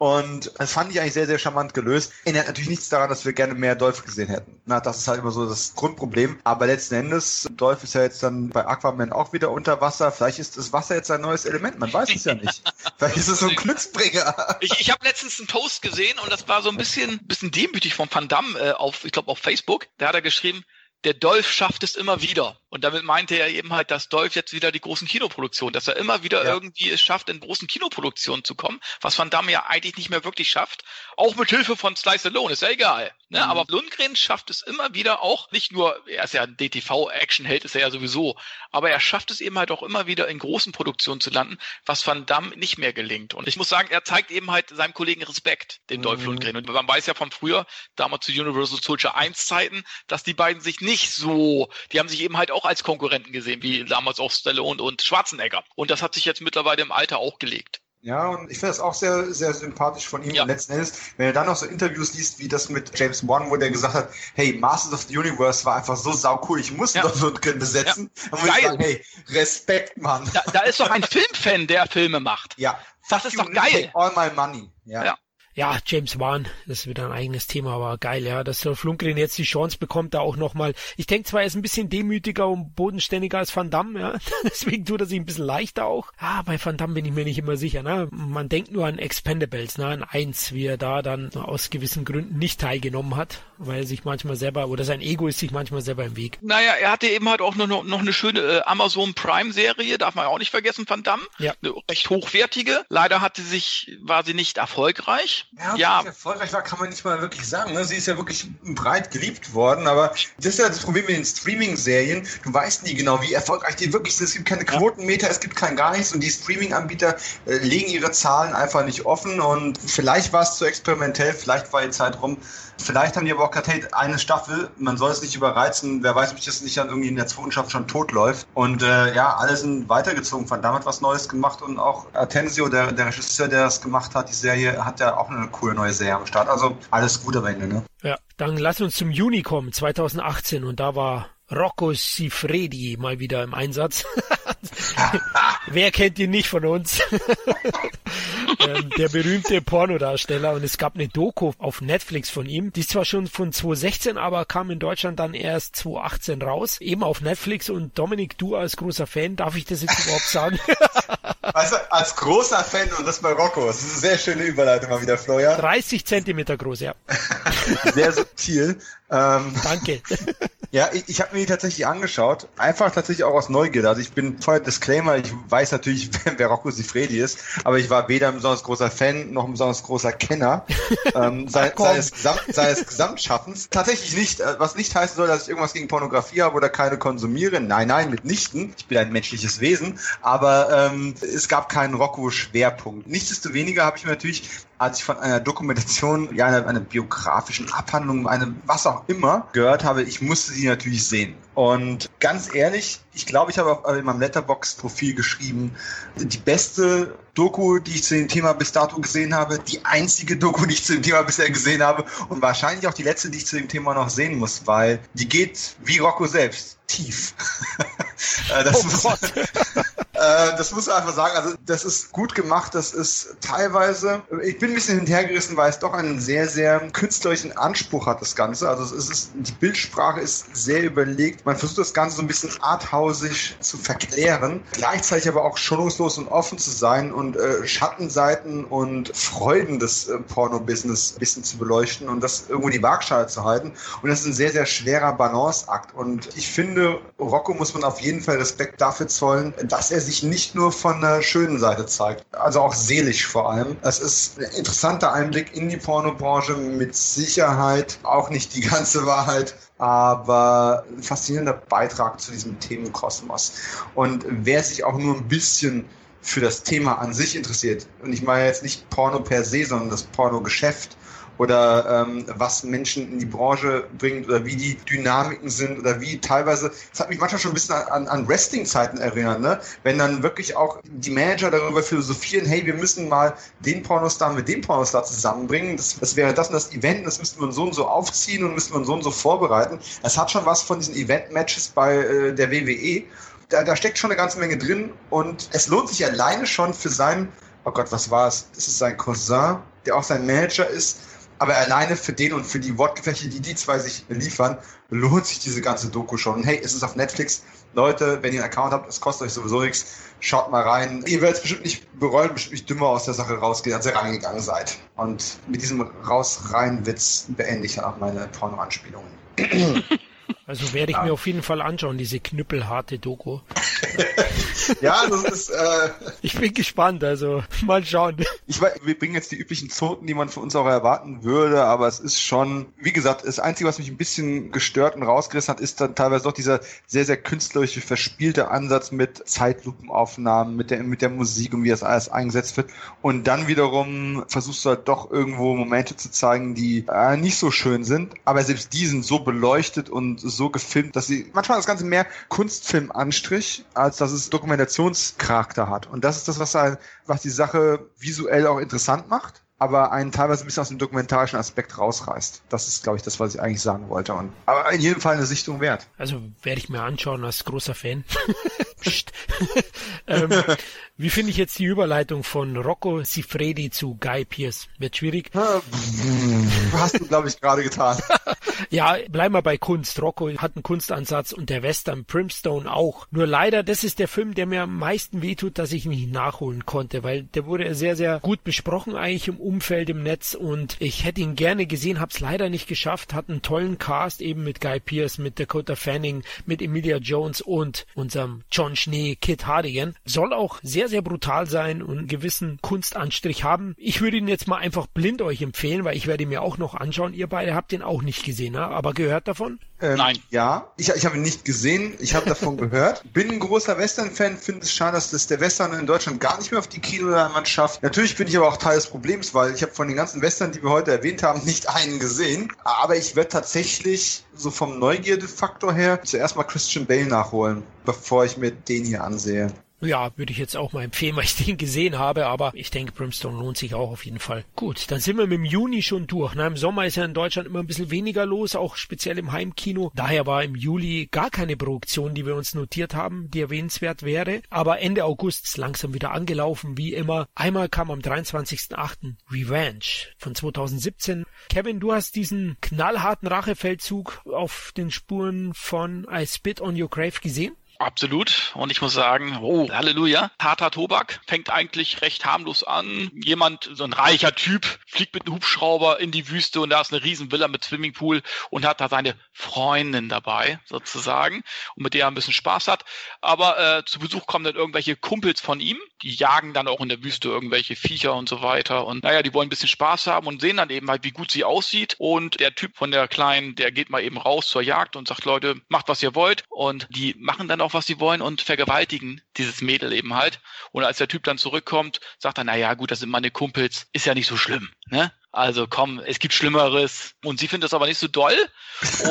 Und das fand ich eigentlich sehr, sehr charmant gelöst. Ändert natürlich nichts daran, dass wir gerne mehr Dolph gesehen hätten. Na, das ist halt immer so das Grundproblem. Aber letzten Endes, Dolph ist ja jetzt dann bei Aquaman auch wieder unter Wasser. Vielleicht ist das Wasser jetzt ein neues Element. Man weiß es ja nicht. Vielleicht ist es so ein Glücksbringer. Ich, ich habe letztens einen Post gesehen und das war so ein bisschen, bisschen demütig von Van Damme äh, auf, ich glaube, auf Facebook. Da hat er geschrieben, der Dolph schafft es immer wieder. Und damit meinte er eben halt, dass Dolph jetzt wieder die großen Kinoproduktionen, dass er immer wieder ja. irgendwie es schafft, in großen Kinoproduktionen zu kommen, was Van Damme ja eigentlich nicht mehr wirklich schafft. Auch mit Hilfe von Slice Alone, ist ja egal. Ne? Mhm. Aber Lundgren schafft es immer wieder auch, nicht nur, er ist ja ein DTV-Action-Held, ist er ja sowieso, aber er schafft es eben halt auch immer wieder in großen Produktionen zu landen, was Van Damme nicht mehr gelingt. Und ich muss sagen, er zeigt eben halt seinem Kollegen Respekt, den mhm. Dolph Lundgren. Und man weiß ja von früher, damals zu Universal Soldier 1 Zeiten, dass die beiden sich nicht so, die haben sich eben halt auch als Konkurrenten gesehen, wie damals auch Stallone und Schwarzenegger. Und das hat sich jetzt mittlerweile im Alter auch gelegt. Ja, und ich finde das auch sehr, sehr sympathisch von ihm. Ja. Und letzten Endes, wenn er dann noch so Interviews liest, wie das mit James Wan, wo der gesagt hat, hey, Masters of the Universe war einfach so saucool, ich musste ja. doch so können besetzen. Ja. Dann muss ich sagen, hey, Respekt, Mann. Da, da ist doch ein Filmfan, der Filme macht. Ja. Das ist doch geil. All my money. Ja. ja. Ja, James Wan, das ist wieder ein eigenes Thema, aber geil, ja, dass der Lundgren jetzt die Chance bekommt, da auch nochmal. Ich denke zwar, er ist ein bisschen demütiger und bodenständiger als Van Damme, ja, deswegen tut er sich ein bisschen leichter auch. Ah, bei Van Damme bin ich mir nicht immer sicher, ne? Man denkt nur an Expendables, ne, an eins, wie er da dann aus gewissen Gründen nicht teilgenommen hat, weil er sich manchmal selber, oder sein Ego ist sich manchmal selber im Weg. Naja, er hatte eben halt auch noch, noch eine schöne äh, Amazon Prime Serie, darf man auch nicht vergessen, Van Damme. Ja. Eine recht hochwertige. Leider hatte sich, war sie nicht erfolgreich. Ja, ja. erfolgreich war, kann man nicht mal wirklich sagen. Ne? Sie ist ja wirklich breit geliebt worden, aber das ist ja das Problem mit den Streaming-Serien. Du weißt nie genau, wie erfolgreich die wirklich sind. Es gibt keine Quotenmeter, es gibt kein gar nichts und die Streaming-Anbieter äh, legen ihre Zahlen einfach nicht offen und vielleicht war es zu experimentell, vielleicht war die Zeit rum. Vielleicht haben die aber auch gesagt, hey, eine Staffel, man soll es nicht überreizen, wer weiß, ob das nicht dann irgendwie in der zweiten Staffel schon tot läuft. Und äh, ja, alle sind weitergezogen, von damit was Neues gemacht und auch Atensio, der, der Regisseur, der das gemacht hat, die Serie, hat ja auch eine coole neue Serie am Start. Also alles gut am Ende, ne? Ja, dann lass uns zum Juni kommen, 2018 und da war Rocco Sifredi mal wieder im Einsatz. Wer kennt ihn nicht von uns? ähm, der berühmte Pornodarsteller und es gab eine Doku auf Netflix von ihm. Die ist zwar schon von 2016, aber kam in Deutschland dann erst 2018 raus. Eben auf Netflix und Dominik, du als großer Fan, darf ich das jetzt überhaupt sagen? also als großer Fan und das bei Rocco. Das ist eine sehr schöne Überleitung mal wieder, Florian. 30 Zentimeter groß, ja. sehr subtil. Ähm, Danke. Ja, ich, ich habe mir die tatsächlich angeschaut. Einfach tatsächlich auch aus Neugierde. Also ich bin voll Disclaimer, ich weiß natürlich, wer Rocco Sifredi ist, aber ich war weder ein besonders großer Fan noch ein besonders großer Kenner ähm, sei, seines, Gesamt, seines Gesamtschaffens. Tatsächlich nicht, äh, was nicht heißen soll, dass ich irgendwas gegen Pornografie habe oder keine konsumiere. Nein, nein, mitnichten. Ich bin ein menschliches Wesen, aber ähm, es gab keinen Rocco-Schwerpunkt. Nichtsdestoweniger habe ich mir natürlich als ich von einer Dokumentation, ja, einer, einer biografischen Abhandlung, einem was auch immer gehört habe, ich musste sie natürlich sehen. Und ganz ehrlich, ich glaube, ich habe auch in meinem Letterbox-Profil geschrieben, die beste Doku, die ich zu dem Thema bis dato gesehen habe, die einzige Doku, die ich zu dem Thema bisher gesehen habe und wahrscheinlich auch die letzte, die ich zu dem Thema noch sehen muss, weil die geht wie Rocco selbst tief. Äh, das, oh muss, äh, das muss man einfach sagen. Also das ist gut gemacht. Das ist teilweise, ich bin ein bisschen hinterhergerissen, weil es doch einen sehr, sehr künstlerischen Anspruch hat, das Ganze. Also es ist, die Bildsprache ist sehr überlegt. Man versucht das Ganze so ein bisschen arthausig zu verklären, gleichzeitig aber auch schonungslos und offen zu sein und äh, Schattenseiten und Freuden des äh, Porno-Business ein bisschen zu beleuchten und das irgendwo die Waagschale zu halten. Und das ist ein sehr, sehr schwerer Balanceakt. Und ich finde, Rocco muss man auf jeden Fall Respekt dafür zollen, dass er sich nicht nur von der schönen Seite zeigt, also auch seelisch vor allem. Es ist ein interessanter Einblick in die Pornobranche, mit Sicherheit auch nicht die ganze Wahrheit, aber ein faszinierender Beitrag zu diesem Themenkosmos. Und wer sich auch nur ein bisschen für das Thema an sich interessiert, und ich meine jetzt nicht Porno per se, sondern das Pornogeschäft, oder ähm, was Menschen in die Branche bringt oder wie die Dynamiken sind oder wie teilweise, das hat mich manchmal schon ein bisschen an, an Wrestling-Zeiten erinnert, ne? wenn dann wirklich auch die Manager darüber philosophieren, hey, wir müssen mal den Pornostar mit dem Pornostar zusammenbringen, das, das wäre das und das Event, das müssten wir so und so aufziehen und müssten wir so und so vorbereiten. Es hat schon was von diesen Event-Matches bei äh, der WWE. Da, da steckt schon eine ganze Menge drin und es lohnt sich alleine schon für seinen, oh Gott, was war es? Das ist sein Cousin, der auch sein Manager ist aber alleine für den und für die Wortgefechte, die die zwei sich liefern, lohnt sich diese ganze Doku schon. Und hey, es ist auf Netflix. Leute, wenn ihr einen Account habt, es kostet euch sowieso nichts. Schaut mal rein. Ihr werdet es bestimmt nicht bereuen, bestimmt nicht dümmer aus der Sache rausgehen, als ihr reingegangen seid. Und mit diesem Raus-Rein-Witz beende ich dann auch meine Porno-Anspielungen. Also werde ich ja. mir auf jeden Fall anschauen, diese knüppelharte Doku. ja, das ist. Äh, ich bin gespannt, also mal schauen. Ich weiß, wir bringen jetzt die üblichen Zoten, die man von uns auch erwarten würde, aber es ist schon, wie gesagt, das Einzige, was mich ein bisschen gestört und rausgerissen hat, ist dann teilweise doch dieser sehr, sehr künstlerische, verspielte Ansatz mit Zeitlupenaufnahmen, mit der, mit der Musik und wie das alles eingesetzt wird. Und dann wiederum versuchst du halt doch irgendwo Momente zu zeigen, die äh, nicht so schön sind, aber selbst die sind so beleuchtet und so gefilmt, dass sie manchmal das Ganze mehr Kunstfilm-Anstrich, als dass es Dokumentationscharakter hat. Und das ist das, was, halt, was die Sache visuell auch interessant macht aber einen teilweise ein bisschen aus dem dokumentarischen Aspekt rausreißt. Das ist, glaube ich, das, was ich eigentlich sagen wollte. Und, aber in jedem Fall eine Sichtung wert. Also werde ich mir anschauen als großer Fan. ähm, wie finde ich jetzt die Überleitung von Rocco Sifredi zu Guy Pierce? Wird schwierig. Hast du, glaube ich, gerade getan. ja, bleiben wir bei Kunst. Rocco hat einen Kunstansatz und der Western Primstone auch. Nur leider, das ist der Film, der mir am meisten wehtut, dass ich ihn nicht nachholen konnte, weil der wurde sehr, sehr gut besprochen eigentlich im Umfeld im Netz und ich hätte ihn gerne gesehen, hab's leider nicht geschafft, hat einen tollen Cast eben mit Guy Pierce, mit Dakota Fanning, mit Emilia Jones und unserem John Schnee, Kit Hardigan. Soll auch sehr, sehr brutal sein und einen gewissen Kunstanstrich haben. Ich würde ihn jetzt mal einfach blind euch empfehlen, weil ich werde ihn mir auch noch anschauen. Ihr beide habt ihn auch nicht gesehen, aber gehört davon? Ähm, Nein. Ja, ich, ich habe ihn nicht gesehen, ich habe davon gehört. Bin ein großer Western-Fan, finde es schade, dass das der Western in Deutschland gar nicht mehr auf die Kinoleinwand schafft. Natürlich bin ich aber auch Teil des Problems, weil ich habe von den ganzen Western, die wir heute erwähnt haben, nicht einen gesehen. Aber ich werde tatsächlich so vom Neugierdefaktor her zuerst mal Christian Bale nachholen, bevor ich mir den hier ansehe. Ja, würde ich jetzt auch mal empfehlen, weil ich den gesehen habe, aber ich denke, Brimstone lohnt sich auch auf jeden Fall. Gut, dann sind wir mit dem Juni schon durch. Na, Im Sommer ist ja in Deutschland immer ein bisschen weniger los, auch speziell im Heimkino. Daher war im Juli gar keine Produktion, die wir uns notiert haben, die erwähnenswert wäre. Aber Ende August ist langsam wieder angelaufen, wie immer. Einmal kam am 23.08. Revenge von 2017. Kevin, du hast diesen knallharten Rachefeldzug auf den Spuren von I Spit on Your Grave gesehen? Absolut. Und ich muss sagen, oh, Halleluja. Harter Tobak fängt eigentlich recht harmlos an. Jemand, so ein reicher Typ, fliegt mit einem Hubschrauber in die Wüste und da ist eine Riesenvilla mit Swimmingpool und hat da seine Freundin dabei, sozusagen, und mit der er ein bisschen Spaß hat. Aber äh, zu Besuch kommen dann irgendwelche Kumpels von ihm, die jagen dann auch in der Wüste irgendwelche Viecher und so weiter. Und naja, die wollen ein bisschen Spaß haben und sehen dann eben halt, wie gut sie aussieht. Und der Typ von der Kleinen, der geht mal eben raus zur Jagd und sagt, Leute, macht was ihr wollt. Und die machen dann auch auf, was sie wollen und vergewaltigen dieses Mädel eben halt. Und als der Typ dann zurückkommt, sagt er, na ja, gut, das sind meine Kumpels, ist ja nicht so schlimm, ne? Also komm, es gibt Schlimmeres. Und sie findet das aber nicht so doll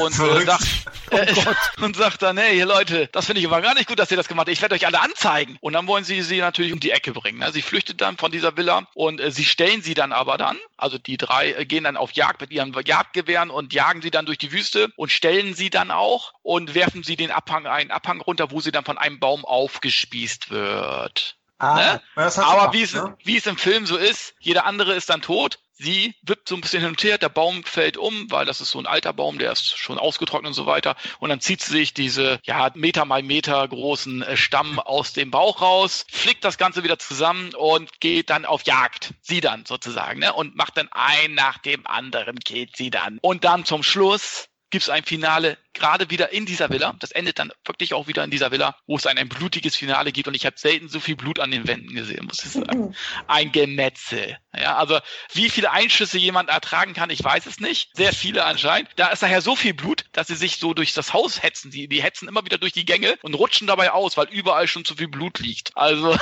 und, äh, sagt, äh, oh und sagt dann, hey Leute, das finde ich aber gar nicht gut, dass ihr das gemacht habt. Ich werde euch alle anzeigen. Und dann wollen sie sie natürlich um die Ecke bringen. Ne? Sie flüchtet dann von dieser Villa und äh, sie stellen sie dann aber dann, also die drei äh, gehen dann auf Jagd mit ihren Jagdgewehren und jagen sie dann durch die Wüste und stellen sie dann auch und werfen sie den Abhang, einen Abhang runter, wo sie dann von einem Baum aufgespießt wird. Ah, ne? Aber wie, es, ne? wie es im Film so ist, jeder andere ist dann tot Sie wippt so ein bisschen hin und her, der Baum fällt um, weil das ist so ein alter Baum, der ist schon ausgetrocknet und so weiter. Und dann zieht sie sich diese, ja, Meter mal Meter großen äh, Stamm aus dem Bauch raus, flickt das Ganze wieder zusammen und geht dann auf Jagd. Sie dann sozusagen, ne? Und macht dann ein nach dem anderen, geht sie dann. Und dann zum Schluss gibt es ein Finale gerade wieder in dieser Villa. Das endet dann wirklich auch wieder in dieser Villa, wo es ein, ein blutiges Finale gibt. Und ich habe selten so viel Blut an den Wänden gesehen, muss ich sagen. Ein Gemetzel. Ja, also wie viele Einschüsse jemand ertragen kann, ich weiß es nicht. Sehr viele anscheinend. Da ist daher so viel Blut, dass sie sich so durch das Haus hetzen. Die, die hetzen immer wieder durch die Gänge und rutschen dabei aus, weil überall schon zu viel Blut liegt. Also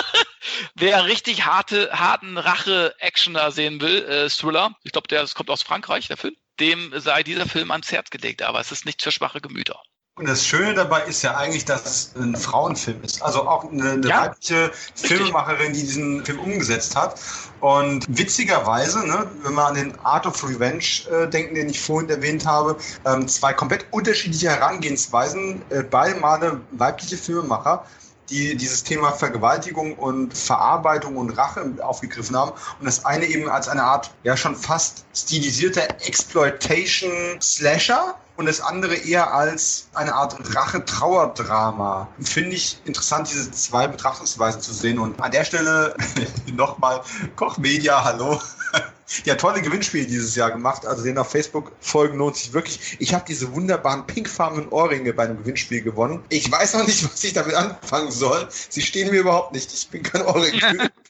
wer richtig harte, harten Rache-Actioner sehen will, äh, Thriller, ich glaube, der das kommt aus Frankreich, der Film dem sei dieser Film ans Herz gelegt, aber es ist nicht für schwache Gemüter. Und das Schöne dabei ist ja eigentlich, dass es ein Frauenfilm ist. Also auch eine, eine ja, weibliche Filmemacherin, die diesen Film umgesetzt hat. Und witzigerweise, ne, wenn wir an den Art of Revenge äh, denken, den ich vorhin erwähnt habe, ähm, zwei komplett unterschiedliche Herangehensweisen, äh, beide Male weibliche Filmemacher, die dieses Thema Vergewaltigung und Verarbeitung und Rache aufgegriffen haben. Und das eine eben als eine Art, ja schon fast stilisierter Exploitation-Slasher und das andere eher als eine Art Rache-Trauerdrama. Finde ich interessant, diese zwei Betrachtungsweisen zu sehen. Und an der Stelle nochmal Kochmedia, hallo. Ja, tolle Gewinnspiele dieses Jahr gemacht. Also den auf Facebook folgen lohnt sich wirklich. Ich habe diese wunderbaren pinkfarbenen Ohrringe bei einem Gewinnspiel gewonnen. Ich weiß noch nicht, was ich damit anfangen soll. Sie stehen mir überhaupt nicht. Ich bin kein Ohrring.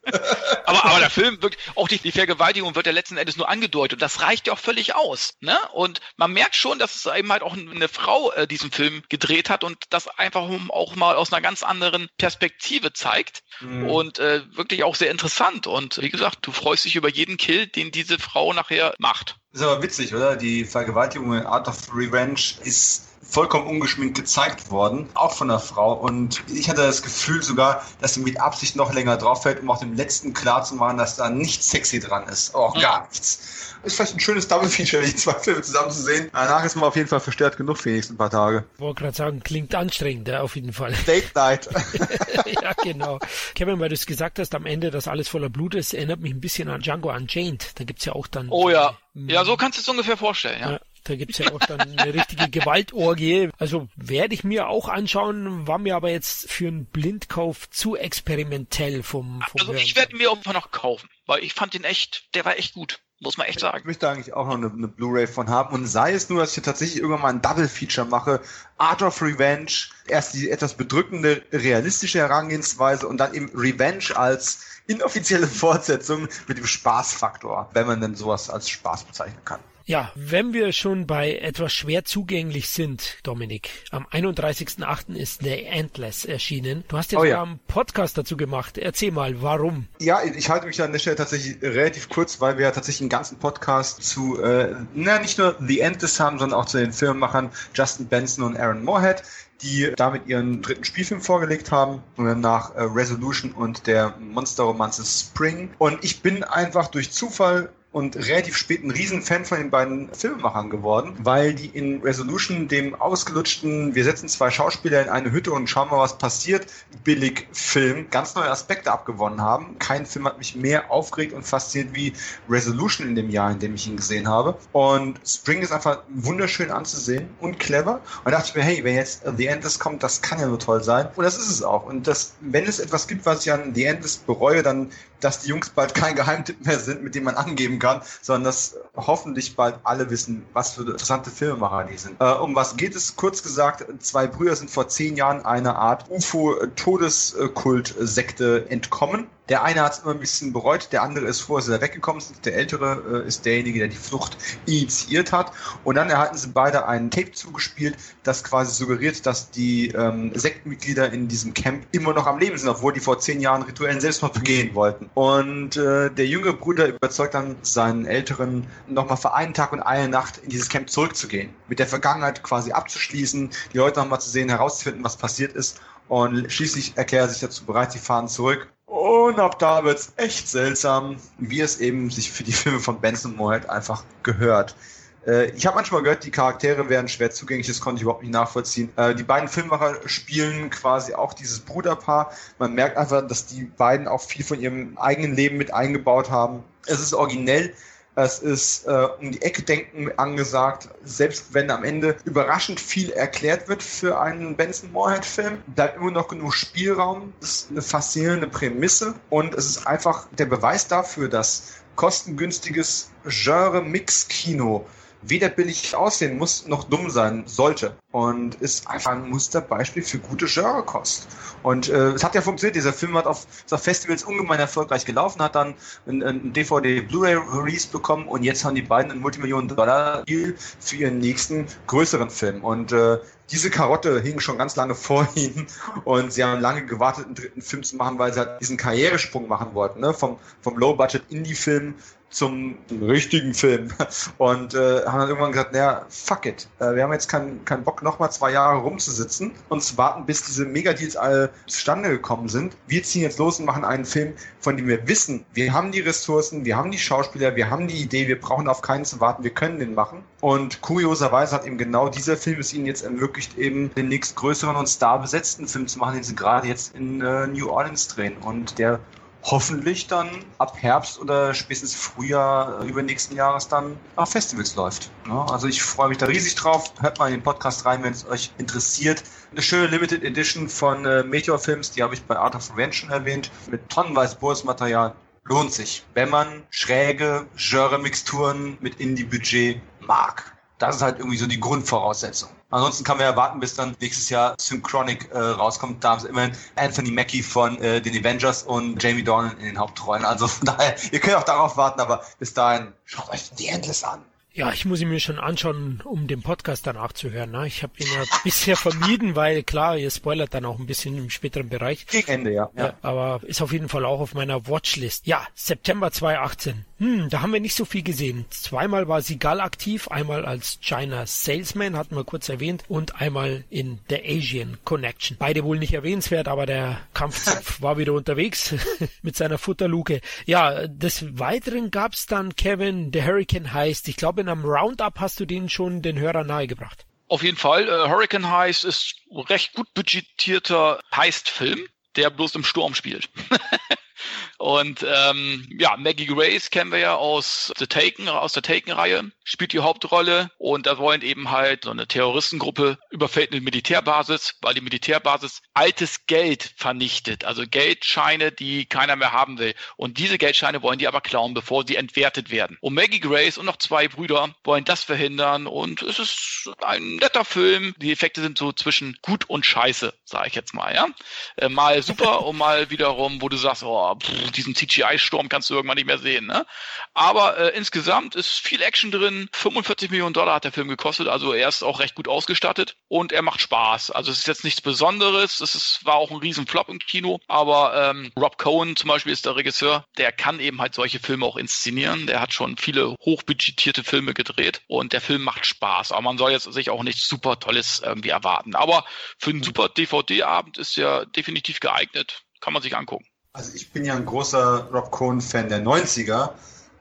aber, aber der Film wirkt, auch die, die Vergewaltigung wird ja letzten Endes nur angedeutet. Und das reicht ja auch völlig aus. Ne? Und man merkt schon, dass es eben halt auch eine Frau äh, diesen Film gedreht hat und das einfach auch mal aus einer ganz anderen Perspektive zeigt. Mhm. Und äh, wirklich auch sehr interessant. Und wie gesagt, du freust dich über jeden Kill, den diese Frau nachher macht. Ist aber witzig, oder? Die Vergewaltigung in Art of Revenge ist vollkommen ungeschminkt gezeigt worden, auch von einer Frau. Und ich hatte das Gefühl sogar, dass sie mit Absicht noch länger drauf fällt, um auch dem letzten klar zu machen, dass da nichts sexy dran ist. Auch mhm. gar nichts. Ist vielleicht ein schönes Double-Feature, die zwei Filme zusammen zu sehen. Danach ist man auf jeden Fall verstärkt genug für die nächsten paar Tage. Ich wollte gerade sagen, klingt anstrengend, ja, auf jeden Fall. Date Night. ja, genau. Kevin, weil du es gesagt hast, am Ende, dass alles voller Blut ist, erinnert mich ein bisschen an Django Unchained. Da gibt's ja auch dann... Oh ja. Ja, so kannst du es ungefähr vorstellen, ja. ja da gibt's ja auch dann eine richtige Gewaltorgie. Also werde ich mir auch anschauen, war mir aber jetzt für einen Blindkauf zu experimentell vom, vom Also ich werde mir irgendwann noch kaufen, weil ich fand den echt, der war echt gut. Muss man echt sagen. Ich möchte eigentlich auch noch eine, eine Blu-ray von haben. Und sei es nur, dass ich hier tatsächlich irgendwann mal ein Double-Feature mache. Art of Revenge. Erst die etwas bedrückende, realistische Herangehensweise und dann eben Revenge als inoffizielle Fortsetzung mit dem Spaßfaktor, wenn man denn sowas als Spaß bezeichnen kann. Ja, wenn wir schon bei etwas schwer zugänglich sind, Dominik, am 31.08. ist The Endless erschienen. Du hast ja oh, sogar ja. einen Podcast dazu gemacht. Erzähl mal, warum? Ja, ich halte mich an der Stelle tatsächlich relativ kurz, weil wir ja tatsächlich einen ganzen Podcast zu, äh, na, nicht nur The Endless haben, sondern auch zu den Filmemachern Justin Benson und Aaron Moorhead die damit ihren dritten Spielfilm vorgelegt haben, nach äh, Resolution und der Monsterromanze Spring. Und ich bin einfach durch Zufall und relativ spät ein Riesenfan von den beiden Filmemachern geworden, weil die in Resolution dem ausgelutschten, wir setzen zwei Schauspieler in eine Hütte und schauen mal, was passiert, billig Film ganz neue Aspekte abgewonnen haben. Kein Film hat mich mehr aufgeregt und fasziniert wie Resolution in dem Jahr, in dem ich ihn gesehen habe. Und Spring ist einfach wunderschön anzusehen und clever. Und da dachte ich mir, hey, wenn jetzt The Endless kommt, das kann ja nur toll sein. Und das ist es auch. Und das, wenn es etwas gibt, was ich an The Endless bereue, dann dass die Jungs bald kein Geheimtipp mehr sind, mit dem man angeben kann, sondern dass hoffentlich bald alle wissen, was für interessante Filmemacher die sind. Äh, um was geht es? Kurz gesagt, zwei Brüder sind vor zehn Jahren einer Art UFO-Todeskult-Sekte entkommen Der eine hat es immer ein bisschen bereut, der andere ist sie da weggekommen. Der ältere äh, ist derjenige, der die Flucht initiiert hat. Und dann erhalten sie beide einen Tape zugespielt, das quasi suggeriert, dass die ähm, Sektenmitglieder in diesem Camp immer noch am Leben sind, obwohl die vor zehn Jahren rituellen Selbstmord begehen wollten. Und äh, der jüngere Bruder überzeugt dann seinen Älteren, nochmal für einen Tag und eine Nacht in dieses Camp zurückzugehen. Mit der Vergangenheit quasi abzuschließen, die Leute nochmal zu sehen, herauszufinden, was passiert ist. Und schließlich erklärt er sich dazu bereit, sie fahren zurück. Und ab da wird's echt seltsam, wie es eben sich für die Filme von Benson Moore einfach gehört. Äh, ich habe manchmal gehört, die Charaktere wären schwer zugänglich, das konnte ich überhaupt nicht nachvollziehen. Äh, die beiden Filmmacher spielen quasi auch dieses Bruderpaar. Man merkt einfach, dass die beiden auch viel von ihrem eigenen Leben mit eingebaut haben. Es ist originell, es ist äh, um die Ecke denken angesagt, selbst wenn am Ende überraschend viel erklärt wird für einen Benson Moorhead-Film, bleibt immer noch genug Spielraum. Es ist eine faszinierende Prämisse und es ist einfach der Beweis dafür, dass kostengünstiges Genre-Mix-Kino weder billig aussehen muss, noch dumm sein sollte. Und ist einfach ein Musterbeispiel für gute Genrekost. Und äh, es hat ja funktioniert. Dieser Film hat auf, auf Festivals ungemein erfolgreich gelaufen, hat dann ein, ein DVD-Blu-ray-Release bekommen und jetzt haben die beiden einen Multimillionen-Dollar-Deal für ihren nächsten größeren Film. Und äh, diese Karotte hing schon ganz lange vor ihnen und sie haben lange gewartet, einen dritten Film zu machen, weil sie halt diesen Karrieresprung machen wollten, ne? vom, vom Low-Budget-Indie-Film zum richtigen Film und äh, haben dann irgendwann gesagt, naja, fuck it. Äh, wir haben jetzt keinen keinen Bock, nochmal zwei Jahre rumzusitzen und zu warten, bis diese Megadeals alle zustande gekommen sind. Wir ziehen jetzt los und machen einen Film, von dem wir wissen, wir haben die Ressourcen, wir haben die Schauspieler, wir haben die Idee, wir brauchen auf keinen zu warten, wir können den machen. Und kurioserweise hat eben genau dieser Film es ihnen jetzt ermöglicht, eben den nächst größeren und starbesetzten Film zu machen, den sie gerade jetzt in äh, New Orleans drehen. Und der hoffentlich dann ab Herbst oder spätestens Frühjahr übernächsten Jahres dann auf Festivals läuft. Ja, also ich freue mich da riesig drauf. Hört mal in den Podcast rein, wenn es euch interessiert. Eine schöne Limited Edition von äh, Meteor Films, die habe ich bei Art of Revenge schon erwähnt, mit tonnenweise Bonusmaterial. Lohnt sich, wenn man schräge Genre-Mixturen mit Indie-Budget mag. Das ist halt irgendwie so die Grundvoraussetzung. Ansonsten kann man ja warten, bis dann nächstes Jahr Synchronic äh, rauskommt. Da haben sie immerhin Anthony Mackie von äh, den Avengers und Jamie Dornan in den Hauptrollen. Also von daher, ihr könnt auch darauf warten, aber bis dahin schaut euch die Endless an. Ja, ich muss ihn mir schon anschauen, um den Podcast danach zu hören. Ne? Ich habe ihn ja bisher vermieden, weil klar, ihr spoilert dann auch ein bisschen im späteren Bereich. Gegen Ende, ja. ja. ja. Aber ist auf jeden Fall auch auf meiner Watchlist. Ja, September 2018. Hm, da haben wir nicht so viel gesehen. Zweimal war Sigal aktiv, einmal als China Salesman, hatten wir kurz erwähnt, und einmal in The Asian Connection. Beide wohl nicht erwähnenswert, aber der Kampfzopf war wieder unterwegs mit seiner Futterluke. Ja, des Weiteren gab's dann Kevin, The Hurricane heißt. Ich glaube, in einem Roundup hast du den schon den Hörern nahegebracht. Auf jeden Fall. Äh, Hurricane Heist ist recht gut budgetierter Heist-Film, der bloß im Sturm spielt. Und ähm, ja, Maggie Grace kennen wir ja aus The Taken, aus der Taken-Reihe, spielt die Hauptrolle und da wollen eben halt so eine Terroristengruppe überfällt eine Militärbasis, weil die Militärbasis altes Geld vernichtet, also Geldscheine, die keiner mehr haben will. Und diese Geldscheine wollen die aber klauen, bevor sie entwertet werden. Und Maggie Grace und noch zwei Brüder wollen das verhindern und es ist ein netter Film. Die Effekte sind so zwischen gut und scheiße, sage ich jetzt mal, ja. Äh, mal super und mal wiederum, wo du sagst, oh, pff, diesen CGI-Sturm kannst du irgendwann nicht mehr sehen. Ne? Aber äh, insgesamt ist viel Action drin. 45 Millionen Dollar hat der Film gekostet, also er ist auch recht gut ausgestattet und er macht Spaß. Also es ist jetzt nichts Besonderes. Es ist, war auch ein Riesenflop im Kino, aber ähm, Rob Cohen zum Beispiel ist der Regisseur, der kann eben halt solche Filme auch inszenieren. Der hat schon viele hochbudgetierte Filme gedreht und der Film macht Spaß. Aber man soll jetzt sich auch nichts super Tolles irgendwie erwarten. Aber für einen super DVD-Abend ist er definitiv geeignet. Kann man sich angucken. Also ich bin ja ein großer Rob Cohen-Fan der 90er.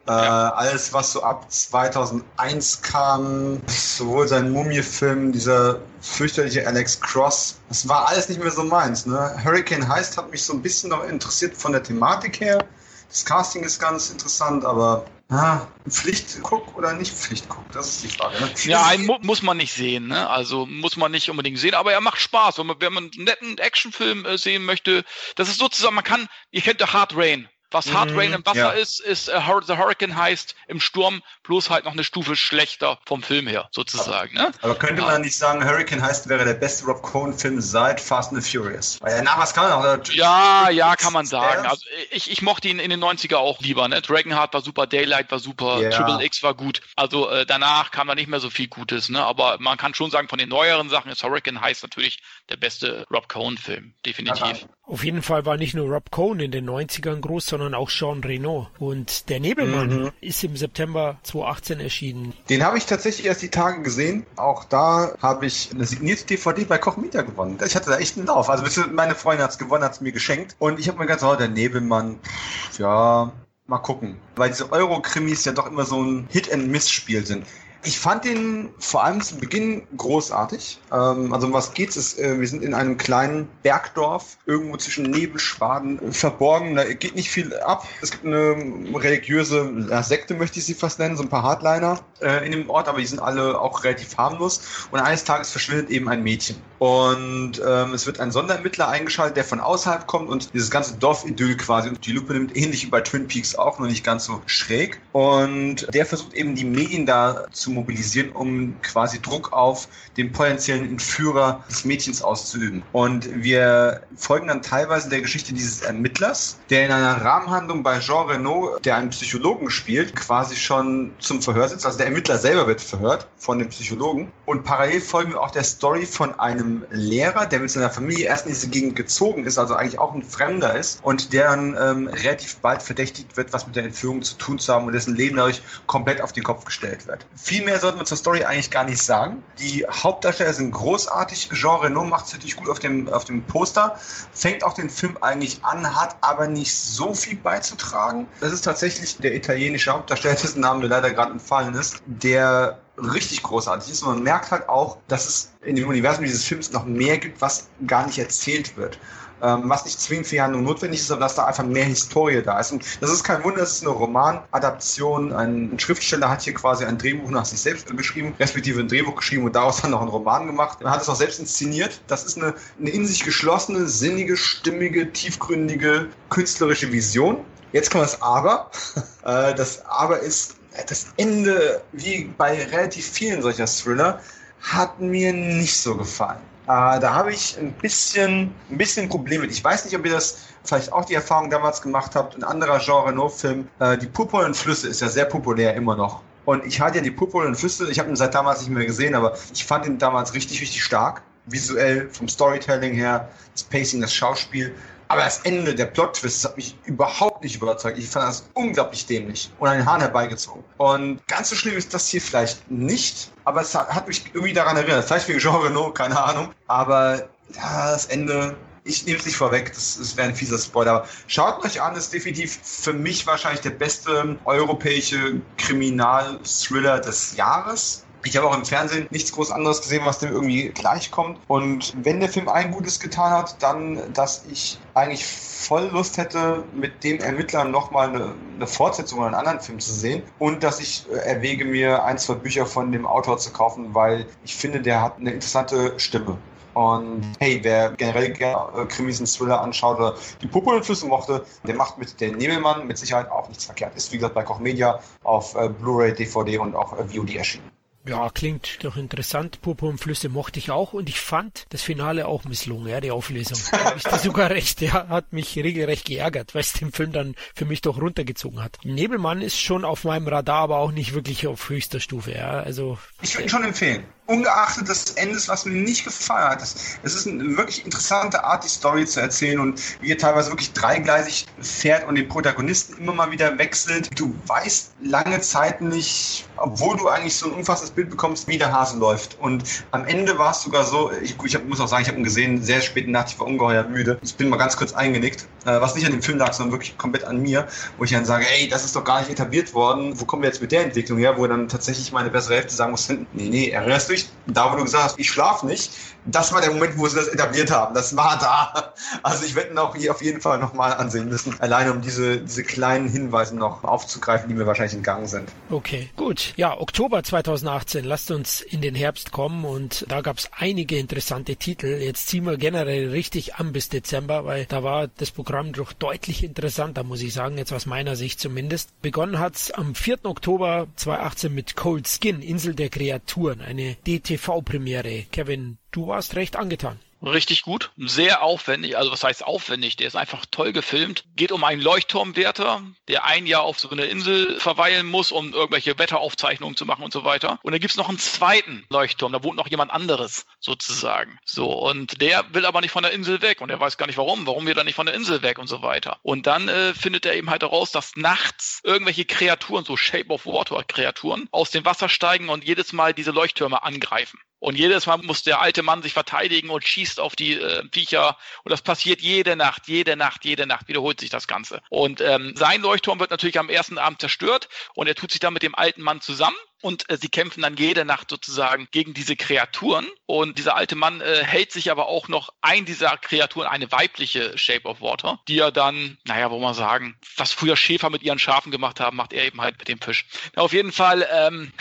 Äh, alles, was so ab 2001 kam, sowohl sein Mumie-Film, dieser fürchterliche Alex Cross, das war alles nicht mehr so meins. Ne? Hurricane Heist hat mich so ein bisschen noch interessiert von der Thematik her. Das Casting ist ganz interessant, aber Ah, Pflichtguck oder nicht Pflichtguck? Das ist die Frage. Ne? Ja, einen mu muss man nicht sehen, ne? Also muss man nicht unbedingt sehen, aber er macht Spaß. Und wenn man einen netten Actionfilm äh, sehen möchte, das ist sozusagen, man kann, ihr kennt ja Hard Rain Was Hard Rain im Wasser ja. ist, ist uh, The Hurricane heißt im Sturm bloß halt noch eine Stufe schlechter vom Film her, sozusagen. Aber, ne? aber könnte man nicht sagen, Hurricane heißt, wäre der beste Rob Cohen-Film seit Fast and the Furious? Weil ja, na, was kann man auch? Ja, ja, kann man sagen. Also ich, ich mochte ihn in den 90er auch lieber. Ne? Dragonheart war super, Daylight war super, ja. Triple X war gut. Also äh, danach kam da nicht mehr so viel Gutes. Ne? Aber man kann schon sagen, von den neueren Sachen ist Hurricane heißt natürlich der beste Rob Cohen-Film, definitiv. Auf jeden Fall war nicht nur Rob Cohen in den 90ern groß, sondern auch Sean Reno. Und der Nebelmann mhm. ist im September 2018 erschienen. Den habe ich tatsächlich erst die Tage gesehen. Auch da habe ich eine signierte DVD bei Koch Media gewonnen. Ich hatte da echt einen Lauf. Also meine Freundin hat es gewonnen, hat es mir geschenkt. Und ich habe mir gedacht, oh, der Nebelmann, pff, ja, mal gucken. Weil diese Euro-Krimis ja doch immer so ein Hit-and-Miss-Spiel sind. Ich fand den vor allem zu Beginn großartig. Ähm, also um was geht's? Ist, äh, wir sind in einem kleinen Bergdorf, irgendwo zwischen Nebelschwaden verborgen. Da geht nicht viel ab. Es gibt eine religiöse ja, Sekte, möchte ich sie fast nennen, so ein paar Hardliner äh, in dem Ort, aber die sind alle auch relativ harmlos. Und eines Tages verschwindet eben ein Mädchen. Und ähm, es wird ein Sonderermittler eingeschaltet, der von außerhalb kommt und dieses ganze Dorfidyll quasi und die Lupe nimmt, ähnlich wie bei Twin Peaks auch, nur nicht ganz so schräg. Und der versucht eben die Medien da zu mobilisieren, um quasi Druck auf den potenziellen Entführer des Mädchens auszuüben. Und wir folgen dann teilweise der Geschichte dieses Ermittlers, der in einer Rahmenhandlung bei Jean Renault, der einen Psychologen spielt, quasi schon zum Verhör sitzt. Also der Ermittler selber wird verhört von dem Psychologen. Und parallel folgen wir auch der Story von einem Lehrer, der mit seiner Familie erst in diese Gegend gezogen ist, also eigentlich auch ein Fremder ist und der dann ähm, relativ bald verdächtigt wird, was mit der Entführung zu tun zu haben und dessen Leben dadurch komplett auf den Kopf gestellt wird. Viel viel mehr sollten wir zur Story eigentlich gar nicht sagen. Die Hauptdarsteller sind großartig. Jean Reno macht es natürlich gut auf dem, auf dem Poster. Fängt auch den Film eigentlich an, hat aber nicht so viel beizutragen. Das ist tatsächlich der italienische Hauptdarsteller, dessen Name mir leider gerade entfallen ist, der richtig großartig ist. Und man merkt halt auch, dass es in dem Universum dieses Films noch mehr gibt, was gar nicht erzählt wird ähm, was nicht zwingend für Handlung notwendig ist, aber dass da einfach mehr Historie da ist. Und das ist kein Wunder, das ist eine Romanadaption. Ein Schriftsteller hat hier quasi ein Drehbuch nach sich selbst geschrieben, respektive ein Drehbuch geschrieben und daraus dann noch einen Roman gemacht. Er hat es auch selbst inszeniert. Das ist eine, eine in sich geschlossene, sinnige, stimmige, tiefgründige, künstlerische Vision. Jetzt kommt das Aber. Äh, das Aber ist das Ende, wie bei relativ vielen solcher Thriller, hat mir nicht so gefallen. Äh, da habe ich ein bisschen, ein bisschen Problem mit. Ich weiß nicht, ob ihr das vielleicht auch die Erfahrung damals gemacht habt. Ein anderer Genre No-Film, äh, die purpurnen Flüsse ist ja sehr populär immer noch. Und ich hatte ja die purpurnen Flüsse, ich habe ihn seit damals nicht mehr gesehen, aber ich fand ihn damals richtig, richtig stark. Visuell, vom Storytelling her, das Pacing, das Schauspiel. Aber das Ende, der Plot-Twist, hat mich überhaupt nicht überzeugt. Ich fand das unglaublich dämlich und einen Hahn herbeigezogen. Und ganz so schlimm ist das hier vielleicht nicht, aber es hat mich irgendwie daran erinnert. Vielleicht wegen Jean Renault, keine Ahnung. Aber das Ende, ich nehme es nicht vorweg, das, das wäre ein fieser Spoiler. Aber schaut euch an, ist definitiv für mich wahrscheinlich der beste europäische Kriminal-Thriller des Jahres. Ich habe auch im Fernsehen nichts groß anderes gesehen, was dem irgendwie gleichkommt. Und wenn der Film ein Gutes getan hat, dann, dass ich eigentlich voll Lust hätte, mit dem Ermittler nochmal eine, eine Fortsetzung oder einen anderen Film zu sehen. Und dass ich äh, erwäge, mir ein, zwei Bücher von dem Autor zu kaufen, weil ich finde, der hat eine interessante Stimme. Und hey, wer generell gerne äh, Krimis und Thriller anschaut oder die Puppenflüsse mochte, der macht mit der Nebelmann mit Sicherheit auch nichts verkehrt. Ist wie gesagt bei Koch Media auf äh, Blu-ray, DVD und auch VOD erschienen. Ja, klingt doch interessant. Purpurnflüsse mochte ich auch und ich fand das Finale auch misslungen, ja, die Auflösung. Da habe ich dir sogar recht, ja, hat mich regelrecht geärgert, weil es den Film dann für mich doch runtergezogen hat. Nebelmann ist schon auf meinem Radar, aber auch nicht wirklich auf höchster Stufe, ja, also. Ich würde ihn schon empfehlen ungeachtet des Endes, was mir nicht gefallen hat. Es ist eine wirklich interessante Art, die Story zu erzählen und wie er teilweise wirklich dreigleisig fährt und den Protagonisten immer mal wieder wechselt. Du weißt lange Zeit nicht, obwohl du eigentlich so ein umfassendes Bild bekommst, wie der Hase läuft. Und am Ende war es sogar so, ich, ich hab, muss auch sagen, ich habe ihn gesehen, sehr spät in Nacht, ich war ungeheuer müde. Ich bin mal ganz kurz eingenickt, äh, was nicht an dem Film lag, sondern wirklich komplett an mir, wo ich dann sage, ey, das ist doch gar nicht etabliert worden, wo kommen wir jetzt mit der Entwicklung her, wo dann tatsächlich meine bessere Hälfte sagen muss, nee, nee, erinnerst du dich, da wo du gesagt hast, ich schlafe nicht, das war der Moment, wo sie das etabliert haben. Das war da. Also ich werde ihn auch hier auf jeden Fall nochmal ansehen müssen. Alleine um diese, diese kleinen Hinweise noch aufzugreifen, die mir wahrscheinlich in Gang sind. Okay, gut. Ja, Oktober 2018. Lasst uns in den Herbst kommen und da gab es einige interessante Titel. Jetzt ziehen wir generell richtig an bis Dezember, weil da war das Programm doch deutlich interessanter, muss ich sagen, jetzt aus meiner Sicht zumindest. Begonnen hat's am 4. Oktober 2018 mit Cold Skin, Insel der Kreaturen, eine DTV-Premiere. Kevin, du warst recht angetan. Richtig gut, sehr aufwendig, also was heißt aufwendig, der ist einfach toll gefilmt. Geht um einen Leuchtturmwärter, der ein Jahr auf so einer Insel verweilen muss, um irgendwelche Wetteraufzeichnungen zu machen und so weiter. Und dann gibt's noch einen zweiten Leuchtturm, da wohnt noch jemand anderes sozusagen. So, und der will aber nicht von der Insel weg und er weiß gar nicht warum, warum wir da nicht von der Insel weg und so weiter. Und dann äh, findet er eben halt heraus, dass nachts irgendwelche Kreaturen, so Shape of Water Kreaturen, aus dem Wasser steigen und jedes Mal diese Leuchttürme angreifen. Und jedes Mal muss der alte Mann sich verteidigen und schießt auf die äh, Viecher. Und das passiert jede Nacht, jede Nacht, jede Nacht wiederholt sich das Ganze. Und ähm, sein Leuchtturm wird natürlich am ersten Abend zerstört und er tut sich dann mit dem alten Mann zusammen und äh, sie kämpfen dann jede Nacht sozusagen gegen diese Kreaturen. Und dieser alte Mann äh, hält sich aber auch noch ein dieser Kreaturen, eine weibliche Shape of Water, die er dann, naja, wo man sagen, was früher Schäfer mit ihren Schafen gemacht haben, macht er eben halt mit dem Fisch. Na, auf jeden Fall, ähm,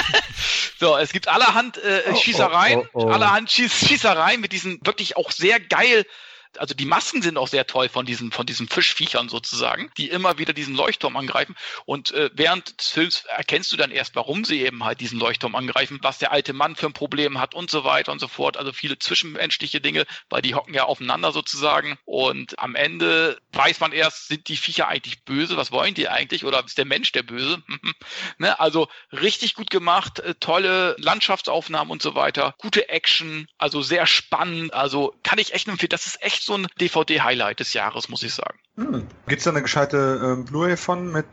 so, es gibt allerhand äh, oh, Schießereien, oh, oh, oh. allerhand Schieß Schießereien mit diesen wirklich auch sehr geil also die Masken sind auch sehr toll von diesen, von diesen Fischviechern sozusagen, die immer wieder diesen Leuchtturm angreifen. Und äh, während des Films erkennst du dann erst, warum sie eben halt diesen Leuchtturm angreifen, was der alte Mann für ein Problem hat und so weiter und so fort. Also viele zwischenmenschliche Dinge, weil die hocken ja aufeinander sozusagen. Und am Ende weiß man erst, sind die Viecher eigentlich böse? Was wollen die eigentlich? Oder ist der Mensch der Böse? ne? Also richtig gut gemacht, äh, tolle Landschaftsaufnahmen und so weiter, gute Action, also sehr spannend. Also kann ich echt empfehlen. Das ist echt echt so ein DVD-Highlight des Jahres, muss ich sagen. Hm. Gibt es da eine gescheite äh, Blu-ray von mit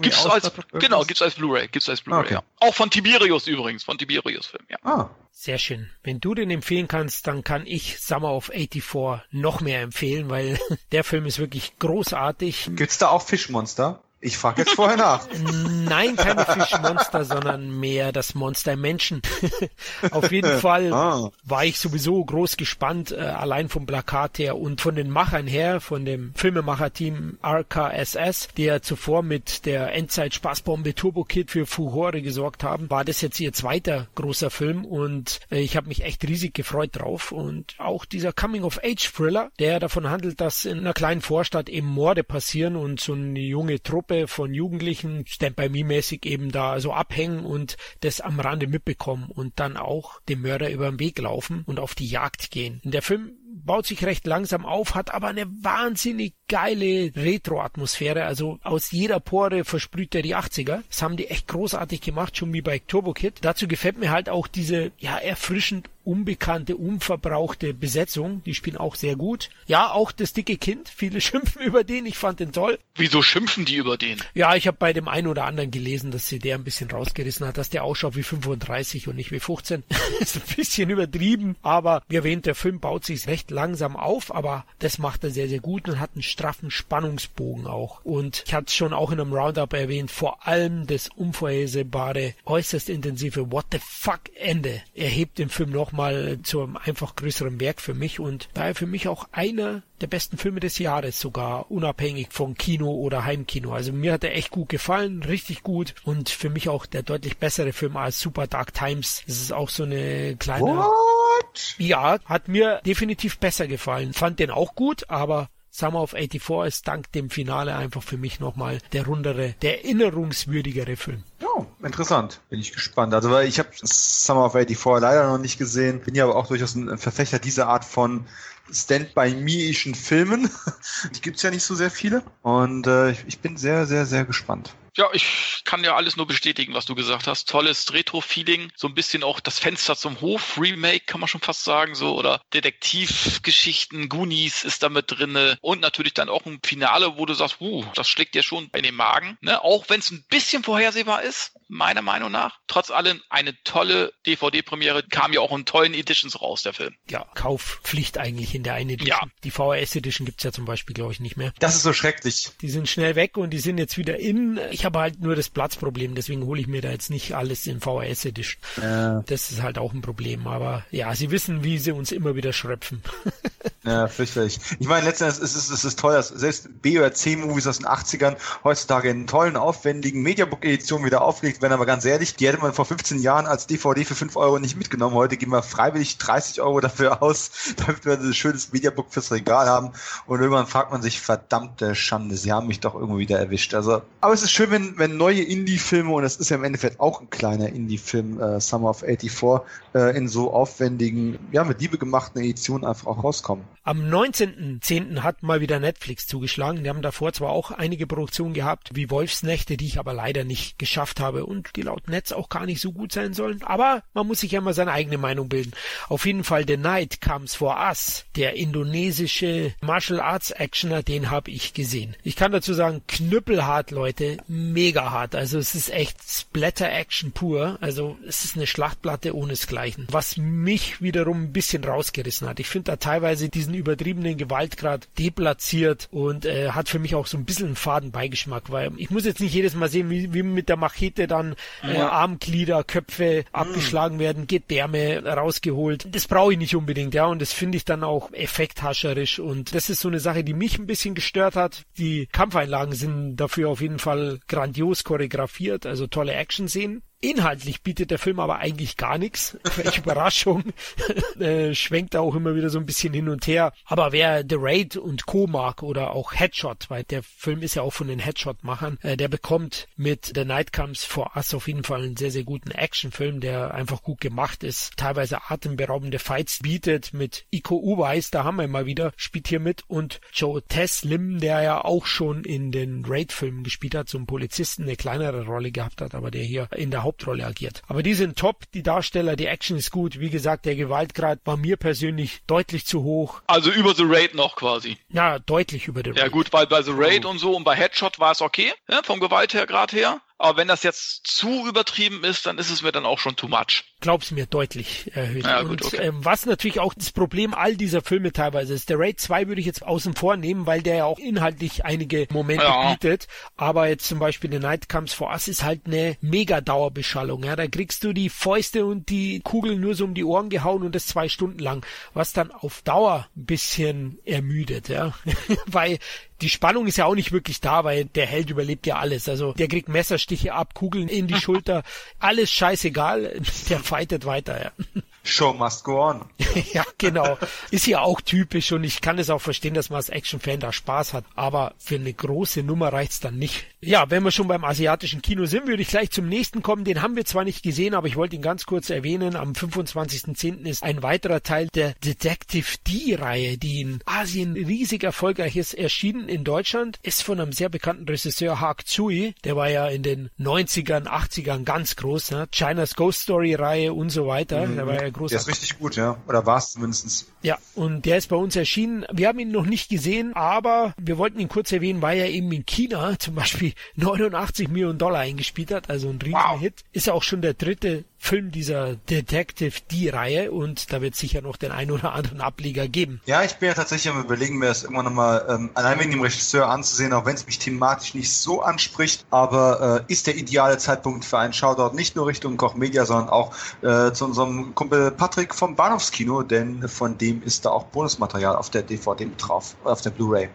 gibt's als, Genau, gibt es als Blu-ray, gibt's als Blu-ray, okay. ja. Auch von Tiberius übrigens, von Tiberius Film, ja. Ah. Sehr schön. Wenn du den empfehlen kannst, dann kann ich Summer of 84 noch mehr empfehlen, weil der Film ist wirklich großartig. Gibt's da auch Fischmonster? Ich frage jetzt vorher nach. Nein, keine Fischmonster, sondern mehr das Monster im Menschen. Auf jeden Fall ah. war ich sowieso groß gespannt, äh, allein vom Plakat her und von den Machern her, von dem Filmemacher-Team RKSS, der zuvor mit der Endzeit-Spaßbombe Turbo Kid für Furore gesorgt haben, war das jetzt ihr zweiter großer Film und äh, ich habe mich echt riesig gefreut drauf. Und auch dieser Coming-of-Age-Thriller, der davon handelt, dass in einer kleinen Vorstadt eben Morde passieren und so eine junge Truppe Gruppe von Jugendlichen Stand by Me mäßig eben da so abhängen und das am Rande mitbekommen und dann auch dem Mörder über den Weg laufen und auf die Jagd gehen. Der Film baut sich recht langsam auf, hat aber eine wahnsinnig geile Retro-Atmosphäre. Also aus jeder Pore versprüht er die 80er. Das haben die echt großartig gemacht, schon wie bei Turbo Kid. Dazu gefällt mir halt auch diese, ja, erfrischend unbekannte, unverbrauchte Besetzung. Die spielen auch sehr gut. Ja, auch das dicke Kind. Viele schimpfen über den. Ich fand den toll. Wieso schimpfen die über den? Ja, ich habe bei dem einen oder anderen gelesen, dass sie der ein bisschen rausgerissen hat, dass der ausschaut wie 35 und nicht wie 15. ist ein bisschen übertrieben, aber wie erwähnt, der Film baut sich recht langsam auf, aber das macht er sehr, sehr gut und hat einen straffen Spannungsbogen auch. Und ich hatte es schon auch in einem Roundup erwähnt, vor allem das unvorhersehbare, äußerst intensive What the fuck Ende erhebt den Film nochmal zu einem einfach größeren Werk für mich und daher für mich auch einer der besten Filme des Jahres sogar, unabhängig von Kino oder Heimkino. Also mir hat er echt gut gefallen, richtig gut und für mich auch der deutlich bessere Film als Super Dark Times. Das ist auch so eine kleine... What? Ja, hat mir definitiv besser gefallen. Fand den auch gut, aber Summer of 84 ist dank dem Finale einfach für mich nochmal der rundere, der erinnerungswürdigere Film. Oh, interessant. Bin ich gespannt. Also, weil ich habe Summer of 84 leider noch nicht gesehen, bin ja aber auch durchaus ein Verfechter dieser Art von Stand-by-me-ischen Filmen. Die gibt's ja nicht so sehr viele. Und äh, ich bin sehr, sehr, sehr gespannt. Ja, ich kann ja alles nur bestätigen, was du gesagt hast. Tolles Retro-Feeling, so ein bisschen auch das Fenster zum Hof, Remake kann man schon fast sagen, so oder Detektivgeschichten, Goonies ist da mit drinne und natürlich dann auch ein Finale, wo du sagst, uh, das schlägt dir schon in den Magen, ne? Auch wenn es ein bisschen vorhersehbar ist, meiner Meinung nach. Trotz allem eine tolle DVD-Premiere, kam ja auch in tollen Editions raus, der Film. Ja, Kaufpflicht eigentlich in der einen Edition. Ja. Die VHS-Edition gibt's ja zum Beispiel, glaube ich, nicht mehr. Das ist so schrecklich. Die sind schnell weg und die sind jetzt wieder in. Ich habe halt nur das Platzproblem, deswegen hole ich mir da jetzt nicht alles in VHS-Edition. Ja. Das ist halt auch ein Problem, aber ja, sie wissen, wie sie uns immer wieder schröpfen. ja, fürchterlich. Ich meine, letztendlich ist es, ist, ist toll, dass selbst B- oder C-Movies aus den 80ern heutzutage in tollen, aufwendigen Mediabook-Editionen wieder aufgelegt werden, aber ganz ehrlich, die hätte man vor 15 Jahren als DVD für 5 Euro nicht mitgenommen. Heute geben wir freiwillig 30 Euro dafür aus, damit wir ein schönes Mediabook fürs Regal haben. Und irgendwann fragt man sich, verdammte Schande, sie haben mich doch irgendwo wieder erwischt. Also, aber es ist schön, wenn, wenn neue Indie-Filme, und das ist ja im Endeffekt auch ein kleiner Indie-Film, äh, Summer of 84, äh, in so aufwendigen, ja, mit Liebe gemachten Editionen einfach auch rauskommen. Am 19.10. hat mal wieder Netflix zugeschlagen. Die haben davor zwar auch einige Produktionen gehabt, wie Wolfsnächte, die ich aber leider nicht geschafft habe und die laut Netz auch gar nicht so gut sein sollen. Aber man muss sich ja mal seine eigene Meinung bilden. Auf jeden Fall The Night Comes for Us, der indonesische Martial Arts Actioner, den habe ich gesehen. Ich kann dazu sagen, knüppelhart, Leute, mega hart. Also es ist echt Splatter Action pur. Also es ist eine Schlachtplatte ohnesgleichen. Was mich wiederum ein bisschen rausgerissen hat. Ich finde da teilweise diesen übertriebenen Gewaltgrad deplatziert und äh, hat für mich auch so ein bisschen einen faden Beigeschmack, weil ich muss jetzt nicht jedes Mal sehen, wie, wie mit der Machete dann äh, ja. Armglieder, Köpfe mhm. abgeschlagen werden, Gedärme rausgeholt. Das brauche ich nicht unbedingt, ja, und das finde ich dann auch effekthascherisch und das ist so eine Sache, die mich ein bisschen gestört hat. Die Kampfeinlagen sind dafür auf jeden Fall grandios choreografiert, also tolle Action-Szenen. Inhaltlich bietet der Film aber eigentlich gar nichts. Welche Überraschung. äh, schwenkt da auch immer wieder so ein bisschen hin und her. Aber wer The Raid und Co. mag oder auch Headshot, weil der Film ist ja auch von den Headshot-Machern, äh, der bekommt mit The Night Comes for Us auf jeden Fall einen sehr, sehr guten Actionfilm, der einfach gut gemacht ist, teilweise atemberaubende Fights bietet mit Iko Uweis, da haben wir mal wieder, spielt hier mit und Joe Teslim, der ja auch schon in den Raid-Filmen gespielt hat, zum Polizisten eine kleinere Rolle gehabt hat, aber der hier in der Hauptrolle agiert. Aber die sind top, die Darsteller, die Action ist gut. Wie gesagt, der Gewaltgrad war mir persönlich deutlich zu hoch. Also über The Raid noch quasi. Ja, deutlich über The Raid. Ja gut, weil bei The Raid oh. und so und bei Headshot war es okay, ja, vom Gewaltgrad her. Aber wenn das jetzt zu übertrieben ist, dann ist es mir dann auch schon too much. Glaub's mir, deutlich erhöht. Ja, gut, und okay. ähm, was natürlich auch das Problem all dieser Filme teilweise ist, der Raid 2 würde ich jetzt außen vor nehmen, weil der ja auch inhaltlich einige Momente ja. bietet. Aber jetzt zum Beispiel The Night Comes for Us ist halt eine mega Dauerbeschallung. Ja, da kriegst du die Fäuste und die Kugeln nur so um die Ohren gehauen und das zwei Stunden lang, was dann auf Dauer ein bisschen ermüdet, ja. weil die Spannung ist ja auch nicht wirklich da, weil der Held überlebt ja alles. Also der kriegt Messerstiche ab, Kugeln in die Schulter, alles scheißegal, der fightet weiter, ja. Show must go on. ja, genau. Ist ja auch typisch und ich kann es auch verstehen, dass man als Action-Fan da Spaß hat. Aber für eine große Nummer reicht's dann nicht. Ja, wenn wir schon beim asiatischen Kino sind, würde ich gleich zum nächsten kommen. Den haben wir zwar nicht gesehen, aber ich wollte ihn ganz kurz erwähnen. Am 25.10. ist ein weiterer Teil der Detective D-Reihe, die in Asien riesig erfolgreich ist, erschienen in Deutschland. Ist von einem sehr bekannten Regisseur Haak Tsui. Der war ja in den 90ern, 80ern ganz groß. Ne? China's Ghost Story Reihe und so weiter. Mhm. Der war ja großer. Der ist richtig gut, ja. Oder war es zumindest. Ja, und der ist bei uns erschienen. Wir haben ihn noch nicht gesehen, aber wir wollten ihn kurz erwähnen, weil er eben in China zum Beispiel 89 Millionen Dollar eingespielt hat, also ein riesiger wow. Hit. Ist ja auch schon der dritte Film dieser Detective D-Reihe und da wird sicher noch den einen oder anderen Ableger geben. Ja, ich bin ja tatsächlich am überlegen, mir das immer nochmal ähm, allein wegen dem Regisseur anzusehen, auch wenn es mich thematisch nicht so anspricht, aber äh, ist der ideale Zeitpunkt für einen Shoutout nicht nur Richtung Koch Media, sondern auch äh, zu unserem Kumpel Patrick vom Bahnhofskino, denn von dem ist da auch Bonusmaterial auf der DVD drauf, auf der Blu-ray.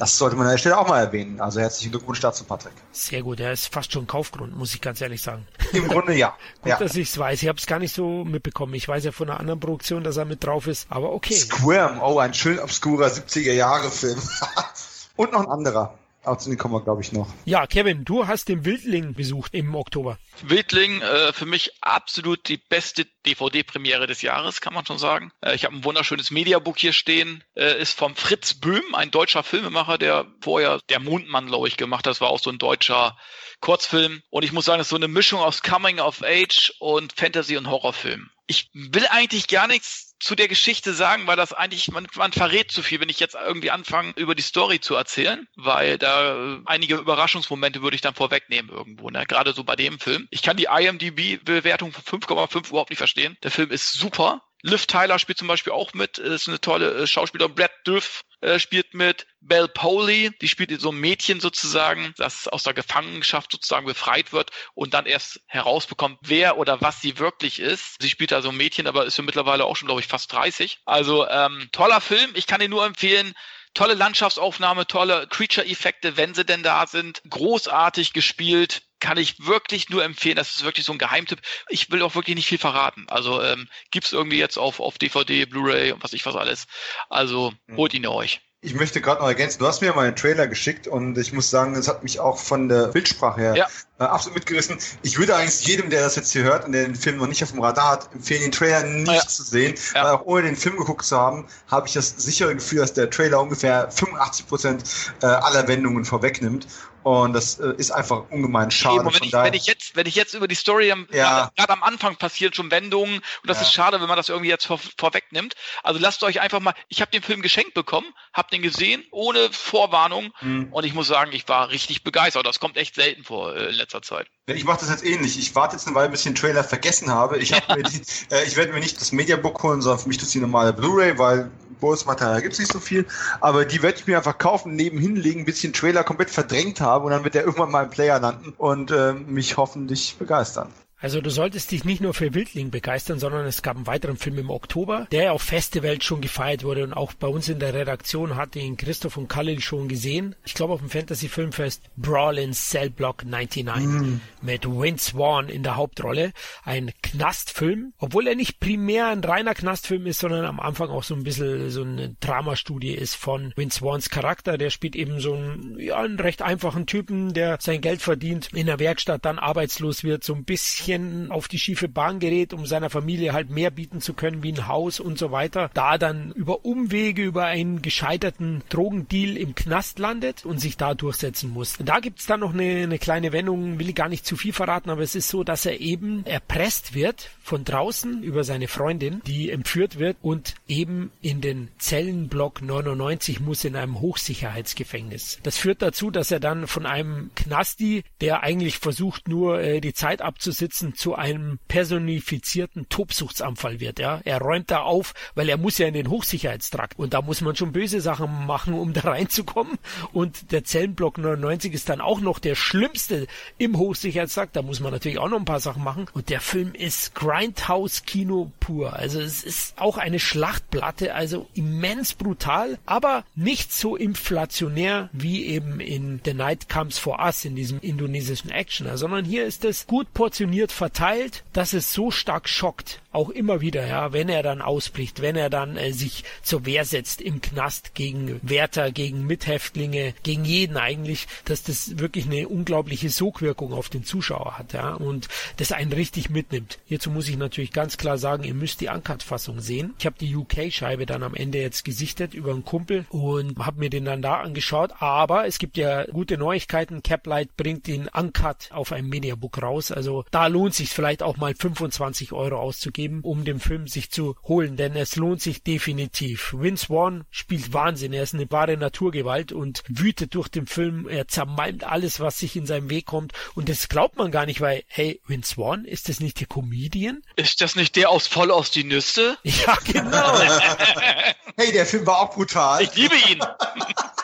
Das sollte man an der Stelle auch mal erwähnen. Also herzlichen Glückwunsch dazu, Patrick. Sehr gut, er ist fast schon Kaufgrund, muss ich ganz ehrlich sagen. Im Grunde ja. gut, ja. dass ich es weiß. Ich habe es gar nicht so mitbekommen. Ich weiß ja von einer anderen Produktion, dass er mit drauf ist, aber okay. Squirm, oh, ein schön obskurer 70er-Jahre-Film. Und noch ein anderer. Aber zu denen kommen wir, glaube ich, noch. Ja, Kevin, du hast den Wildling besucht im Oktober. Wildling, äh, für mich absolut die beste DVD-Premiere des Jahres, kann man schon sagen. Äh, ich habe ein wunderschönes Mediabook hier stehen. Äh, ist vom Fritz Böhm, ein deutscher Filmemacher, der vorher der Mondmann, glaube ich, gemacht hat. Das war auch so ein deutscher Kurzfilm. Und ich muss sagen, es ist so eine Mischung aus Coming of Age und Fantasy und Horrorfilm. Ich will eigentlich gar nichts zu der Geschichte sagen, weil das eigentlich, man, man verrät zu viel, wenn ich jetzt irgendwie anfange, über die Story zu erzählen, weil da äh, einige Überraschungsmomente würde ich dann vorwegnehmen irgendwo, ne? gerade so bei dem Film. Ich kann die IMDb-Bewertung von 5,5 überhaupt nicht verstehen. Der Film ist super. Liv Tyler spielt zum Beispiel auch mit, ist eine tolle äh, Schauspielerin. Brad Duff äh, spielt mit. Belle Poley, die spielt so ein Mädchen sozusagen, das aus der Gefangenschaft sozusagen befreit wird und dann erst herausbekommt, wer oder was sie wirklich ist. Sie spielt da so ein Mädchen, aber ist ja mittlerweile auch schon, glaube ich, fast 30. Also ähm, toller Film. Ich kann ihn nur empfehlen. Tolle Landschaftsaufnahme, tolle Creature-Effekte, wenn sie denn da sind. Großartig gespielt kann ich wirklich nur empfehlen. Das ist wirklich so ein Geheimtipp. Ich will auch wirklich nicht viel verraten. Also ähm, gibt's irgendwie jetzt auf, auf DVD, Blu-ray und was ich was alles. Also mhm. holt ihn euch. Ich möchte gerade noch ergänzen, du hast mir mal einen Trailer geschickt und ich muss sagen, es hat mich auch von der Bildsprache her ja. äh, absolut mitgerissen. Ich würde eigentlich jedem, der das jetzt hier hört und der den Film noch nicht auf dem Radar hat, empfehlen, den Trailer nicht ja. zu sehen, ja. weil auch ohne den Film geguckt zu haben, habe ich das sichere Gefühl, dass der Trailer ungefähr 85 Prozent äh, aller Wendungen vorwegnimmt. Und das äh, ist einfach ungemein schade. Eben, wenn, ich, wenn, ich, jetzt, wenn ich jetzt über die Story am, ja. gerade am Anfang passiert schon Wendungen und das ja. ist schade, wenn man das irgendwie jetzt vor, vorwegnimmt. Also lasst euch einfach mal, ich habe den Film geschenkt bekommen, habe den gesehen, ohne Vorwarnung mhm. und ich muss sagen, ich war richtig begeistert. Das kommt echt selten vor äh, in letzter Zeit. Ich mache das jetzt ähnlich. Ich warte jetzt eine Weile, bis ich den Trailer vergessen habe. Ich, hab die, äh, ich werde mir nicht das Mediabook holen, sondern für mich das die normale Blu-ray, weil Bonusmaterial gibt es nicht so viel, aber die werde ich mir einfach kaufen, nebenhin legen, bis ich den Trailer komplett verdrängt habe und dann wird der irgendwann mal im Player landen und äh, mich hoffentlich begeistern. Also du solltest dich nicht nur für Wildling begeistern, sondern es gab einen weiteren Film im Oktober, der auf Festivals schon gefeiert wurde und auch bei uns in der Redaktion hatte ihn Christoph und Khalil schon gesehen. Ich glaube auf dem Fantasy Filmfest Brawl in Cell Block 99 mm. mit Vince Swan in der Hauptrolle. Ein Knastfilm, obwohl er nicht primär ein reiner Knastfilm ist, sondern am Anfang auch so ein bisschen so eine Dramastudie ist von Vince Swans Charakter. Der spielt eben so einen, ja, einen recht einfachen Typen, der sein Geld verdient, in der Werkstatt dann arbeitslos wird, so ein bisschen bisschen auf die schiefe Bahn gerät, um seiner Familie halt mehr bieten zu können wie ein Haus und so weiter, da dann über Umwege, über einen gescheiterten Drogendeal im Knast landet und sich da durchsetzen muss. Da gibt's dann noch eine, eine kleine Wendung, will ich gar nicht zu viel verraten, aber es ist so, dass er eben erpresst wird von draußen über seine Freundin, die entführt wird und eben in den Zellenblock 99 muss in einem Hochsicherheitsgefängnis. Das führt dazu, dass er dann von einem Knasti, der eigentlich versucht nur äh, die Zeit abzusitzen, Ganzen zu einem personifizierten Tobsuchtsanfall wird. Ja, er räumt da auf, weil er muss ja in den Hochsicherheitstrakt und da muss man schon böse Sachen machen, um da reinzukommen. Und der Zellenblock 99 ist dann auch noch der schlimmste im Hochsicherheitstrakt. Da muss man natürlich auch noch ein paar Sachen machen. Und der Film ist Grindhouse-Kino pur. Also es ist auch eine Schlachtplatte, also immens brutal, aber nicht so inflationär wie eben in The Night Comes for Us in diesem indonesischen Actioner, sondern hier ist es gut portioniert verteilt, dass es so stark schockt, auch immer wieder, ja, wenn er dann ausbricht, wenn er dann äh, sich zur Wehr setzt im Knast gegen Wärter, gegen Mithäftlinge, gegen jeden eigentlich, dass das wirklich eine unglaubliche Sogwirkung auf den Zuschauer hat, ja, und das einen richtig mitnimmt. Hierzu muss ich natürlich ganz klar sagen, ihr müsst die Uncut-Fassung sehen. Ich habe die UK-Scheibe dann am Ende jetzt gesichtet über einen Kumpel und habe mir den dann da angeschaut, aber es gibt ja gute Neuigkeiten. Caplight bringt den Uncut auf einem Mediabook raus, also da lohnt sich vielleicht auch mal 25 Euro auszugeben, um den Film sich zu holen, denn es lohnt sich definitiv. Vince Vaughn spielt Wahnsinn, er ist eine wahre Naturgewalt und wütet durch den Film, er zermalmt alles, was sich in seinem Weg kommt und das glaubt man gar nicht, weil, hey, Vince Vaughn, ist das nicht der Comedian? Ist das nicht der aus Voll aus die Nüsse? Ja, genau. hey, der Film war auch brutal. Ich liebe ihn.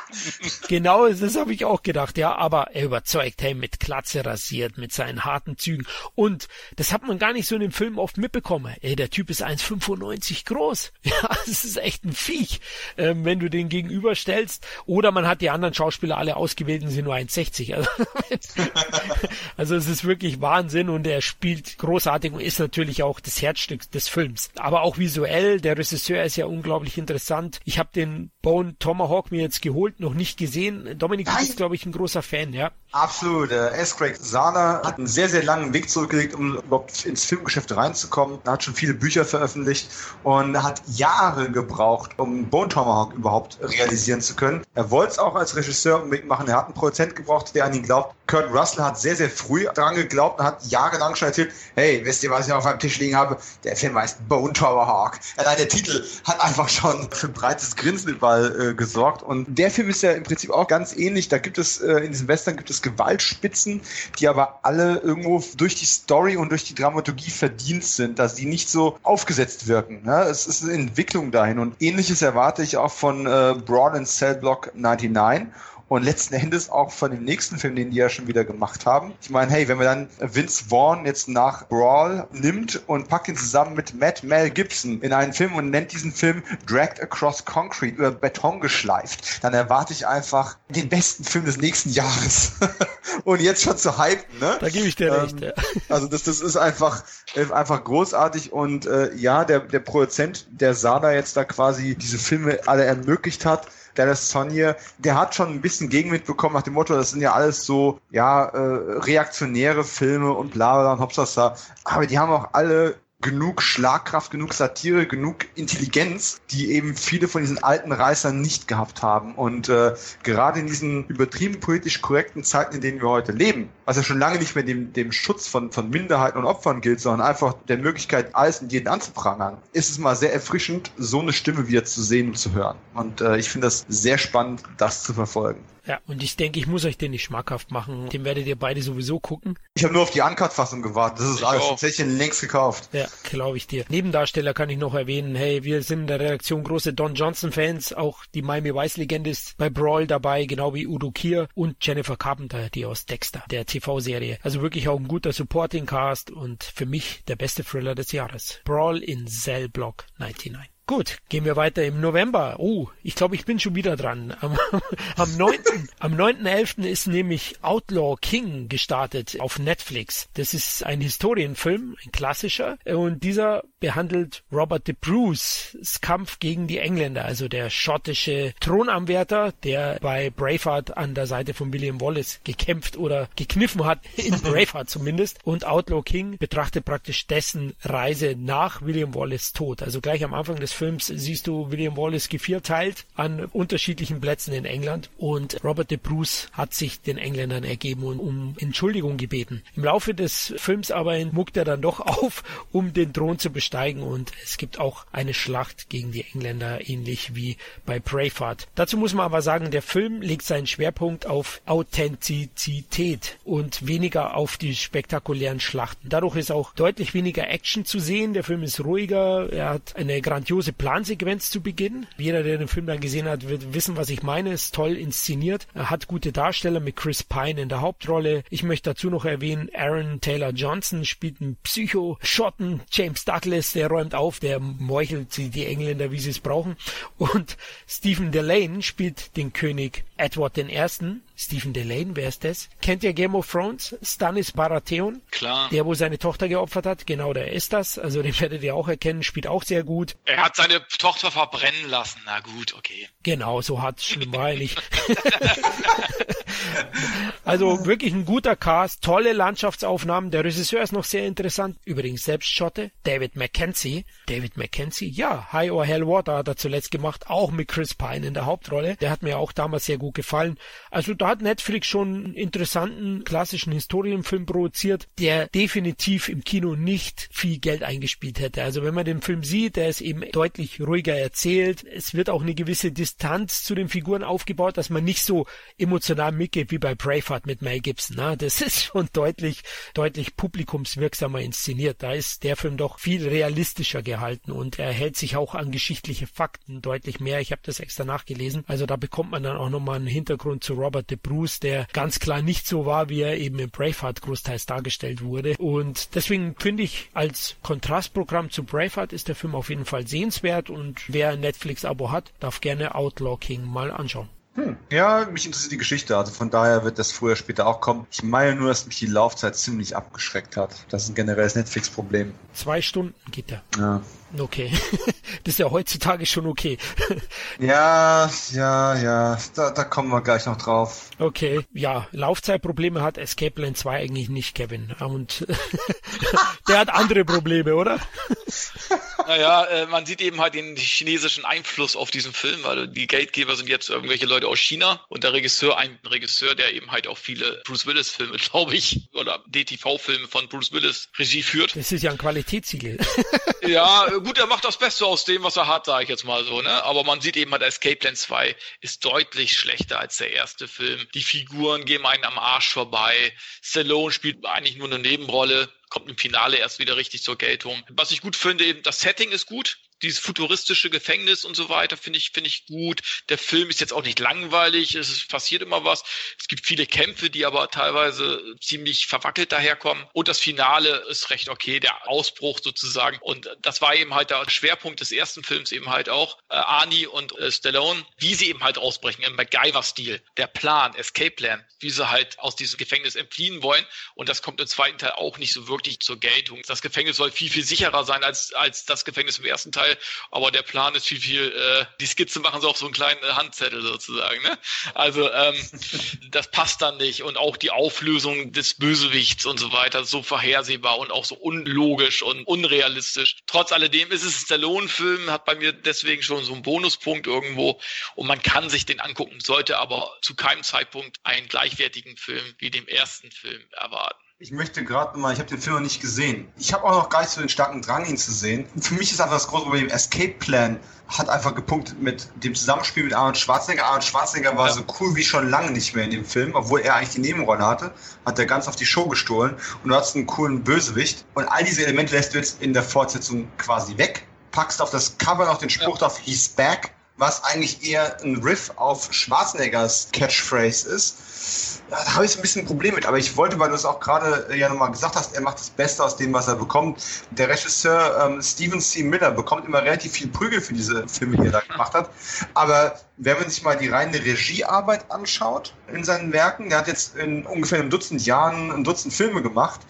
genau, das habe ich auch gedacht, ja, aber er überzeugt, hey, mit Klatze rasiert, mit seinen harten Zügen. Und das hat man gar nicht so in dem Film oft mitbekommen. Ey, der Typ ist 1,95 groß. Ja, das ist echt ein Viech, ähm, wenn du den gegenüberstellst. Oder man hat die anderen Schauspieler alle ausgewählt und sind nur 1,60. Also, also es ist wirklich Wahnsinn und er spielt großartig und ist natürlich auch das Herzstück des Films. Aber auch visuell, der Regisseur ist ja unglaublich interessant. Ich habe den Bone Tomahawk mir jetzt geholt, noch nicht gesehen. Dominik, du bist, glaube ich, ein großer Fan, ja? Absolut. Äh, S. Craig Sana hat einen sehr, sehr langen Weg zurückgelegt, um überhaupt ins Filmgeschäft reinzukommen. Er hat schon viele Bücher veröffentlicht und hat Jahre gebraucht, um Bone Tomahawk überhaupt realisieren zu können. Er wollte es auch als Regisseur unbedingt machen. Er hat einen Produzent gebraucht, der an ihn glaubt. Kurt Russell hat sehr, sehr früh daran geglaubt und hat jahrelang schon erzählt, hey, wisst ihr, was ich auf meinem Tisch liegen habe? Der Film heißt Bone Tomahawk. Allein der Titel hat einfach schon für ein breites Grinsen überall äh, gesorgt. Und der Film ist ja im Prinzip auch ganz ähnlich. Da gibt es, äh, in diesem Western gibt es Gewaltspitzen, die aber alle irgendwo durch die Story und durch die Dramaturgie verdient sind, dass sie nicht so aufgesetzt wirken. Ne? Es ist eine Entwicklung dahin und ähnliches erwarte ich auch von äh, Brawl and Cell Block 99 und letzten Endes auch von dem nächsten Film, den die ja schon wieder gemacht haben. Ich meine, hey, wenn man dann Vince Vaughn jetzt nach Brawl nimmt und packt ihn zusammen mit Matt Mel Gibson in einen Film und nennt diesen Film Dragged Across Concrete über Beton geschleift, dann erwarte ich einfach den besten Film des nächsten Jahres. und jetzt schon zu hypen, ne? Da gebe ich dir ähm, recht, ja. Also das, das ist einfach, äh, einfach großartig und äh, ja, der, der Produzent, der Sada jetzt da quasi diese Filme alle ermöglicht hat, Dallas Sonnier, der hat schon ein bisschen Gegenwind bekommen nach dem Motto, das sind ja alles so, ja, äh, reaktionäre Filme und bla bla und Hopsasa. Aber die haben auch alle genug Schlagkraft, genug Satire, genug Intelligenz, die eben viele von diesen alten Reißern nicht gehabt haben. Und äh, gerade in diesen übertrieben politisch korrekten Zeiten, in denen wir heute leben, was ja schon lange nicht mehr dem, dem Schutz von, von Minderheiten und Opfern gilt, sondern einfach der Möglichkeit, alles und jeden anzuprangern, ist es mal sehr erfrischend, so eine Stimme wieder zu sehen und zu hören. Und äh, ich finde das sehr spannend, das zu verfolgen. Ja, und ich denke, ich muss euch den nicht schmackhaft machen. Den werdet ihr beide sowieso gucken. Ich habe nur auf die Uncut-Fassung gewartet. Das ist ich alles. Auch. Das hätte ich längst gekauft. Ja, glaube ich dir. Nebendarsteller kann ich noch erwähnen. Hey, wir sind in der Redaktion große Don Johnson-Fans. Auch die Miami Vice-Legende ist bei Brawl dabei, genau wie Udo Kier und Jennifer Carpenter, die aus Dexter, der TV-Serie. Also wirklich auch ein guter Supporting-Cast und für mich der beste Thriller des Jahres. Brawl in Cell Block 99. Gut, gehen wir weiter im November. Oh, ich glaube, ich bin schon wieder dran. Am, am 9. am 9.11. ist nämlich Outlaw King gestartet auf Netflix. Das ist ein Historienfilm, ein klassischer. Und dieser behandelt Robert de Bruce's Kampf gegen die Engländer, also der schottische Thronanwärter, der bei Braveheart an der Seite von William Wallace gekämpft oder gekniffen hat, in Braveheart zumindest. Und Outlaw King betrachtet praktisch dessen Reise nach William Wallace Tod. Also gleich am Anfang des Films siehst du William Wallace gevierteilt an unterschiedlichen Plätzen in England und Robert de Bruce hat sich den Engländern ergeben und um Entschuldigung gebeten. Im Laufe des Films aber muckt er dann doch auf, um den Thron zu besteigen und es gibt auch eine Schlacht gegen die Engländer, ähnlich wie bei Braveheart. Dazu muss man aber sagen, der Film legt seinen Schwerpunkt auf Authentizität und weniger auf die spektakulären Schlachten. Dadurch ist auch deutlich weniger Action zu sehen. Der Film ist ruhiger, er hat eine grandiose Plansequenz zu Beginn. Jeder, der den Film dann gesehen hat, wird wissen, was ich meine. Ist toll inszeniert. Er hat gute Darsteller mit Chris Pine in der Hauptrolle. Ich möchte dazu noch erwähnen, Aaron Taylor Johnson spielt einen Psycho-Schotten. James Douglas, der räumt auf, der meuchelt die Engländer, wie sie es brauchen. Und Stephen Delane spielt den König Edward I. Stephen Delane, wer ist das? Kennt ihr Game of Thrones? Stannis Baratheon? Klar. Der, wo seine Tochter geopfert hat? Genau, der ist das. Also den werdet ihr auch erkennen, spielt auch sehr gut. Er hat seine Tochter verbrennen lassen. Na gut, okay. Genau, so hat schlimm war er nicht. also wirklich ein guter Cast, tolle Landschaftsaufnahmen. Der Regisseur ist noch sehr interessant. Übrigens selbst Schotte, David Mackenzie. David Mackenzie, ja, High or Hell Water hat er zuletzt gemacht, auch mit Chris Pine in der Hauptrolle. Der hat mir auch damals sehr gut gefallen. Also da hat Netflix schon einen interessanten klassischen Historienfilm produziert, der definitiv im Kino nicht viel Geld eingespielt hätte. Also wenn man den Film sieht, der ist eben deutlich ruhiger erzählt. Es wird auch eine gewisse Distanz zu den Figuren aufgebaut, dass man nicht so emotional mitgeht wie bei Braveheart mit Mel Gibson. Na, das ist schon deutlich, deutlich publikumswirksamer inszeniert. Da ist der Film doch viel realistischer gehalten und er hält sich auch an geschichtliche Fakten deutlich mehr. Ich habe das extra nachgelesen. Also da bekommt man dann auch nochmal einen Hintergrund zu Robert de Bruce, der ganz klar nicht so war, wie er eben in Braveheart großteils dargestellt wurde. Und deswegen finde ich, als Kontrastprogramm zu Braveheart ist der Film auf jeden Fall sehenswert und wer ein Netflix-Abo hat, darf gerne Outlaw King mal anschauen. Hm. Ja, mich interessiert die Geschichte. Also von daher wird das früher später auch kommen. Ich meine nur, dass mich die Laufzeit ziemlich abgeschreckt hat. Das ist ein generelles Netflix-Problem. Zwei Stunden geht der. Ja. Okay. das ist ja heutzutage schon okay. ja, ja, ja. Da, da kommen wir gleich noch drauf. Okay. Ja, Laufzeitprobleme hat Escape Plan 2 eigentlich nicht, Kevin. Und der hat andere Probleme, oder? Naja, äh, man sieht eben halt den chinesischen Einfluss auf diesen Film, weil die Geldgeber sind jetzt irgendwelche Leute aus China und der Regisseur, ein Regisseur, der eben halt auch viele Bruce Willis Filme, glaube ich, oder DTV-Filme von Bruce Willis Regie führt. Das ist ja ein Qualitätssiegel. ja, gut, er macht das Beste aus dem, was er hat, sage ich jetzt mal so, ne? Aber man sieht eben halt, Escape Plan 2 ist deutlich schlechter als der erste Film. Die Figuren gehen einen am Arsch vorbei. Stallone spielt eigentlich nur eine Nebenrolle kommt im Finale erst wieder richtig zur Geltung. Was ich gut finde, eben das Setting ist gut dieses futuristische Gefängnis und so weiter finde ich, finde ich gut. Der Film ist jetzt auch nicht langweilig, es passiert immer was. Es gibt viele Kämpfe, die aber teilweise ziemlich verwackelt daherkommen. Und das Finale ist recht okay, der Ausbruch sozusagen. Und das war eben halt der Schwerpunkt des ersten Films eben halt auch. Äh, Arnie und äh, Stallone, wie sie eben halt ausbrechen im MacGyver-Stil. Der Plan, Escape Plan, wie sie halt aus diesem Gefängnis entfliehen wollen. Und das kommt im zweiten Teil auch nicht so wirklich zur Geltung. Das Gefängnis soll viel, viel sicherer sein als, als das Gefängnis im ersten Teil. Teil, aber der Plan ist viel, viel, äh, die Skizze machen sie auf so einen kleinen äh, Handzettel sozusagen. Ne? Also ähm, das passt dann nicht und auch die Auflösung des Bösewichts und so weiter so vorhersehbar und auch so unlogisch und unrealistisch. Trotz alledem ist es ein Stallone-Film, hat bei mir deswegen schon so einen Bonuspunkt irgendwo und man kann sich den angucken, sollte aber zu keinem Zeitpunkt einen gleichwertigen Film wie dem ersten Film erwarten. Ich möchte gerade mal, ich habe den Film noch nicht gesehen. Ich habe auch noch gar nicht so den starken Drang, ihn zu sehen. Für mich ist einfach das große Problem, Escape Plan hat einfach gepunktet mit dem Zusammenspiel mit Arnold Schwarzenegger. Arnold Schwarzenegger war ja. so cool wie schon lange nicht mehr in dem Film, obwohl er eigentlich die Nebenrolle hatte, hat er ganz auf die Show gestohlen und du hast einen coolen Bösewicht. Und all diese Elemente lässt du jetzt in der Fortsetzung quasi weg, packst auf das Cover noch den Spruch ja. drauf, he's back, was eigentlich eher ein Riff auf Schwarzeneggers Catchphrase ist da habe ich ein bisschen ein Problem mit. Aber ich wollte, weil du es auch gerade äh, ja nochmal gesagt hast, er macht das Beste aus dem, was er bekommt. Der Regisseur ähm, Stephen C. Miller bekommt immer relativ viel Prügel für diese Filme, die er da gemacht hat. Aber wenn man sich mal die reine Regiearbeit anschaut in seinen Werken, der hat jetzt in ungefähr einem Dutzend Jahren ein Dutzend Filme gemacht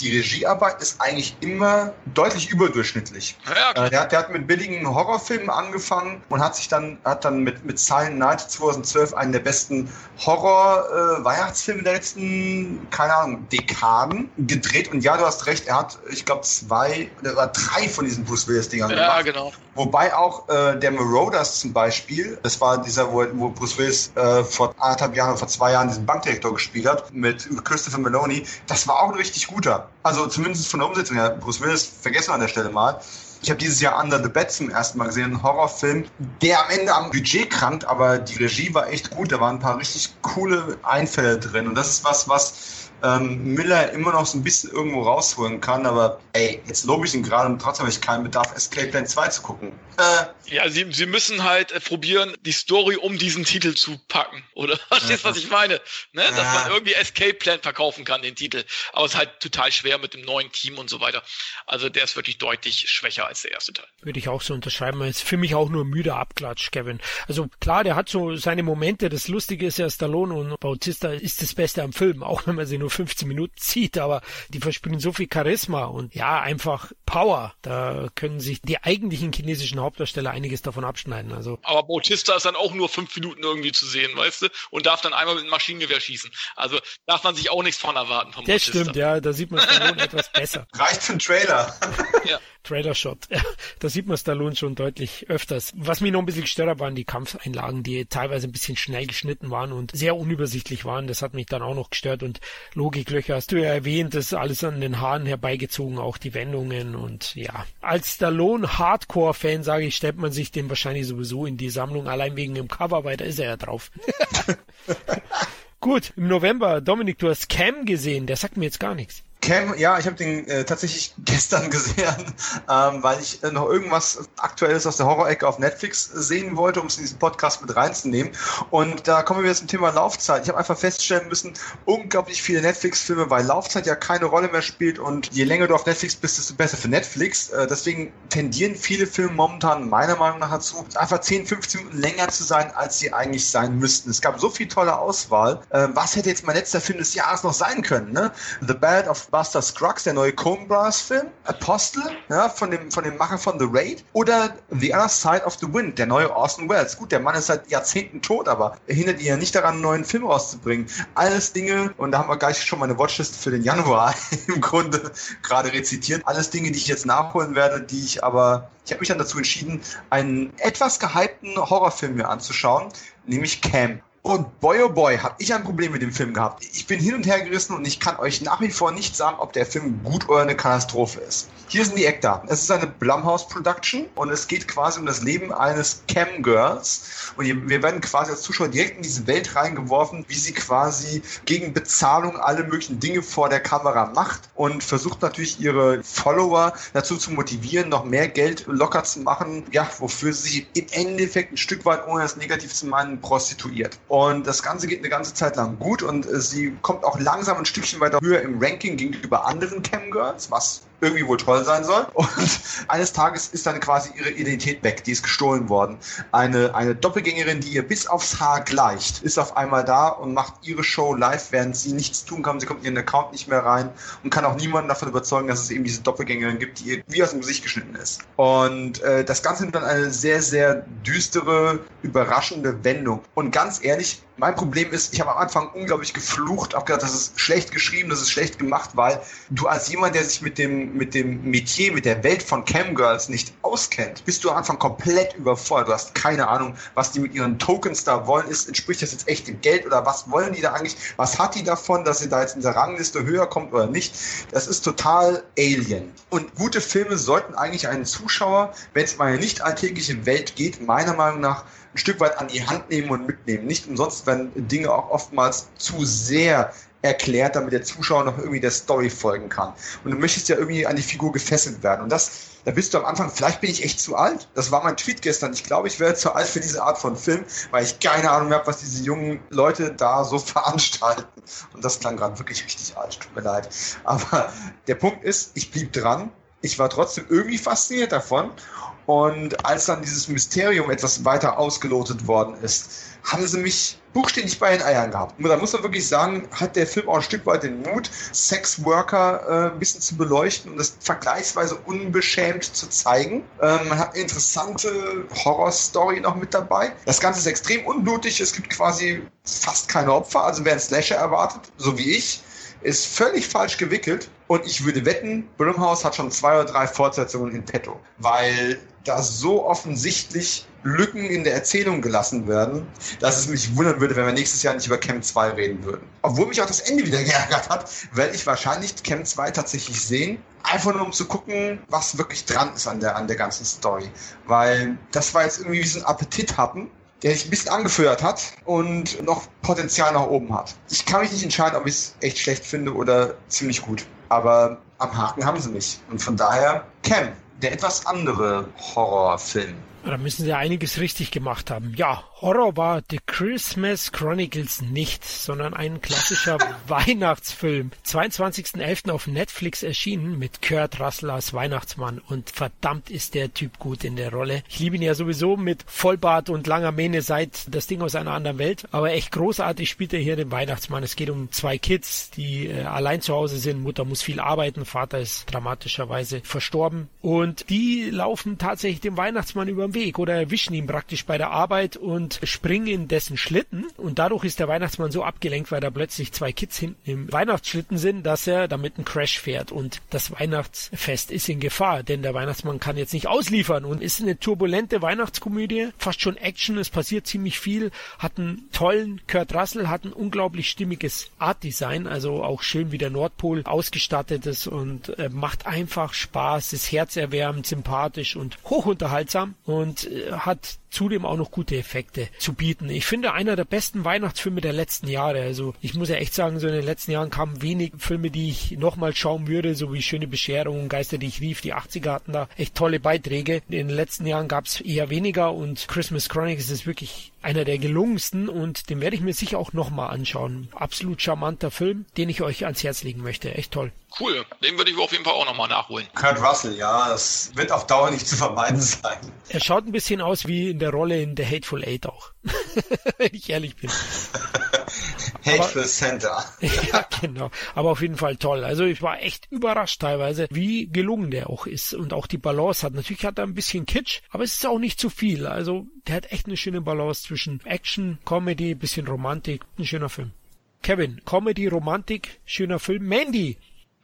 die Regiearbeit ist eigentlich immer deutlich überdurchschnittlich. Ja, äh, der, hat, der, hat mit billigen Horrorfilmen angefangen und hat sich dann, hat dann mit, mit Silent Night 2012 einen der besten Horror-Weihnachtsfilme äh, der letzten, keine Ahnung, Dekaden gedreht. Und ja, du hast recht, er hat, ich glaube, zwei oder drei von diesen Bruce Willis-Dingern ja, gemacht. Ja, genau. Wobei auch äh, der Marauders zum Beispiel, das war dieser, wo, wo Bruce Willis äh, vor anderthalb Jahren oder vor zwei Jahren diesen Bankdirektor gespielt hat, mit Christopher Meloni, das war auch ein richtig guter. Also zumindest von der Umsetzung her. Bruce Willis vergessen wir an der Stelle mal. Ich habe dieses Jahr Under the Bed zum ersten Mal gesehen, einen Horrorfilm, der am Ende am Budget krankt, aber die Regie war echt gut. Da waren ein paar richtig coole Einfälle drin. Und das ist was, was ähm, Miller immer noch so ein bisschen irgendwo rausholen kann. Aber ey, jetzt lobe ich ihn gerade und trotzdem habe ich keinen Bedarf, Escape Plan 2 zu gucken. Äh, ja, sie, sie müssen halt äh, probieren, die Story um diesen Titel zu packen. Oder verstehst du, was ich meine? Ne? Dass ja. man irgendwie Escape Plan verkaufen kann, den Titel. Aber es ist halt total schwer mit dem neuen Team und so weiter. Also der ist wirklich deutlich schwächer als der erste Teil. Würde ich auch so unterschreiben. Ist für mich auch nur müder Abklatsch, Kevin. Also klar, der hat so seine Momente. Das Lustige ist ja, Stallone und Bautista ist das Beste am Film, auch wenn man sie nur nur 15 Minuten zieht, aber die verspüren so viel Charisma und ja, einfach Power. Da können sich die eigentlichen chinesischen Hauptdarsteller einiges davon abschneiden. Also. Aber Bautista ist dann auch nur fünf Minuten irgendwie zu sehen, weißt du? Und darf dann einmal mit einem Maschinengewehr schießen. Also darf man sich auch nichts von erwarten vom Das Bautista. stimmt, ja, da sieht man Stallone etwas besser. Reicht für einen Trailer. ja. Trailer-Shot. da sieht man Stallone schon deutlich öfters. Was mich noch ein bisschen gestört hat, waren die Kampfeinlagen, die teilweise ein bisschen schnell geschnitten waren und sehr unübersichtlich waren. Das hat mich dann auch noch gestört und Logiklöcher hast du ja erwähnt, das ist alles an den Haaren herbeigezogen, auch die Wendungen und ja. Als Stallone Hardcore-Fan, sage ich, stellt man sich den wahrscheinlich sowieso in die Sammlung, allein wegen dem Cover, weil da ist er ja drauf. Gut, im November, Dominik, du hast Cam gesehen, der sagt mir jetzt gar nichts. Cam, ja, ich habe den äh, tatsächlich gestern gesehen, ähm, weil ich äh, noch irgendwas Aktuelles aus der Horror-Ecke auf Netflix sehen wollte, um es in diesen Podcast mit reinzunehmen. Und da kommen wir wieder zum Thema Laufzeit. Ich habe einfach feststellen müssen, unglaublich viele Netflix-Filme, weil Laufzeit ja keine Rolle mehr spielt und je länger du auf Netflix bist, desto besser für Netflix. Äh, deswegen tendieren viele Filme momentan meiner Meinung nach dazu, einfach 10, 15 Minuten länger zu sein, als sie eigentlich sein müssten. Es gab so viel tolle Auswahl. Äh, was hätte jetzt mein letzter Film des Jahres noch sein können? Ne? The Bad of Buster Scruggs, der neue Coen-Bras-Film, Apostle, ja, von dem, von dem Macher von The Raid, oder The Other Side of the Wind, der neue Orson Welles. Gut, der Mann ist seit Jahrzehnten tot, aber er hindert ihn ja nicht daran, einen neuen Film rauszubringen. Alles Dinge, und da haben wir gleich schon meine Watchlist für den Januar im Grunde gerade rezitiert. Alles Dinge, die ich jetzt nachholen werde, die ich aber, ich habe mich dann dazu entschieden, einen etwas gehypten Horrorfilm mir anzuschauen, nämlich Camp. Und boy oh boy, habe ich ein Problem mit dem Film gehabt. Ich bin hin und her gerissen und ich kann euch nach wie vor nicht sagen, ob der Film gut oder eine Katastrophe ist. Hier sind die Eckdaten. Es ist eine Blumhouse Production und es geht quasi um das Leben eines Cam Girls. Und wir werden quasi als Zuschauer direkt in diese Welt reingeworfen, wie sie quasi gegen Bezahlung alle möglichen Dinge vor der Kamera macht und versucht natürlich ihre Follower dazu zu motivieren, noch mehr Geld locker zu machen, ja, wofür sie sich im Endeffekt ein Stück weit, ohne das negativ zu meinen, prostituiert. Und das Ganze geht eine ganze Zeit lang gut und sie kommt auch langsam ein Stückchen weiter höher im Ranking gegenüber anderen Cam was irgendwie wohl toll sein soll. Und eines Tages ist dann quasi ihre Identität weg, die ist gestohlen worden. Eine, eine Doppelgängerin, die ihr bis aufs Haar gleicht, ist auf einmal da und macht ihre Show live, während sie nichts tun kann. Sie kommt in ihren Account nicht mehr rein und kann auch niemanden davon überzeugen, dass es eben diese Doppelgängerin gibt, die ihr wie aus dem Gesicht geschnitten ist. Und äh, das Ganze nimmt dann eine sehr, sehr düstere, überraschende Wendung. Und ganz ehrlich, mein Problem ist, ich habe am Anfang unglaublich geflucht, habe gedacht, das ist schlecht geschrieben, das ist schlecht gemacht, weil du als jemand, der sich mit dem, mit dem Metier, mit der Welt von Camgirls nicht auskennt, bist du am Anfang komplett überfordert. Du hast keine Ahnung, was die mit ihren Tokens da wollen. Ist, entspricht das jetzt echt dem Geld oder was wollen die da eigentlich? Was hat die davon, dass sie da jetzt in der Rangliste höher kommt oder nicht? Das ist total alien. Und gute Filme sollten eigentlich einen Zuschauer, wenn es mal eine nicht alltägliche Welt geht, meiner Meinung nach ein Stück weit an die Hand nehmen und mitnehmen. Nicht umsonst werden Dinge auch oftmals zu sehr erklärt, damit der Zuschauer noch irgendwie der Story folgen kann. Und du möchtest ja irgendwie an die Figur gefesselt werden. Und das, da bist du am Anfang, vielleicht bin ich echt zu alt. Das war mein Tweet gestern. Ich glaube, ich wäre zu alt für diese Art von Film, weil ich keine Ahnung habe, was diese jungen Leute da so veranstalten. Und das klang gerade wirklich richtig alt. Tut mir leid. Aber der Punkt ist, ich blieb dran. Ich war trotzdem irgendwie fasziniert davon. Und als dann dieses Mysterium etwas weiter ausgelotet worden ist, haben sie mich buchstäblich bei den Eiern gehabt. Und da muss man wirklich sagen, hat der Film auch ein Stück weit den Mut, Sexworker äh, ein bisschen zu beleuchten und das vergleichsweise unbeschämt zu zeigen. Ähm, man hat eine interessante Horrorstory noch mit dabei. Das Ganze ist extrem unblutig. Es gibt quasi fast keine Opfer. Also wer einen Slasher erwartet, so wie ich, ist völlig falsch gewickelt. Und ich würde wetten, Blumhouse hat schon zwei oder drei Fortsetzungen in petto, weil da so offensichtlich Lücken in der Erzählung gelassen werden, dass es mich wundern würde, wenn wir nächstes Jahr nicht über Camp 2 reden würden. Obwohl mich auch das Ende wieder geärgert hat, werde ich wahrscheinlich Camp 2 tatsächlich sehen. Einfach nur um zu gucken, was wirklich dran ist an der, an der ganzen Story. Weil das war jetzt irgendwie wie so ein Appetit hatten, der sich ein bisschen angeführt hat und noch Potenzial nach oben hat. Ich kann mich nicht entscheiden, ob ich es echt schlecht finde oder ziemlich gut. Aber am Haken haben sie mich. Und von daher, Cam, der etwas andere Horrorfilm. Da müssen sie einiges richtig gemacht haben. Ja, Horror war The Christmas Chronicles nicht, sondern ein klassischer Weihnachtsfilm. 22.11. auf Netflix erschienen mit Kurt Russell als Weihnachtsmann und verdammt ist der Typ gut in der Rolle. Ich liebe ihn ja sowieso mit Vollbart und langer Mähne seit das Ding aus einer anderen Welt, aber echt großartig spielt er hier den Weihnachtsmann. Es geht um zwei Kids, die äh, allein zu Hause sind. Mutter muss viel arbeiten, Vater ist dramatischerweise verstorben und die laufen tatsächlich dem Weihnachtsmann über den Weg oder erwischen ihn praktisch bei der Arbeit und und springen in dessen Schlitten. Und dadurch ist der Weihnachtsmann so abgelenkt, weil da plötzlich zwei Kids hinten im Weihnachtsschlitten sind, dass er damit einen Crash fährt. Und das Weihnachtsfest ist in Gefahr, denn der Weihnachtsmann kann jetzt nicht ausliefern. Und ist eine turbulente Weihnachtskomödie, fast schon Action, es passiert ziemlich viel, hat einen tollen Kurt Russell, hat ein unglaublich stimmiges Artdesign, also auch schön wie der Nordpol ausgestattet ist und äh, macht einfach Spaß, ist herzerwärmend, sympathisch und hochunterhaltsam und äh, hat zudem auch noch gute Effekte zu bieten. Ich finde einer der besten Weihnachtsfilme der letzten Jahre. Also ich muss ja echt sagen, so in den letzten Jahren kamen wenig Filme, die ich nochmal schauen würde, so wie Schöne Bescherung, Geister, die ich rief. Die 80er hatten da echt tolle Beiträge. In den letzten Jahren gab es eher weniger und Christmas Chronicles ist wirklich einer der gelungensten und den werde ich mir sicher auch nochmal anschauen. Absolut charmanter Film, den ich euch ans Herz legen möchte. Echt toll. Cool, den würde ich auf jeden Fall auch nochmal nachholen. Kurt Russell, ja, das wird auf Dauer nicht zu vermeiden sein. Er schaut ein bisschen aus wie in der Rolle in The Hateful Eight auch. Wenn ich ehrlich bin. Hateful Aber, Center. ja, genau. Aber auf jeden Fall toll. Also ich war echt überrascht teilweise, wie gelungen der auch ist und auch die Balance hat. Natürlich hat er ein bisschen Kitsch, aber es ist auch nicht zu viel. Also der hat echt eine schöne Balance zwischen Action, Comedy, bisschen Romantik. Ein schöner Film. Kevin, Comedy, Romantik, schöner Film. Mandy,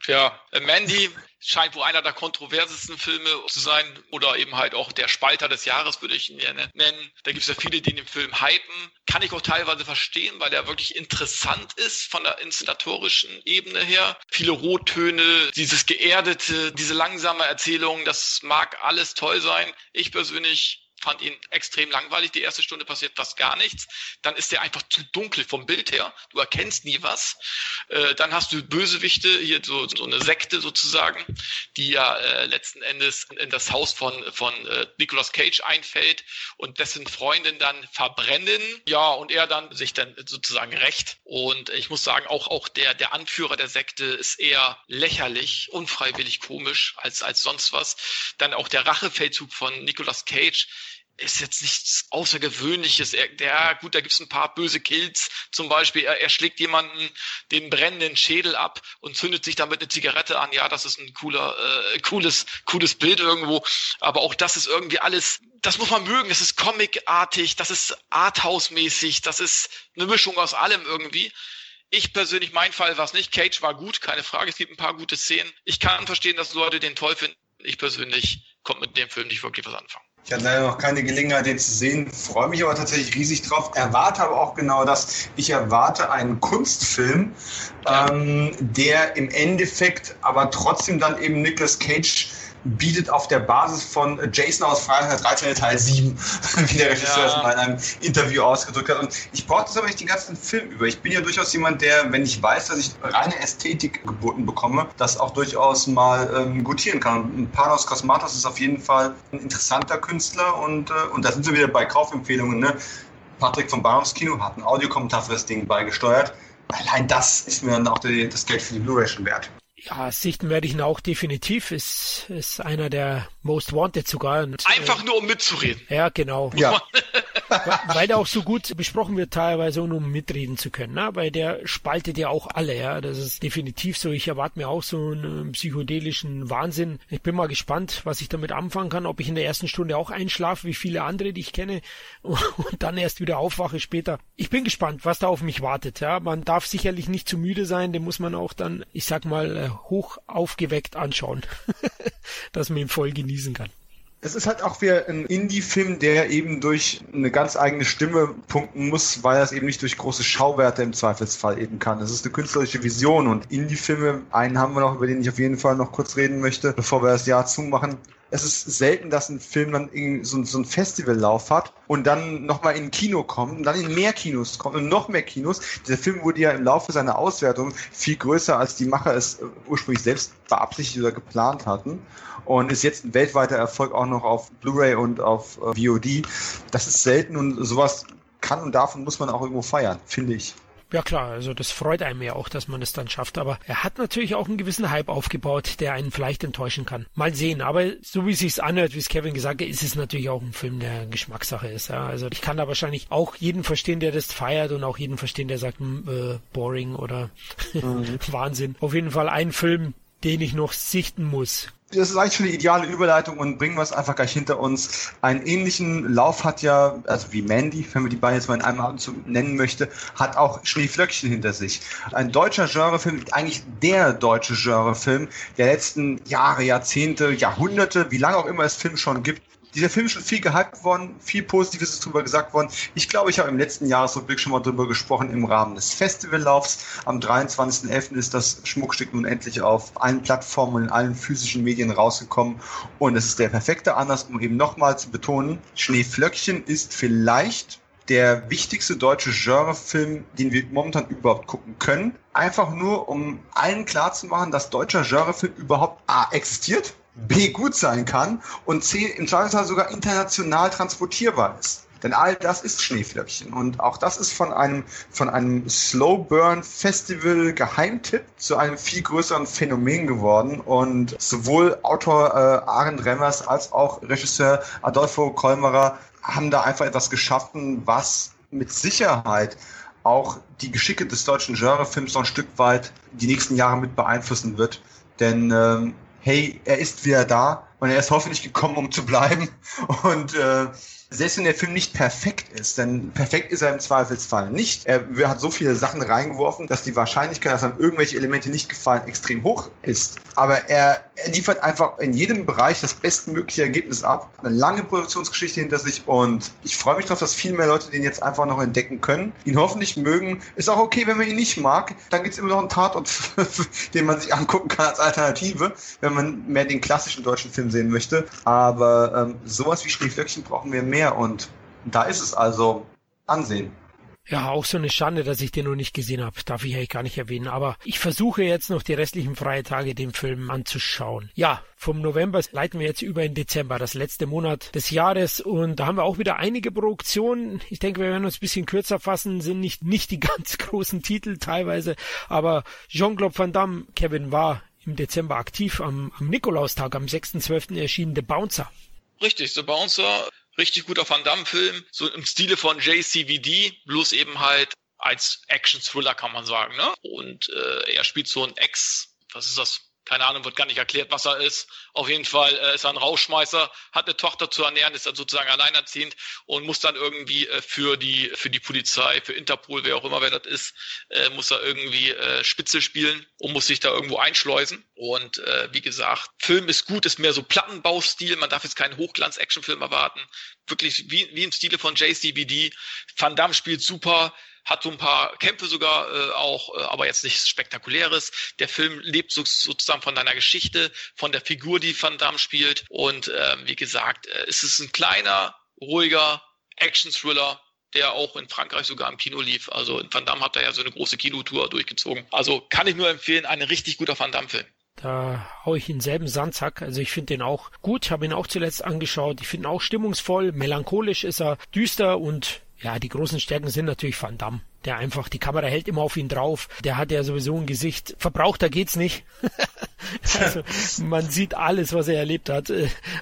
ja, äh, Mandy scheint wohl einer der kontroversesten Filme zu sein oder eben halt auch der Spalter des Jahres, würde ich ihn nennen. Da gibt es ja viele, die den Film hypen. Kann ich auch teilweise verstehen, weil der wirklich interessant ist von der inszenatorischen Ebene her. Viele Rottöne, dieses geerdete, diese langsame Erzählung, das mag alles toll sein. Ich persönlich fand ihn extrem langweilig. Die erste Stunde passiert fast gar nichts. Dann ist der einfach zu dunkel vom Bild her. Du erkennst nie was. Äh, dann hast du Bösewichte, hier so, so eine Sekte sozusagen, die ja äh, letzten Endes in das Haus von, von äh, Nicolas Cage einfällt und dessen Freundin dann verbrennen. Ja, und er dann sich dann sozusagen rächt. Und ich muss sagen, auch, auch der, der Anführer der Sekte ist eher lächerlich, unfreiwillig komisch als, als sonst was. Dann auch der Rachefeldzug von Nicolas Cage ist jetzt nichts Außergewöhnliches. Er, der, gut, da gibt's ein paar böse Kills. Zum Beispiel, er, er schlägt jemanden den brennenden Schädel ab und zündet sich damit eine Zigarette an. Ja, das ist ein cooler, äh, cooles, cooles Bild irgendwo. Aber auch das ist irgendwie alles, das muss man mögen. Das ist comicartig, das ist Arthouse-mäßig, das ist eine Mischung aus allem irgendwie. Ich persönlich, mein Fall war es nicht. Cage war gut, keine Frage. Es gibt ein paar gute Szenen. Ich kann verstehen, dass Leute den toll finden. Ich persönlich konnte mit dem Film nicht wirklich was anfangen. Ich hatte leider noch keine Gelegenheit, den zu sehen, freue mich aber tatsächlich riesig drauf. Erwarte aber auch genau das. Ich erwarte einen Kunstfilm, ähm, der im Endeffekt aber trotzdem dann eben Nicolas Cage bietet auf der Basis von Jason aus Freitag 13. Teil 7, wie der Regisseur ja. es mal in einem Interview ausgedrückt hat. Und ich brauche das aber nicht den ganzen Film über. Ich bin ja durchaus jemand, der, wenn ich weiß, dass ich reine Ästhetik geboten bekomme, das auch durchaus mal ähm, gutieren kann. Und Panos Kosmatos ist auf jeden Fall ein interessanter Künstler und, äh, und da sind wir wieder bei Kaufempfehlungen. Ne? Patrick von Barons Kino hat einen Audiokommentar für das Ding beigesteuert. Allein das ist mir dann auch die, das Geld für die Blu-ray schon wert. Ja, sichten werde ich ihn auch definitiv. Ist, ist einer der Most Wanted sogar. Und, Einfach äh, nur um mitzureden. Ja, genau. Ja. weil der auch so gut besprochen wird teilweise und um mitreden zu können. Ne? Weil der spaltet ja auch alle, ja. Das ist definitiv so. Ich erwarte mir auch so einen psychedelischen Wahnsinn. Ich bin mal gespannt, was ich damit anfangen kann, ob ich in der ersten Stunde auch einschlafe, wie viele andere, die ich kenne, und dann erst wieder aufwache später. Ich bin gespannt, was da auf mich wartet. Ja, man darf sicherlich nicht zu müde sein, den muss man auch dann, ich sag mal, äh, hoch aufgeweckt anschauen, dass man ihn voll genießen kann. Es ist halt auch wieder ein Indie-Film, der eben durch eine ganz eigene Stimme punkten muss, weil er es eben nicht durch große Schauwerte im Zweifelsfall eben kann. Es ist eine künstlerische Vision und Indie-Filme, einen haben wir noch, über den ich auf jeden Fall noch kurz reden möchte, bevor wir das Jahr zumachen, es ist selten, dass ein Film dann so, so einen Festivallauf hat und dann nochmal in ein Kino kommt und dann in mehr Kinos kommt und noch mehr Kinos. Der Film wurde ja im Laufe seiner Auswertung viel größer, als die Macher es ursprünglich selbst beabsichtigt oder geplant hatten und ist jetzt ein weltweiter Erfolg auch noch auf Blu-ray und auf äh, VOD. Das ist selten und sowas kann und und muss man auch irgendwo feiern, finde ich. Ja klar, also das freut einem ja auch, dass man es dann schafft. Aber er hat natürlich auch einen gewissen Hype aufgebaut, der einen vielleicht enttäuschen kann. Mal sehen. Aber so wie es sich anhört, wie es Kevin gesagt hat, ist es natürlich auch ein Film, der Geschmackssache ist. Ja. Also ich kann da wahrscheinlich auch jeden verstehen, der das feiert und auch jeden verstehen, der sagt, hm, äh, boring oder mhm. Wahnsinn. Auf jeden Fall ein Film, den ich noch sichten muss das ist eigentlich schon die ideale Überleitung und bringen wir es einfach gleich hinter uns. Einen ähnlichen Lauf hat ja, also wie Mandy, wenn man die beiden jetzt mal in einem Atemzug nennen möchte, hat auch Schneeflöckchen hinter sich. Ein deutscher Genrefilm, eigentlich der deutsche Genrefilm der letzten Jahre, Jahrzehnte, Jahrhunderte, wie lange auch immer es Film schon gibt, dieser Film ist schon viel gehypt worden, viel Positives ist darüber gesagt worden. Ich glaube, ich habe im letzten Jahresrückblick schon mal darüber gesprochen im Rahmen des Festivallaufs. Am 23.11. ist das Schmuckstück nun endlich auf allen Plattformen und in allen physischen Medien rausgekommen. Und es ist der perfekte Anlass, um eben nochmal zu betonen, Schneeflöckchen ist vielleicht der wichtigste deutsche Genrefilm, den wir momentan überhaupt gucken können. Einfach nur, um allen klarzumachen, dass deutscher Genrefilm überhaupt A existiert, B gut sein kann und C im Zweifelsfall sogar international transportierbar ist. Denn all das ist Schneeflöckchen. Und auch das ist von einem, von einem Slow Burn Festival Geheimtipp zu einem viel größeren Phänomen geworden. Und sowohl Autor äh, Arend Remmers als auch Regisseur Adolfo Kolmerer haben da einfach etwas geschaffen, was mit Sicherheit auch die Geschicke des deutschen Genrefilms noch ein Stück weit die nächsten Jahre mit beeinflussen wird. Denn ähm, hey, er ist wieder da und er ist hoffentlich gekommen, um zu bleiben. Und äh, selbst wenn der Film nicht perfekt ist, denn perfekt ist er im Zweifelsfall nicht. Er hat so viele Sachen reingeworfen, dass die Wahrscheinlichkeit, dass einem irgendwelche Elemente nicht gefallen, extrem hoch ist. Aber er, er liefert einfach in jedem Bereich das bestmögliche Ergebnis ab. Eine lange Produktionsgeschichte hinter sich und ich freue mich darauf, dass viel mehr Leute den jetzt einfach noch entdecken können, ihn hoffentlich mögen. Ist auch okay, wenn man ihn nicht mag. Dann gibt es immer noch einen Tatort, den man sich angucken kann als Alternative, wenn man mehr den klassischen deutschen Film sehen möchte. Aber ähm, sowas wie Schneeflöckchen brauchen wir mehr mehr und da ist es also Ansehen. Ja, auch so eine Schande, dass ich den noch nicht gesehen habe. Darf ich eigentlich gar nicht erwähnen. Aber ich versuche jetzt noch die restlichen freien Tage den Film anzuschauen. Ja, vom November leiten wir jetzt über in Dezember, das letzte Monat des Jahres. Und da haben wir auch wieder einige Produktionen. Ich denke, wir werden uns ein bisschen kürzer fassen, sind nicht, nicht die ganz großen Titel teilweise. Aber Jean-Claude Van Damme, Kevin, war im Dezember aktiv. Am, am Nikolaustag, am 6.12. erschien The Bouncer. Richtig, The Bouncer richtig guter Van Damme-Film, so im Stile von JCVD, bloß eben halt als Action-Thriller kann man sagen. Ne? Und äh, er spielt so ein Ex, was ist das? Keine Ahnung, wird gar nicht erklärt, was er ist. Auf jeden Fall äh, ist er ein Rauschmeißer, hat eine Tochter zu ernähren, ist dann sozusagen alleinerziehend und muss dann irgendwie äh, für die für die Polizei, für Interpol, wer auch immer wer das ist, äh, muss er irgendwie äh, Spitze spielen und muss sich da irgendwo einschleusen. Und äh, wie gesagt, Film ist gut, ist mehr so Plattenbaustil. Man darf jetzt keinen Hochglanz-Actionfilm erwarten. Wirklich wie, wie im Stile von JCVD. Van Damme spielt super hat so ein paar Kämpfe sogar äh, auch, äh, aber jetzt nichts Spektakuläres. Der Film lebt so, sozusagen von deiner Geschichte, von der Figur, die Van Damme spielt. Und äh, wie gesagt, äh, es ist ein kleiner, ruhiger Action-Thriller, der auch in Frankreich sogar im Kino lief. Also Van Damme hat da ja so eine große Kinotour durchgezogen. Also kann ich nur empfehlen, ein richtig guter Van Damme-Film. Da hau ich in selben Sandsack. Also ich finde den auch gut, habe ihn auch zuletzt angeschaut. Ich finde ihn auch stimmungsvoll, melancholisch ist er, düster und ja, die großen Stärken sind natürlich Van Damme der einfach, die Kamera hält immer auf ihn drauf. Der hat ja sowieso ein Gesicht. Verbrauchter geht's nicht. also, man sieht alles, was er erlebt hat.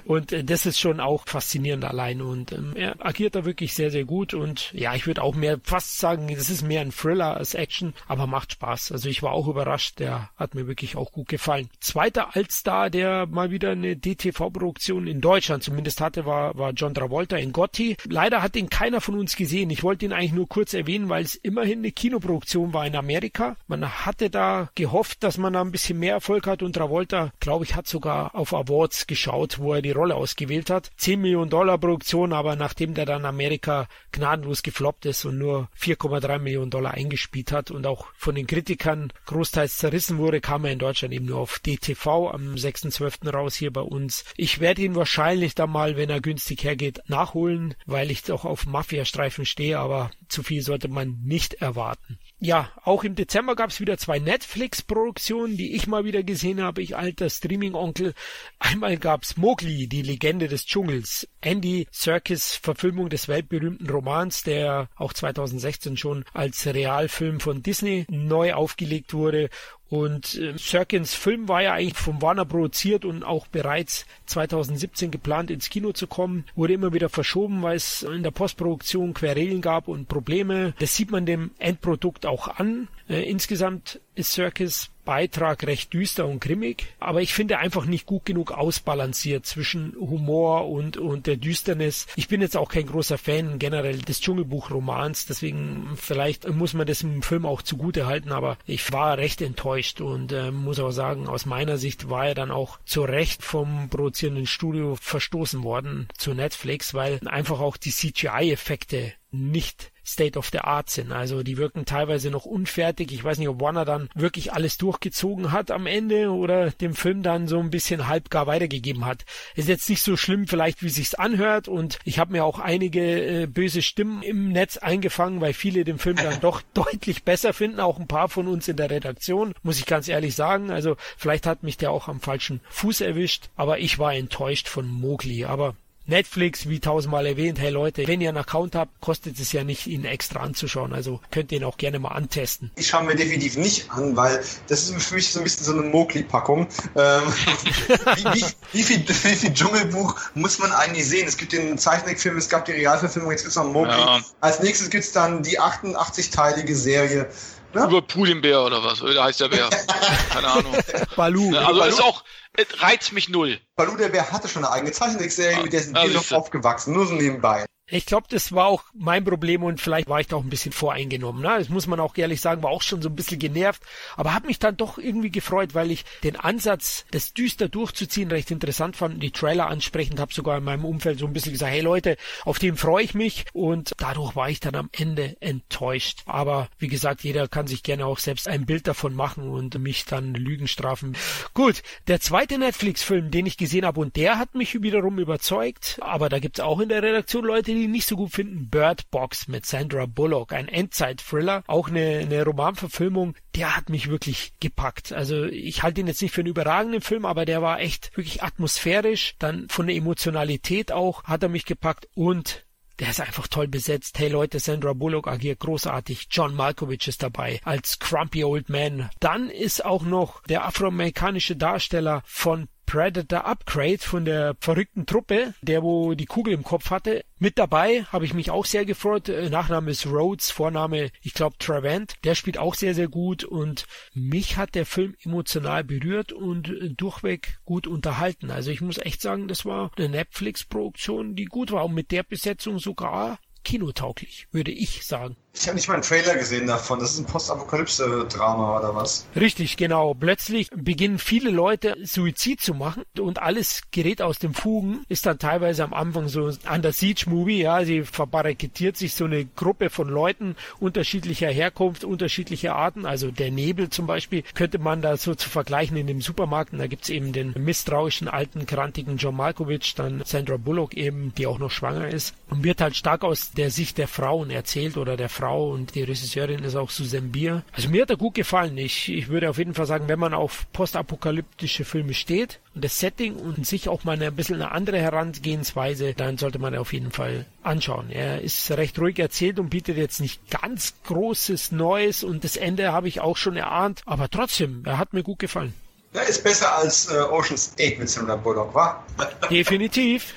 Und das ist schon auch faszinierend allein. Und ähm, er agiert da wirklich sehr, sehr gut. Und ja, ich würde auch mehr fast sagen, das ist mehr ein Thriller als Action, aber macht Spaß. Also ich war auch überrascht. Der hat mir wirklich auch gut gefallen. Zweiter Altstar, der mal wieder eine DTV-Produktion in Deutschland zumindest hatte, war, war John Travolta in Gotti. Leider hat ihn keiner von uns gesehen. Ich wollte ihn eigentlich nur kurz erwähnen, weil es immerhin eine Kinoproduktion war in Amerika. Man hatte da gehofft, dass man da ein bisschen mehr Erfolg hat und Travolta, glaube ich, hat sogar auf Awards geschaut, wo er die Rolle ausgewählt hat. 10 Millionen Dollar Produktion, aber nachdem der dann Amerika gnadenlos gefloppt ist und nur 4,3 Millionen Dollar eingespielt hat und auch von den Kritikern großteils zerrissen wurde, kam er in Deutschland eben nur auf DTV am 6.12. raus hier bei uns. Ich werde ihn wahrscheinlich dann mal, wenn er günstig hergeht, nachholen, weil ich doch auf Mafia-Streifen stehe, aber zu viel sollte man nicht erwarten. Ja, auch im Dezember gab es wieder zwei Netflix-Produktionen, die ich mal wieder gesehen habe, ich alter Streaming-Onkel. Einmal gab's Mowgli, die Legende des Dschungels. Andy Serkis Verfilmung des weltberühmten Romans, der auch 2016 schon als Realfilm von Disney neu aufgelegt wurde und äh, Serkins Film war ja eigentlich von Warner produziert und auch bereits 2017 geplant ins Kino zu kommen, wurde immer wieder verschoben, weil es in der Postproduktion Querelen gab und Probleme. Das sieht man dem Endprodukt auch an. Äh, insgesamt ist Serkis Beitrag recht düster und grimmig, aber ich finde einfach nicht gut genug ausbalanciert zwischen Humor und, und der Düsternis. Ich bin jetzt auch kein großer Fan generell des Dschungelbuch-Romans, deswegen vielleicht muss man das im Film auch zugute halten, aber ich war recht enttäuscht und äh, muss auch sagen, aus meiner Sicht war er dann auch zu Recht vom produzierenden Studio verstoßen worden zu Netflix, weil einfach auch die CGI-Effekte nicht State of the Art sind. Also die wirken teilweise noch unfertig. Ich weiß nicht, ob Warner dann wirklich alles durchgezogen hat am Ende oder dem Film dann so ein bisschen halbgar weitergegeben hat. Ist jetzt nicht so schlimm vielleicht, wie sich's anhört und ich habe mir auch einige äh, böse Stimmen im Netz eingefangen, weil viele den Film dann doch deutlich besser finden, auch ein paar von uns in der Redaktion, muss ich ganz ehrlich sagen. Also vielleicht hat mich der auch am falschen Fuß erwischt, aber ich war enttäuscht von Mowgli. Aber Netflix, wie tausendmal erwähnt, hey Leute, wenn ihr einen Account habt, kostet es ja nicht, ihn extra anzuschauen. Also könnt ihr ihn auch gerne mal antesten. Ich schaue mir definitiv nicht an, weil das ist für mich so ein bisschen so eine Mokli-Packung. Ähm, wie, wie, wie, viel, wie viel Dschungelbuch muss man eigentlich sehen? Es gibt den Zeichentrickfilm, es gab die Realverfilmung, jetzt gibt es noch Mokli. Ja. Als nächstes gibt es dann die 88-teilige Serie. Ja? Über Pulinbär oder was? Oder heißt der Bär? Keine Ahnung. Balu. Also Balu. ist auch, reizt mich null. Balu der Bär hatte schon eine eigene Zeichentrickserie, mit der sind wir noch aufgewachsen, nur so nebenbei. Ich glaube, das war auch mein Problem und vielleicht war ich da auch ein bisschen voreingenommen. Ne? Das muss man auch ehrlich sagen, war auch schon so ein bisschen genervt, aber habe mich dann doch irgendwie gefreut, weil ich den Ansatz, das düster durchzuziehen, recht interessant fand die Trailer ansprechend habe sogar in meinem Umfeld so ein bisschen gesagt, hey Leute, auf den freue ich mich und dadurch war ich dann am Ende enttäuscht. Aber wie gesagt, jeder kann sich gerne auch selbst ein Bild davon machen und mich dann Lügen strafen. Gut, der zweite Netflix-Film, den ich gesehen habe und der hat mich wiederum überzeugt, aber da gibt's auch in der Redaktion Leute, die nicht so gut finden, Bird Box mit Sandra Bullock, ein Endzeit-Thriller, auch eine, eine Romanverfilmung, der hat mich wirklich gepackt. Also ich halte ihn jetzt nicht für einen überragenden Film, aber der war echt wirklich atmosphärisch, dann von der Emotionalität auch hat er mich gepackt und der ist einfach toll besetzt. Hey Leute, Sandra Bullock agiert großartig. John Malkovich ist dabei als Crumpy Old Man. Dann ist auch noch der afroamerikanische Darsteller von Predator Upgrade von der verrückten Truppe, der wo die Kugel im Kopf hatte. Mit dabei habe ich mich auch sehr gefreut. Äh, Nachname ist Rhodes, Vorname, ich glaube, Travant. Der spielt auch sehr, sehr gut und mich hat der Film emotional berührt und äh, durchweg gut unterhalten. Also ich muss echt sagen, das war eine Netflix-Produktion, die gut war und mit der Besetzung sogar kinotauglich, würde ich sagen. Ich habe nicht mal einen Trailer gesehen davon. Das ist ein Postapokalypse-Drama oder was? Richtig, genau. Plötzlich beginnen viele Leute Suizid zu machen und alles gerät aus dem Fugen. Ist dann teilweise am Anfang so an der Siege-Movie, ja, sie verbarrikadiert sich so eine Gruppe von Leuten unterschiedlicher Herkunft, unterschiedlicher Arten. Also der Nebel zum Beispiel könnte man da so zu vergleichen in dem Supermarkt. Und da gibt's eben den misstrauischen, alten, krantigen John Malkovich, dann Sandra Bullock eben, die auch noch schwanger ist und wird halt stark aus der Sicht der Frauen erzählt oder der Frau Frau und die Regisseurin ist auch Susan Bier. Also mir hat er gut gefallen. Ich, ich würde auf jeden Fall sagen, wenn man auf postapokalyptische Filme steht und das Setting und sich auch mal ein bisschen eine andere Herangehensweise, dann sollte man auf jeden Fall anschauen. Er ist recht ruhig erzählt und bietet jetzt nicht ganz großes Neues und das Ende habe ich auch schon erahnt, aber trotzdem, er hat mir gut gefallen. Ja, ist besser als äh, Ocean's 8 mit Sandra Bullock, wa? Definitiv.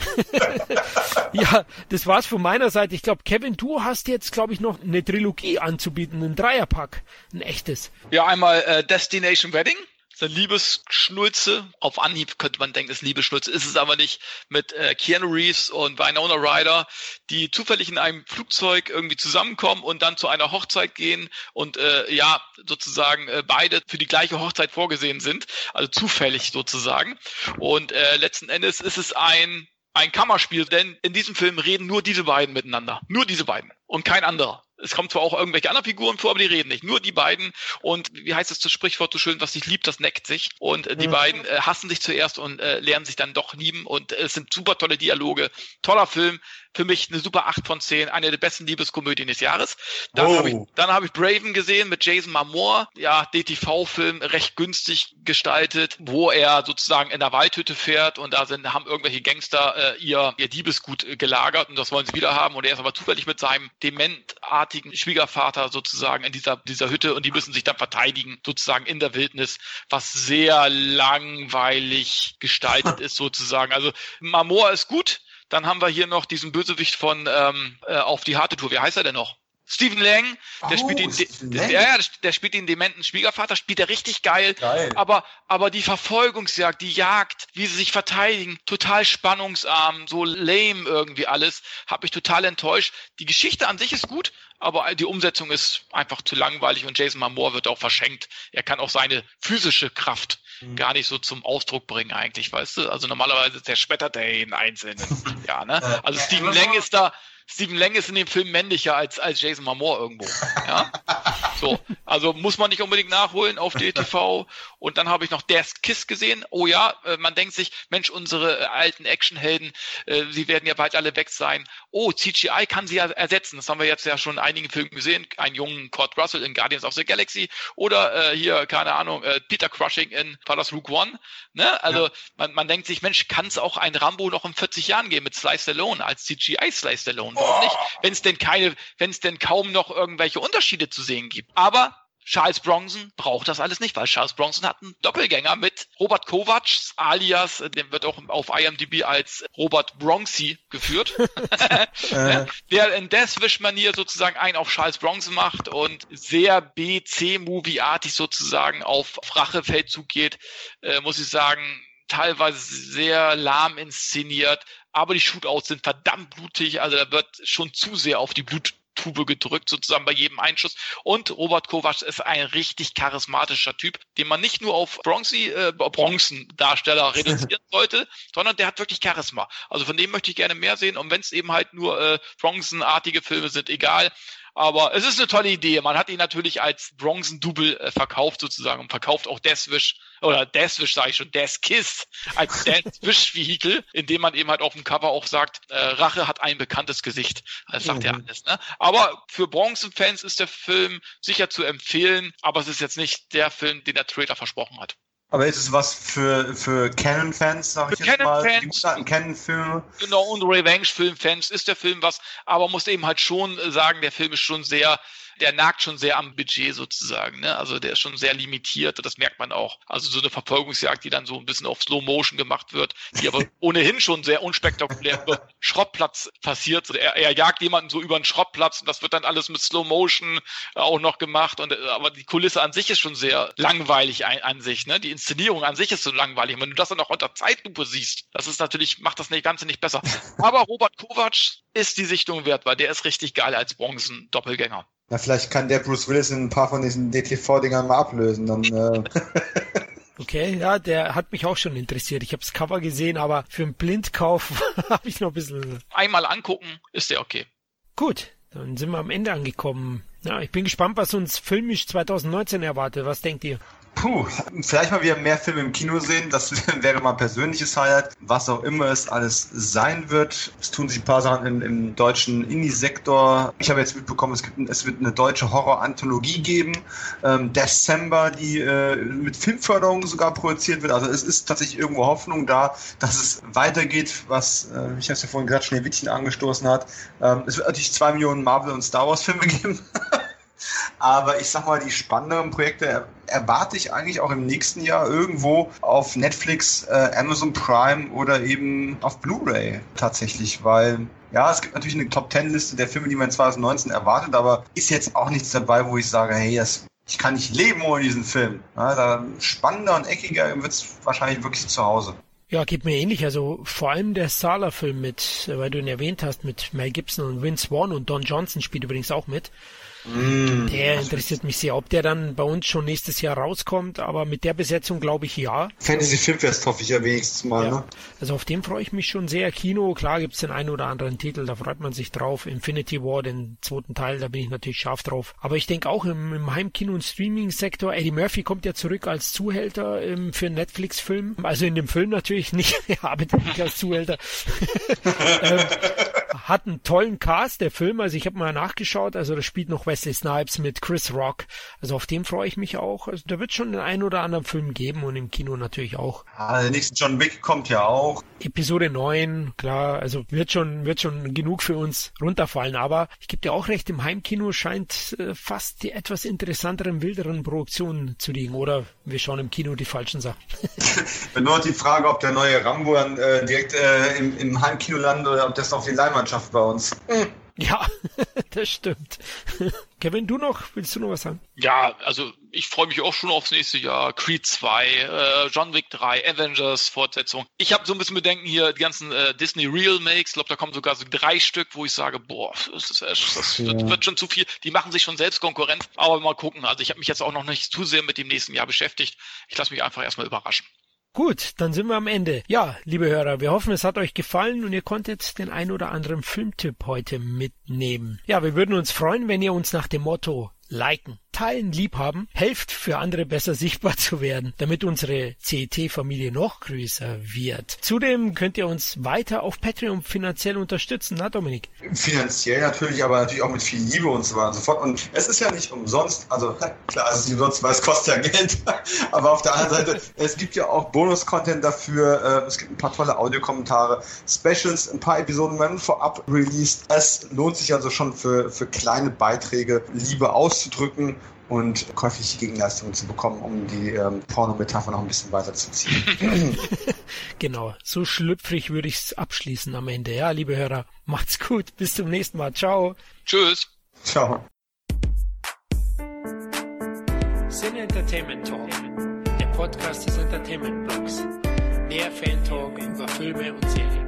ja, das war's von meiner Seite. Ich glaube, Kevin, du hast jetzt, glaube ich, noch eine Trilogie anzubieten, ein Dreierpack, ein echtes. Ja, einmal äh, Destination Wedding eine Liebesschnulze. Auf Anhieb könnte man denken, es ist Liebesschnulze, ist es aber nicht. Mit äh, Keanu Reeves und Winona Ryder, die zufällig in einem Flugzeug irgendwie zusammenkommen und dann zu einer Hochzeit gehen und äh, ja, sozusagen äh, beide für die gleiche Hochzeit vorgesehen sind. Also zufällig sozusagen. Und äh, letzten Endes ist es ein ein Kammerspiel, denn in diesem Film reden nur diese beiden miteinander. Nur diese beiden und kein anderer. Es kommt zwar auch irgendwelche anderen Figuren vor, aber die reden nicht. Nur die beiden. Und wie heißt es das Sprichwort so schön, was sich liebt, das neckt sich. Und äh, die mhm. beiden äh, hassen sich zuerst und äh, lernen sich dann doch lieben. Und äh, es sind super tolle Dialoge. Toller Film. Für mich eine super 8 von 10. Eine der besten Liebeskomödien des Jahres. Dann oh. habe ich, dann hab ich Braven gesehen mit Jason Momoa. Ja, DTV-Film, recht günstig gestaltet, wo er sozusagen in der Waldhütte fährt und da sind, haben irgendwelche Gangster äh, ihr, ihr Diebesgut äh, gelagert und das wollen sie wieder haben. Und er ist aber zufällig mit seinem dementartigen Schwiegervater sozusagen in dieser, dieser Hütte und die müssen sich dann verteidigen, sozusagen in der Wildnis, was sehr langweilig gestaltet ist sozusagen. Also Mamor ist gut. Dann haben wir hier noch diesen Bösewicht von ähm, äh, auf die harte Tour. Wie heißt er denn noch? Stephen Lang, der Oh, spielt den, der, ja, der spielt den dementen Schwiegervater, spielt er richtig geil. Geil. Aber, aber die Verfolgungsjagd, die Jagd, wie sie sich verteidigen, total spannungsarm, so lame irgendwie alles, hat mich total enttäuscht. Die Geschichte an sich ist gut, aber die Umsetzung ist einfach zu langweilig und Jason Momoa wird auch verschenkt. Er kann auch seine physische Kraft gar nicht so zum Ausdruck bringen eigentlich, weißt du? Also normalerweise zerschmettert er jeden Einzelnen. ja, ne? Äh, Also Stephen Lang ist da, Stephen Lang ist in dem Film männlicher als, als Jason Momoa irgendwo. Ja? So, also muss man nicht unbedingt nachholen auf DTV. Und dann habe ich noch Death Kiss gesehen. Oh ja, äh, man denkt sich, Mensch, unsere äh, alten Actionhelden, äh, sie werden ja bald alle weg sein. Oh, CGI kann sie ja ersetzen. Das haben wir jetzt ja schon in einigen Filmen gesehen. Einen jungen Kurt Russell in Guardians of the Galaxy oder äh, hier, keine Ahnung, äh, Peter Crushing in Paras Rook One. Ne? Also man, man denkt sich, Mensch, kann es auch ein Rambo noch in 40 Jahren geben mit Sly Stallone als CGI Sly Stallone? Warum nicht? Wenn es denn keine, wenn es denn kaum noch irgendwelche Unterschiede zu sehen gibt. Aber Charles Bronson braucht das alles nicht, weil Charles Bronson hat einen Doppelgänger mit Robert Kovac, alias, der wird auch auf IMDb als Robert Bronxy geführt, der in Deathwish-Manier sozusagen einen auf Charles Bronson macht und sehr B-C-Movie-artig sozusagen auf Rachefeldzug geht, äh, muss ich sagen, teilweise sehr lahm inszeniert, aber die Shootouts sind verdammt blutig, also da wird schon zu sehr auf die Bluttube gedrückt, sozusagen bei jedem Einschuss. Und Robert Kovac ist ein richtig charismatischer Typ, den man nicht nur auf Bronzy, äh, Bronzendarsteller reduzieren sollte, sondern der hat wirklich Charisma. Also von dem möchte ich gerne mehr sehen. Und wenn es eben halt nur äh, Bronzenartige Filme sind, egal. Aber es ist eine tolle Idee. Man hat ihn natürlich als Bronzen-Double äh, verkauft sozusagen und verkauft auch Deathwish oder Deathwish sage ich schon, Death Kiss als Deathwish-Vehikel, indem man eben halt auf dem Cover auch sagt, äh, Rache hat ein bekanntes Gesicht. Das sagt ja Mhm. alles. Ne? Aber für Bronzen-Fans ist der Film sicher zu empfehlen, aber es ist jetzt nicht der Film, den der Trailer versprochen hat. Aber ist es was für, für Canon-Fans, sag ich Für jetzt mal? Canon-Fans. Die guten Canon-Filme. Genau, und Revenge-Film-Fans ist der Film was, aber muss eben halt schon sagen, der Film ist schon sehr, der nagt schon sehr am Budget sozusagen, ne? Also der ist schon sehr limitiert, das merkt man auch. Also so eine Verfolgungsjagd, die dann so ein bisschen auf Slow Motion gemacht wird, die aber ohnehin schon sehr unspektakulär über Schrottplatz passiert. Er, er jagt jemanden so über einen Schrottplatz und das wird dann alles mit Slow Motion äh, auch noch gemacht. Und äh, aber die Kulisse an sich ist schon sehr langweilig ein, an sich, ne? Die Inszenierung an sich ist so langweilig. Und wenn du das dann auch unter Zeitlupe siehst, das ist natürlich, macht das Ganze nicht besser. Aber Robert Kovac ist die Sichtung wert, weil der ist richtig geil als Bronzen-Doppelgänger. Na, vielleicht kann der Bruce Willis in ein paar von diesen DTV-Dingern mal ablösen. Dann, äh, Okay, ja, der hat mich auch schon interessiert. Ich habe das Cover gesehen, aber für einen Blindkauf habe ich noch ein bisschen. Einmal angucken, ist der okay. Gut, dann sind wir am Ende angekommen. Ja, ich bin gespannt, was uns filmisch 2019 erwartet. Was denkt ihr? Puh, vielleicht mal wieder mehr Filme im Kino sehen. Das wäre mal ein persönliches Highlight. Was auch immer es alles sein wird. Es tun sich ein paar Sachen im, im deutschen Indie-Sektor. Ich habe jetzt mitbekommen, es, gibt, es wird eine deutsche Horror-Anthologie geben. Ähm, December, die äh, mit Filmförderung sogar produziert wird. Also es ist tatsächlich irgendwo Hoffnung da, dass es weitergeht, was, äh, ich habe es ja vorhin gesagt, Schneewittchen angestoßen hat. Ähm, es wird natürlich zwei Millionen Marvel- und Star Wars-Filme geben. Aber ich sag mal, die spannenderen Projekte er erwarte ich eigentlich auch im nächsten Jahr irgendwo auf Netflix, äh, Amazon Prime oder eben auf Blu-ray tatsächlich, weil ja, es gibt natürlich eine Top Ten Liste der Filme, die man 2019 erwartet, aber ist jetzt auch nichts dabei, wo ich sage, hey, das, ich kann nicht leben ohne diesen Film. Ja, da spannender und eckiger wird's wahrscheinlich wirklich zu Hause. Ja, geht mir ähnlich. Also vor allem der Sala-Film mit, äh, weil du ihn erwähnt hast, mit Mel Gibson und Vince Vaughn und Don Johnson spielt übrigens auch mit. Mm. Der interessiert mich sehr. Ob der dann bei uns schon nächstes Jahr rauskommt, aber mit der Besetzung glaube ich ja. Fantasy Filmfest hoffe ich ja wenigstens mal. Ja. Ne? Also auf den freue ich mich schon sehr. Kino, klar gibt's den einen oder anderen Titel, da freut man sich drauf. Infinity War, den zweiten Teil, da bin ich natürlich scharf drauf. Aber ich denke auch im, im Heimkino- und Streaming-Sektor, Eddie Murphy kommt ja zurück als Zuhälter ähm, für einen Netflix-Film. Also in dem Film natürlich nicht, er arbeitet nicht als Zuhälter. ähm, hat einen tollen Cast, der Film. Also ich habe mal nachgeschaut. Also da spielt noch Wesley Snipes mit Chris Rock. Also auf den freue ich mich auch. Also da wird schon den einen oder anderen Film geben und im Kino natürlich auch. Ah, der nächste John Wick kommt ja auch. Episode 9, klar, also wird schon, wird schon genug für uns runterfallen, aber ich gebe dir auch recht, im Heimkino scheint äh, fast die etwas interessanteren, wilderen Produktionen zu liegen, oder wir schauen im Kino die falschen Sachen. Wenn nur noch die Frage, ob der neue Rambo dann äh, direkt äh, im, im Heimkino landet oder ob das auf die Leinwand schafft bei uns. Ja, das stimmt. Kevin, du noch? Willst du noch was sagen? Ja, also ich freue mich auch schon aufs nächste Jahr. Creed 2, äh, John Wick 3, Avengers Fortsetzung. Ich habe so ein bisschen Bedenken hier, die ganzen äh, Disney Real Makes. Ich glaube, da kommen sogar so drei Stück, wo ich sage, boah, das, ist, das, das ja. wird, wird, schon zu viel. Die machen sich schon selbst Konkurrenz. Aber mal gucken. Also ich habe mich jetzt auch noch nicht zu sehr mit dem nächsten Jahr beschäftigt. Ich lasse mich einfach erstmal überraschen. Gut, dann sind wir am Ende. Ja, liebe Hörer, wir hoffen, es hat euch gefallen und ihr konntet den ein oder anderen Filmtipp heute mitnehmen. Ja, wir würden uns freuen, wenn ihr uns nach dem Motto liken, teilen, liebhaben, helft für andere besser sichtbar zu werden, damit unsere CET-Familie noch größer wird. Zudem könnt ihr uns weiter auf Patreon finanziell unterstützen, na Dominik? Finanziell natürlich, aber natürlich auch mit viel Liebe und so weiter und so fort. Und es ist ja nicht umsonst, also klar, es ist nicht umsonst, weil es kostet ja Geld, aber auf der anderen Seite, es gibt ja auch Bonus-Content dafür, äh, es gibt ein paar tolle Audiokommentare, Specials, ein paar Episoden werden vorab released. Es lohnt sich also schon für, für kleine Beiträge Liebe aus auszudrücken und käufliche Gegenleistungen zu bekommen, um die ähm, Porno-Metapher noch ein bisschen weiter zu ziehen. genau, so schlüpfrig würde ich es abschließen am Ende. Ja, liebe Hörer, macht's gut, bis zum nächsten Mal. Ciao. Tschüss. Ciao. Cine Entertainment Talk, der Podcast des Entertainment Blogs. Mehr Fan Talk über Filme und Serien.